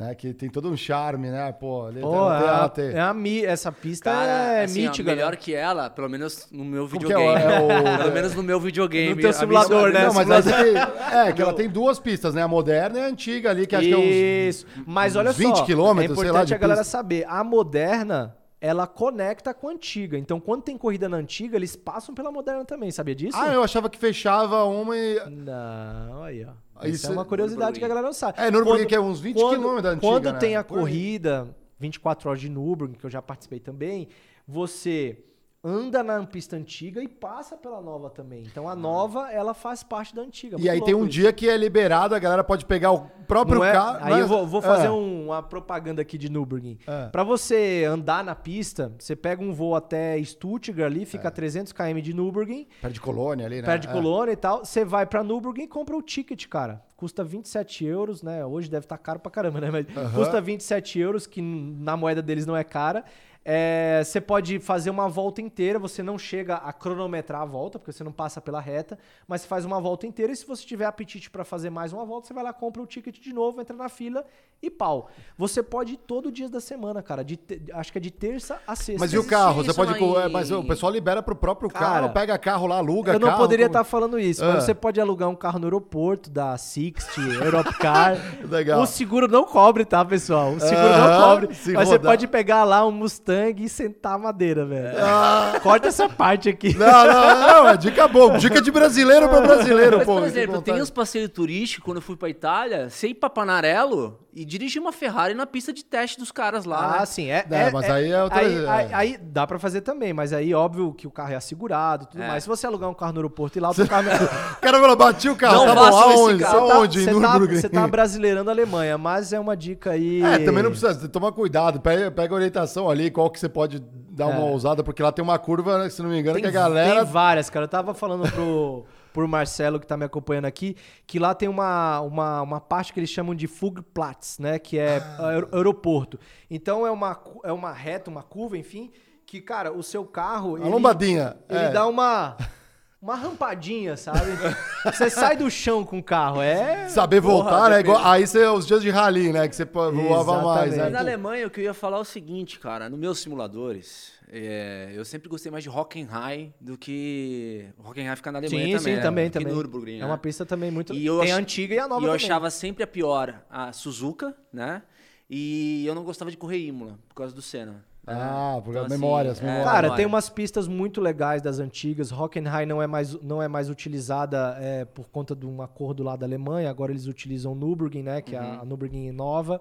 Né, que tem todo um charme, né? Pô, ele Pô, tem- é, a- tem- é a mi- essa pista Cara, é assim, ó, mítica, melhor né? que ela, pelo menos no meu é videogame. é o- Pelo menos no meu videogame. No teu simulador, né? Não, mas tem- <laughs> é, que ela tem duas pistas, né? A moderna e a antiga ali, que acho que é uns Isso. Mas olha 20 só, quilômetros, é sei importante lá, de a galera pista. saber. A moderna, ela conecta com a antiga. Então, quando tem corrida na antiga, eles passam pela moderna também. Sabia disso? Ah, eu achava que fechava uma e. Não, aí, ó. Isso é uma curiosidade que a galera não sabe. É, Nürburgring Quando- que é uns 20 quando- quilômetros da antiga, Quando né? tem a Por aí. corrida 24 horas de Nürburgring, que eu já participei também, você anda na pista antiga e passa pela nova também. Então a nova, ela faz parte da antiga. Ah. E aí tem um isso. dia que é liberado, a galera pode pegar o próprio é- carro. Aí é- eu vou, vou fazer é. um- uma propaganda aqui de Nürburgring. É. Pra você andar na pista, você pega um voo até Stuttgart ali, fica a 300 km de Nürburgring, Perto de Colônia ali, né? perto de É. Colônia e tal. Você vai pra Nürburgring e compra o ticket, cara. Custa 27 euros, né? Hoje deve estar caro pra caramba, né? Mas custa 27 euros, que na moeda deles não é cara. É, você pode fazer uma volta inteira, você não chega a cronometrar a volta, porque você não passa pela reta, mas você faz uma volta inteira e se você tiver apetite pra fazer mais uma volta, você vai lá, compra o ticket de novo, entra na fila e pau. Você pode ir todo dia da semana, cara. de te- acho que é de terça a sexta. Mas e o carro? Você isso pode. é, Mas o pessoal libera pro próprio Cara, carro, pega carro lá, aluga Eu não carro, poderia como- estar falando isso, Ah. mas você pode alugar um carro no aeroporto da Sixty, Europcar. <laughs> Legal. O seguro não cobre, tá, pessoal? O seguro não cobre. se mas você rodar. pode pegar lá um Mustang e sentar a madeira, velho. Corta essa parte aqui. Não, não, não, é dica boa. Dica de brasileiro pra brasileiro, Mas, pô. por exemplo, vontade. tem uns passeios turísticos quando eu fui pra Itália, pra Panarello e dirigir uma Ferrari na pista de teste dos caras lá. Ah, né? sim. É, É, mas aí é outra- Aí, é. aí- aí dá pra fazer também, mas aí óbvio que o carro é assegurado e tudo É. mais. Se você alugar um carro no aeroporto e lá, o carro... <laughs> O cara falou, bati o carro. Não tá bom, aonde? carro. Aonde? Em Você tá, você tá brasileirando a Alemanha, mas é uma dica aí... É, também não precisa. Toma cuidado. Pega, pega a orientação ali, qual que você pode dar uma É. ousada, porque lá tem uma curva, né, se não me engano, Tem, que a galera. tem várias, cara. Eu tava falando pro, pro Marcelo, que tá me acompanhando aqui, que lá tem uma, uma, uma parte que eles chamam de Flugplatz, né? Que é aer- aeroporto. Então é uma, é uma reta, uma curva, enfim, que, cara, o seu carro... Uma lombadinha. Ele é. dá uma... Uma rampadinha, sabe? Você sai do chão com o carro, é... Saber voltar, Porra, né? Igual, aí você, os dias de rally, né? Que você voava mais. Exatamente. Né? Mas na Alemanha, o que eu ia falar é o seguinte, cara. Nos meus simuladores, é, eu sempre gostei mais de Hockenheim do que... Hockenheim fica na Alemanha Sim, também, sim, né? também, Do que também. Nürburgring, É né? uma pista também muito... E eu tem a ach- antiga e a nova E eu também. achava sempre a pior a Suzuka, né? E eu não gostava de correr Imola, por causa do Senna. né? Ah, por Então, assim, memórias, é, memórias. Cara, memória. tem umas pistas muito legais das antigas. Hockenheim não é mais, não é mais utilizada é, por conta de um acordo lá da Alemanha. Agora eles utilizam Nürburgring, né? Que é Uhum. a Nürburgring nova.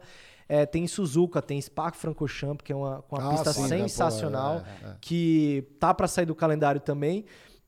É, tem Suzuka, tem Spa-Francorchamps, que é uma, uma Ah, pista sim, né? Pô, sensacional. é, é. Que tá pra sair do calendário também.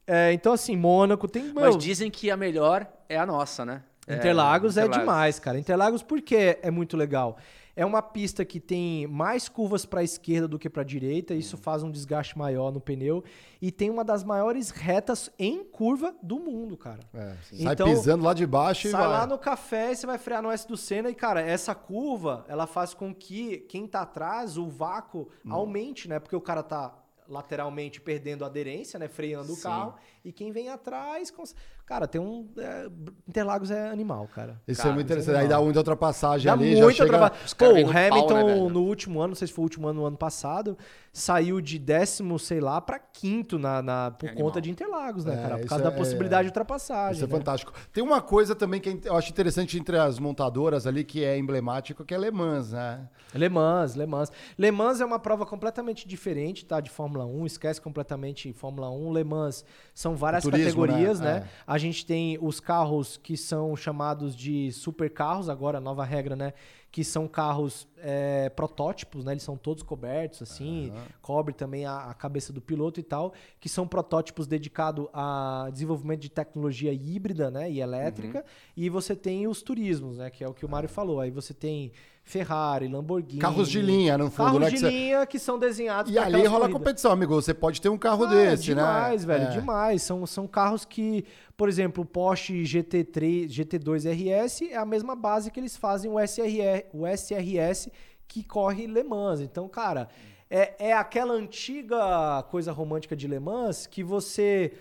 É, então, assim, Mônaco tem... meu, Mas dizem que a melhor é a nossa, né? É, Interlagos é, Interlagos. demais, cara. Interlagos porque é muito legal. É uma pista que tem mais curvas para a esquerda do que para a direita, isso faz um desgaste maior no pneu e tem uma das maiores retas em curva do mundo, cara. É, sai Então, pisando lá de baixo e Sai vai. lá no café e você vai frear no S do Senna e, cara, essa curva, ela faz com que quem tá atrás, o vácuo, Hum. aumente, né? Porque o cara tá lateralmente perdendo aderência, né? Freando o Sim. carro. E quem vem atrás... cons- Cara, tem um... é, Interlagos é animal, cara. Isso é Cara, muito isso é interessante. Aí dá muita ultrapassagem Dá ali, chega... trabalho. Os Pô, o no pau, Hamilton, né, no último ano, não sei se foi o último ano, no ano passado, saiu de décimo, sei lá, pra quinto na, na- por É conta animal. de Interlagos, né, É, cara? Por causa é- da possibilidade de ultrapassagem. Isso é né? fantástico. Tem uma coisa também que eu acho interessante entre as montadoras ali, que é emblemático, que é Le Mans, né? Le Mans, Le Mans. Le Mans é uma prova completamente diferente, tá? De Fórmula 1, esquece completamente Fórmula 1. Le Mans são várias turismo, categorias, né? né? É. A gente tem os carros que são chamados de supercarros, agora nova regra, né? Que são carros é, protótipos, né? Eles são todos cobertos, assim, cobre também a, a cabeça do piloto e tal, que são protótipos dedicados a desenvolvimento de tecnologia híbrida, né? E elétrica. E você tem os turismos, né? Que é o que o Mário falou. Aí você tem Ferrari, Lamborghini. Carros de linha, no fundo, Carros né? de que você- linha que são desenhados E ali rola corridas. competição, amigo. Você pode ter um carro Ah, desse, demais, né? velho, É. demais. São, são carros que, por exemplo, o Porsche GT3, GT2 RS é a mesma base que eles fazem o SRR, o SRS que corre Le Mans. Então, cara, é, é aquela antiga coisa romântica de Le Mans que você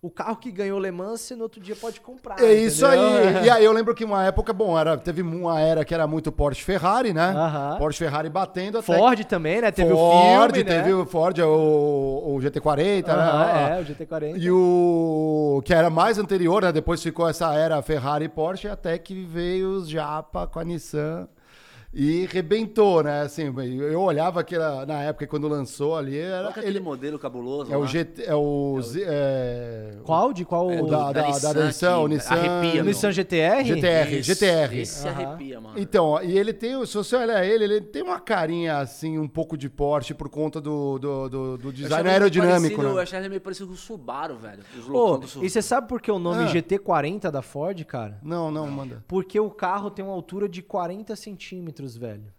o carro que ganhou Le Mans, você no outro dia pode comprar. É isso entendeu? aí. <laughs> E aí eu lembro que uma época, bom, era, teve uma era que era muito Porsche Ferrari, né? Aham. Porsche Ferrari batendo até Ford também, né? Teve Ford, o filme, né? teve o Ford, o, o GT40, Aham, né? é, o GT40. E o que era mais anterior, né? Depois ficou essa era Ferrari e Porsche, até que veio os Japa com a Nissan e rebentou, né? Assim, eu olhava aquela na época quando lançou ali, era Qual que é aquele ele modelo cabuloso? é o lá? GT, é o, Z- é, Qual? De qual? o da, da, da, da Nissan, o que Nissan, arrepia, O. Nissan GTR? GTR, Esse- GTR. Esse Aham. arrepia, mano. Então, e ele tem, se você olhar ele, ele tem uma carinha assim, um pouco de Porsche por conta do, do, do, do Eu design aerodinâmico, parecido- Eu né? achava ele meio parecido com o Subaru, velho. Os do Subaru. e você sabe por que o nome Ah. GT40 da Ford, cara? Não, não, manda. Porque o carro tem uma altura de 40 centímetros, velho.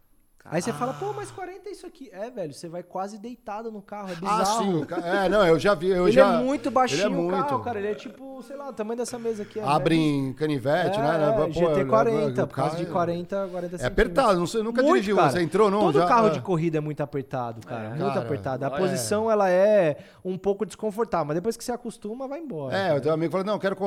Aí você fala, pô, mas 40 é isso aqui. É, velho, você vai quase deitado no carro, é bizarro. Ah, sim. É, não, eu já vi. Eu ele já, é muito baixinho ele é muito. o carro, cara. Ele é tipo, sei lá, o tamanho dessa mesa aqui. É Abre velho. em canivete, é, né? É, Pô, GT40, o por causa de é- 40, 40 É centímetros. apertado, não sei, nunca Muito, dirigiu. cara. Você entrou, não? Todo já? carro Ah. de corrida é muito apertado, cara. muito Cara, apertado. A olha, posição, ela é um pouco desconfortável, mas depois que você acostuma, vai embora. É, cara. o teu amigo falou, não, quero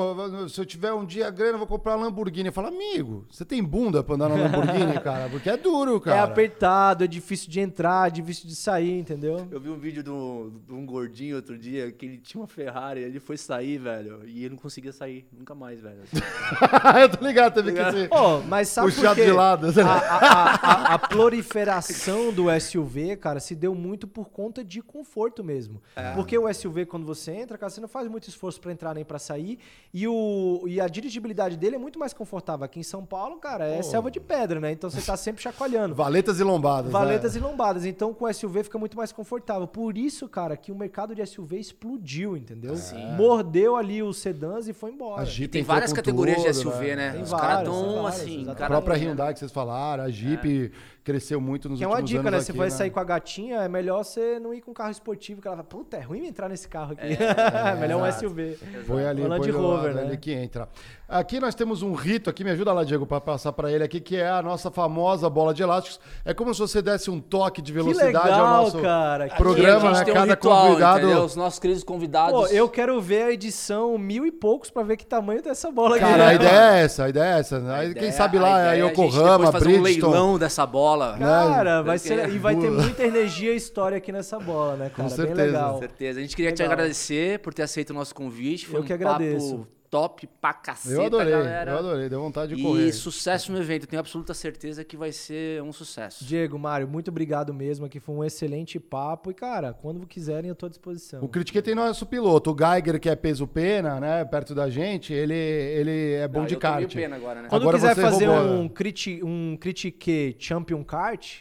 se eu tiver um dia grana, eu vou comprar uma Lamborghini. Eu falo, amigo, você tem bunda pra andar na Lamborghini, <laughs> cara? Porque é duro, É cara. Apertado, é difícil de entrar, difícil de sair, entendeu? Eu vi um vídeo de um, de um gordinho outro dia que ele tinha uma Ferrari, ele foi sair, velho, e ele não conseguia sair nunca mais, velho. <laughs> eu tô ligado, teve que ser Ô, mas sabe por puxado quê? de lado. né? A, a- a- a- a proliferação do SUV, cara, se deu muito por conta de conforto mesmo. Porque o SUV, quando você entra, cara, você não faz muito esforço pra entrar nem pra sair. E, o, e a dirigibilidade dele é muito mais confortável. Aqui em São Paulo, cara, é selva de pedra, né? Então você tá sempre chacoalhando. Valetas e lombadas. Valetas né? e lombadas. Então, com o SUV fica muito mais confortável. Por isso, cara, que o mercado de SUV explodiu, entendeu? Mordeu ali os sedãs e foi embora. A Jeep Tem entrou várias categorias de tudo, SUV, né? Tem Os caras tem várias, assim, exatamente. A própria Hyundai que vocês falaram, a Jeep cresceu muito nos Que é uma últimos dica, anos né? aqui, Você vai sair com a gatinha, é melhor você não ir com um carro esportivo, que ela fala, puta, é ruim entrar nesse carro aqui. É, <laughs> melhor um SUV. Foi ali, Land Rover, né? ali que entra. Aqui nós temos um rito aqui, me ajuda lá, Diego, para passar para ele aqui, que é a nossa famosa bola de elásticos. É como se você desse um toque de Que velocidade legal, ao nosso cara. que programa, a gente né? tem um Cada ritual, convidado. entendeu? Os nossos queridos convidados. Pô, eu quero ver a edição mil e poucos pra ver que tamanho dessa bola aqui. Cara, a né? ideia é essa, a ideia é essa. Aí, A quem ideia- sabe a lá, ideia a é a gente Yokohama, depois fazer um Bridgestone. leilão dessa bola. Cara, vai ser, e vai ter muita energia e história aqui nessa bola, né, cara? Bem certeza. legal. Com certeza. A gente queria te Legal. agradecer por ter aceito o nosso convite. Foi Eu um que agradeço. papo top pra caceta, Eu adorei, galera. eu adorei, deu vontade de E correr. sucesso no evento. Eu tenho absoluta certeza que vai ser um sucesso. Diego, Mário, muito obrigado mesmo. Aqui foi um excelente papo. E, cara, quando quiserem, eu tô à disposição. O Critique tem nosso piloto, o Geiger, que é peso pena, né? Perto da gente, ele, ele é bom Ah, de kart. pena agora, né? Quando Agora quiser fazer roubou, um, né? criti um Critique Champion Kart,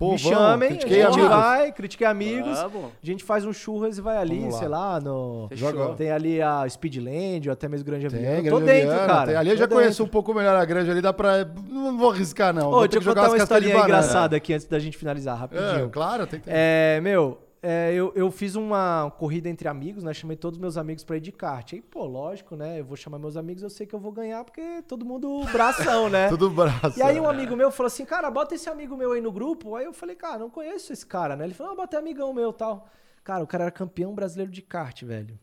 Pô, me vamos, chamem, a Critiquei gente amigos. vai, critiquei amigos. Vamos. A gente faz um churras e vai ali, lá. sei lá, no. Fechou. Tem ali a Speedland, ou até mesmo Grande Avião. Eu Grande tô dentro, Aviana, cara. tem. Ali eu tô já conheço dentro. um pouco melhor a grande ali, dá pra. Não vou arriscar, não. Ô, vou deixa eu que jogar contar uma historinha engraçada aqui antes da gente finalizar, É, rapidinho. claro, tem que ter. É, meu, é, eu, eu fiz uma corrida entre amigos, né? Chamei todos os meus amigos pra ir de kart. Aí, pô, lógico, né? Eu vou chamar meus amigos, eu sei que eu vou ganhar, porque todo mundo bração, né? <laughs> Tudo braço. E aí um amigo meu falou assim, cara, bota esse amigo meu aí no grupo. Aí eu falei, cara, não conheço esse cara, né? Ele falou, não, bota amigão meu tal. Cara, o cara era campeão brasileiro de kart, velho.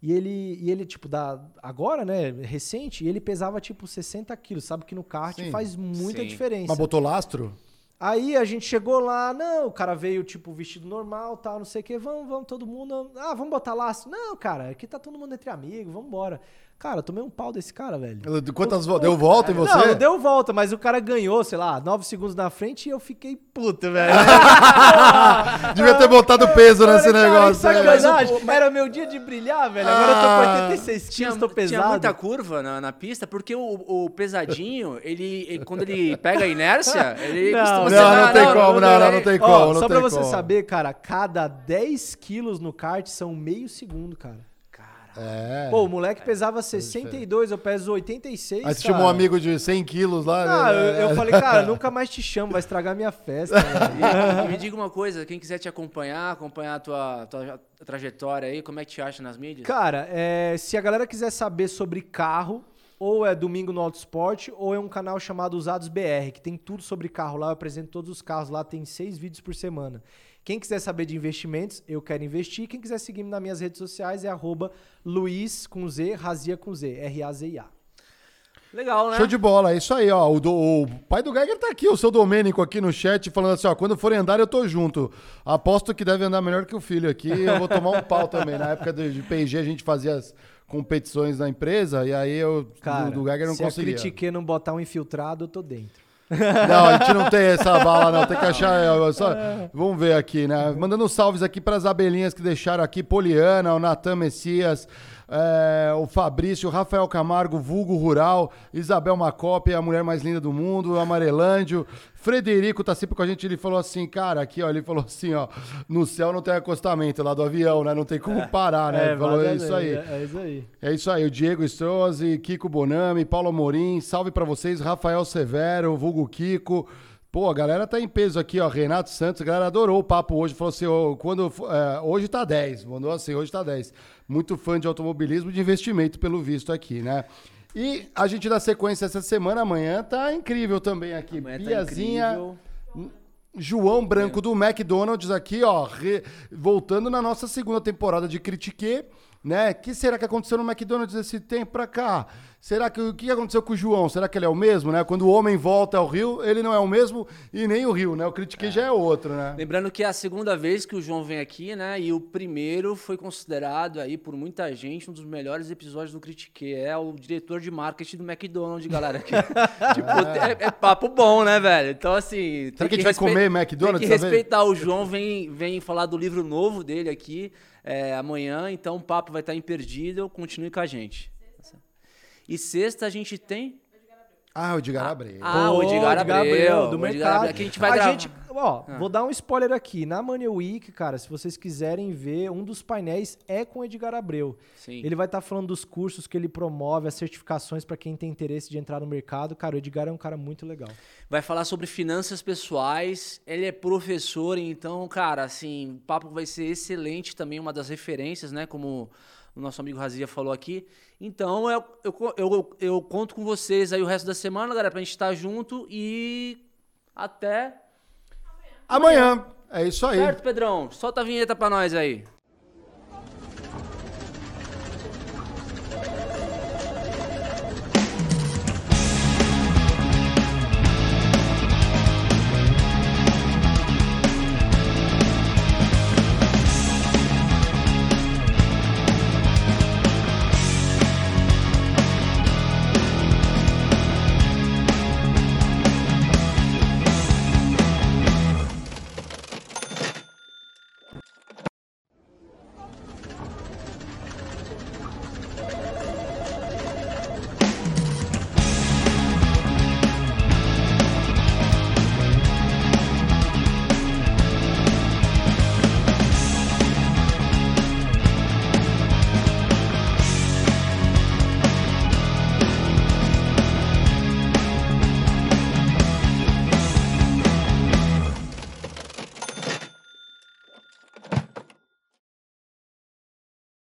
E ele, e ele tipo, da, agora, né, recente, e ele pesava, tipo, 60 quilos. Sabe que no kart Sim, faz muita sim. diferença. Mas botou lastro? Aí a gente chegou lá, não, o cara veio, tipo, vestido normal, tal, não sei o que, vamos, vamos, todo mundo. Ah, vamos botar laço. Não, cara, aqui tá todo mundo entre amigos, vamos embora. Cara, eu tomei um pau desse cara, velho. Quantas vo- Deu volta em você? Não, não deu volta, mas o cara ganhou, sei lá, 9 segundos na frente e eu fiquei puto, velho. <laughs> Devia ter botado peso nesse Cara, negócio. que né? sacanagem. Era meu dia de brilhar, velho. Agora eu tô com 86 Tinha, quilos, tô tinha pesado. muita curva na, na pista, porque o, o pesadinho, ele, ele- quando ele pega a inércia, ele Não, costuma não, ser- não tem como, não, não, não tem Ó, como. não só pra você como. saber, cara, cada 10 quilos no kart são meio segundo, cara. É. Pô, o moleque pesava 62, eu peso 86. Aí você cara. chamou um amigo de 100 quilos lá. Ah, né? eu, eu falei, <laughs> cara, nunca mais te chamo, vai estragar minha festa. velho. <laughs> E me diga uma coisa, quem quiser te acompanhar, acompanhar a tua, tua trajetória aí, como é que te acha nas mídias? Cara, é, se a galera quiser saber sobre carro, ou é Domingo no Auto Esporte, ou é um canal chamado Usados BR, que tem tudo sobre carro lá. Eu apresento todos os carros lá, tem seis vídeos por semana. Quem quiser saber de investimentos, eu quero investir. Quem quiser seguir nas minhas redes sociais é arroba Luiz com Z, Razia com Z, R-A-Z-I-A. Legal, né? Show de bola, é isso aí, ó. O, do- o pai do Geiger tá aqui, o seu Domênico aqui no chat, falando assim, ó, quando forem andar eu tô junto. Aposto que deve andar melhor que o filho aqui, eu vou tomar um pau também. Na época de, de P&G a gente fazia as competições na empresa e aí eu, Cara, do, do Geiger não se conseguia. a Critique não botar um infiltrado, eu tô dentro. Não, a gente não tem essa bala, não. Tem que achar. é, só- vamos ver aqui, né? Mandando salves aqui para as abelhinhas que deixaram aqui: Poliana, o Natan Messias, é, o Fabrício, o Rafael Camargo, Vulgo Rural, Isabel Macop, a mulher mais linda do mundo, o Amarelândio. Frederico tá sempre com a gente. Ele falou assim, cara, aqui, ó. Ele falou assim, ó. No céu não tem acostamento lá do avião, né? Não tem como parar, né? ele falou vaza isso aí. É, é isso aí. É isso aí, o Diego Strozzi, Kiko Bonami, Paulo Amorim, salve pra vocês, Rafael Severo, Vulgo Kiko. Pô, a galera tá em peso aqui, ó. Renato Santos, a galera adorou o papo hoje. Falou assim: quando, é, hoje tá 10. Mandou assim: hoje tá 10. Muito fã de automobilismo e de investimento, pelo visto aqui, né? E a gente dá sequência essa semana. Amanhã tá incrível também aqui. Amanhã tá Biazinha. incrível. João Branco do McDonald's aqui, ó, re- voltando na nossa segunda temporada de Critique, né? que será que aconteceu no McDonald's esse tempo pra cá? Será que o que aconteceu com o João? Será que ele é o mesmo, né? Quando o homem volta ao Rio, ele não é o mesmo e nem o Rio, né? O Critique já é outro, né? Lembrando que é a segunda vez que o João vem aqui, né? E o primeiro foi considerado aí por muita gente um dos melhores episódios do Critique. É o diretor de marketing do McDonald's, galera. <laughs> tipo, é, é papo bom, né, velho? Então, assim. Será tem que a gente vai comer McDonald's Tem que respeitar. O João vem, vem falar do livro novo dele aqui é, amanhã. Então, o papo vai estar imperdível. Continue com a gente. E sexta a gente tem. Ah, o Edgar Abreu. Ah, o Pô, Edgar Edgar Abreu. do o Edgar mercado. Abreu, que a gente vai a gravar. gente, ó, vou dar um spoiler aqui. Na Money Week, cara, se vocês quiserem ver, um dos painéis é com o Edgar Abreu. Sim. Ele vai estar falando dos cursos que ele promove, as certificações para quem tem interesse de entrar no mercado. Cara, o Edgar é um cara muito legal. vai falar sobre finanças pessoais. Ele é professor, então, cara, assim, o papo vai ser excelente também, uma das referências, né? Como o nosso amigo Razia falou aqui. Então, eu, eu, eu, eu conto com vocês aí o resto da semana, galera, pra gente estar junto e até. Amanhã. É isso aí. Certo, Pedrão? Solta a vinheta pra nós aí.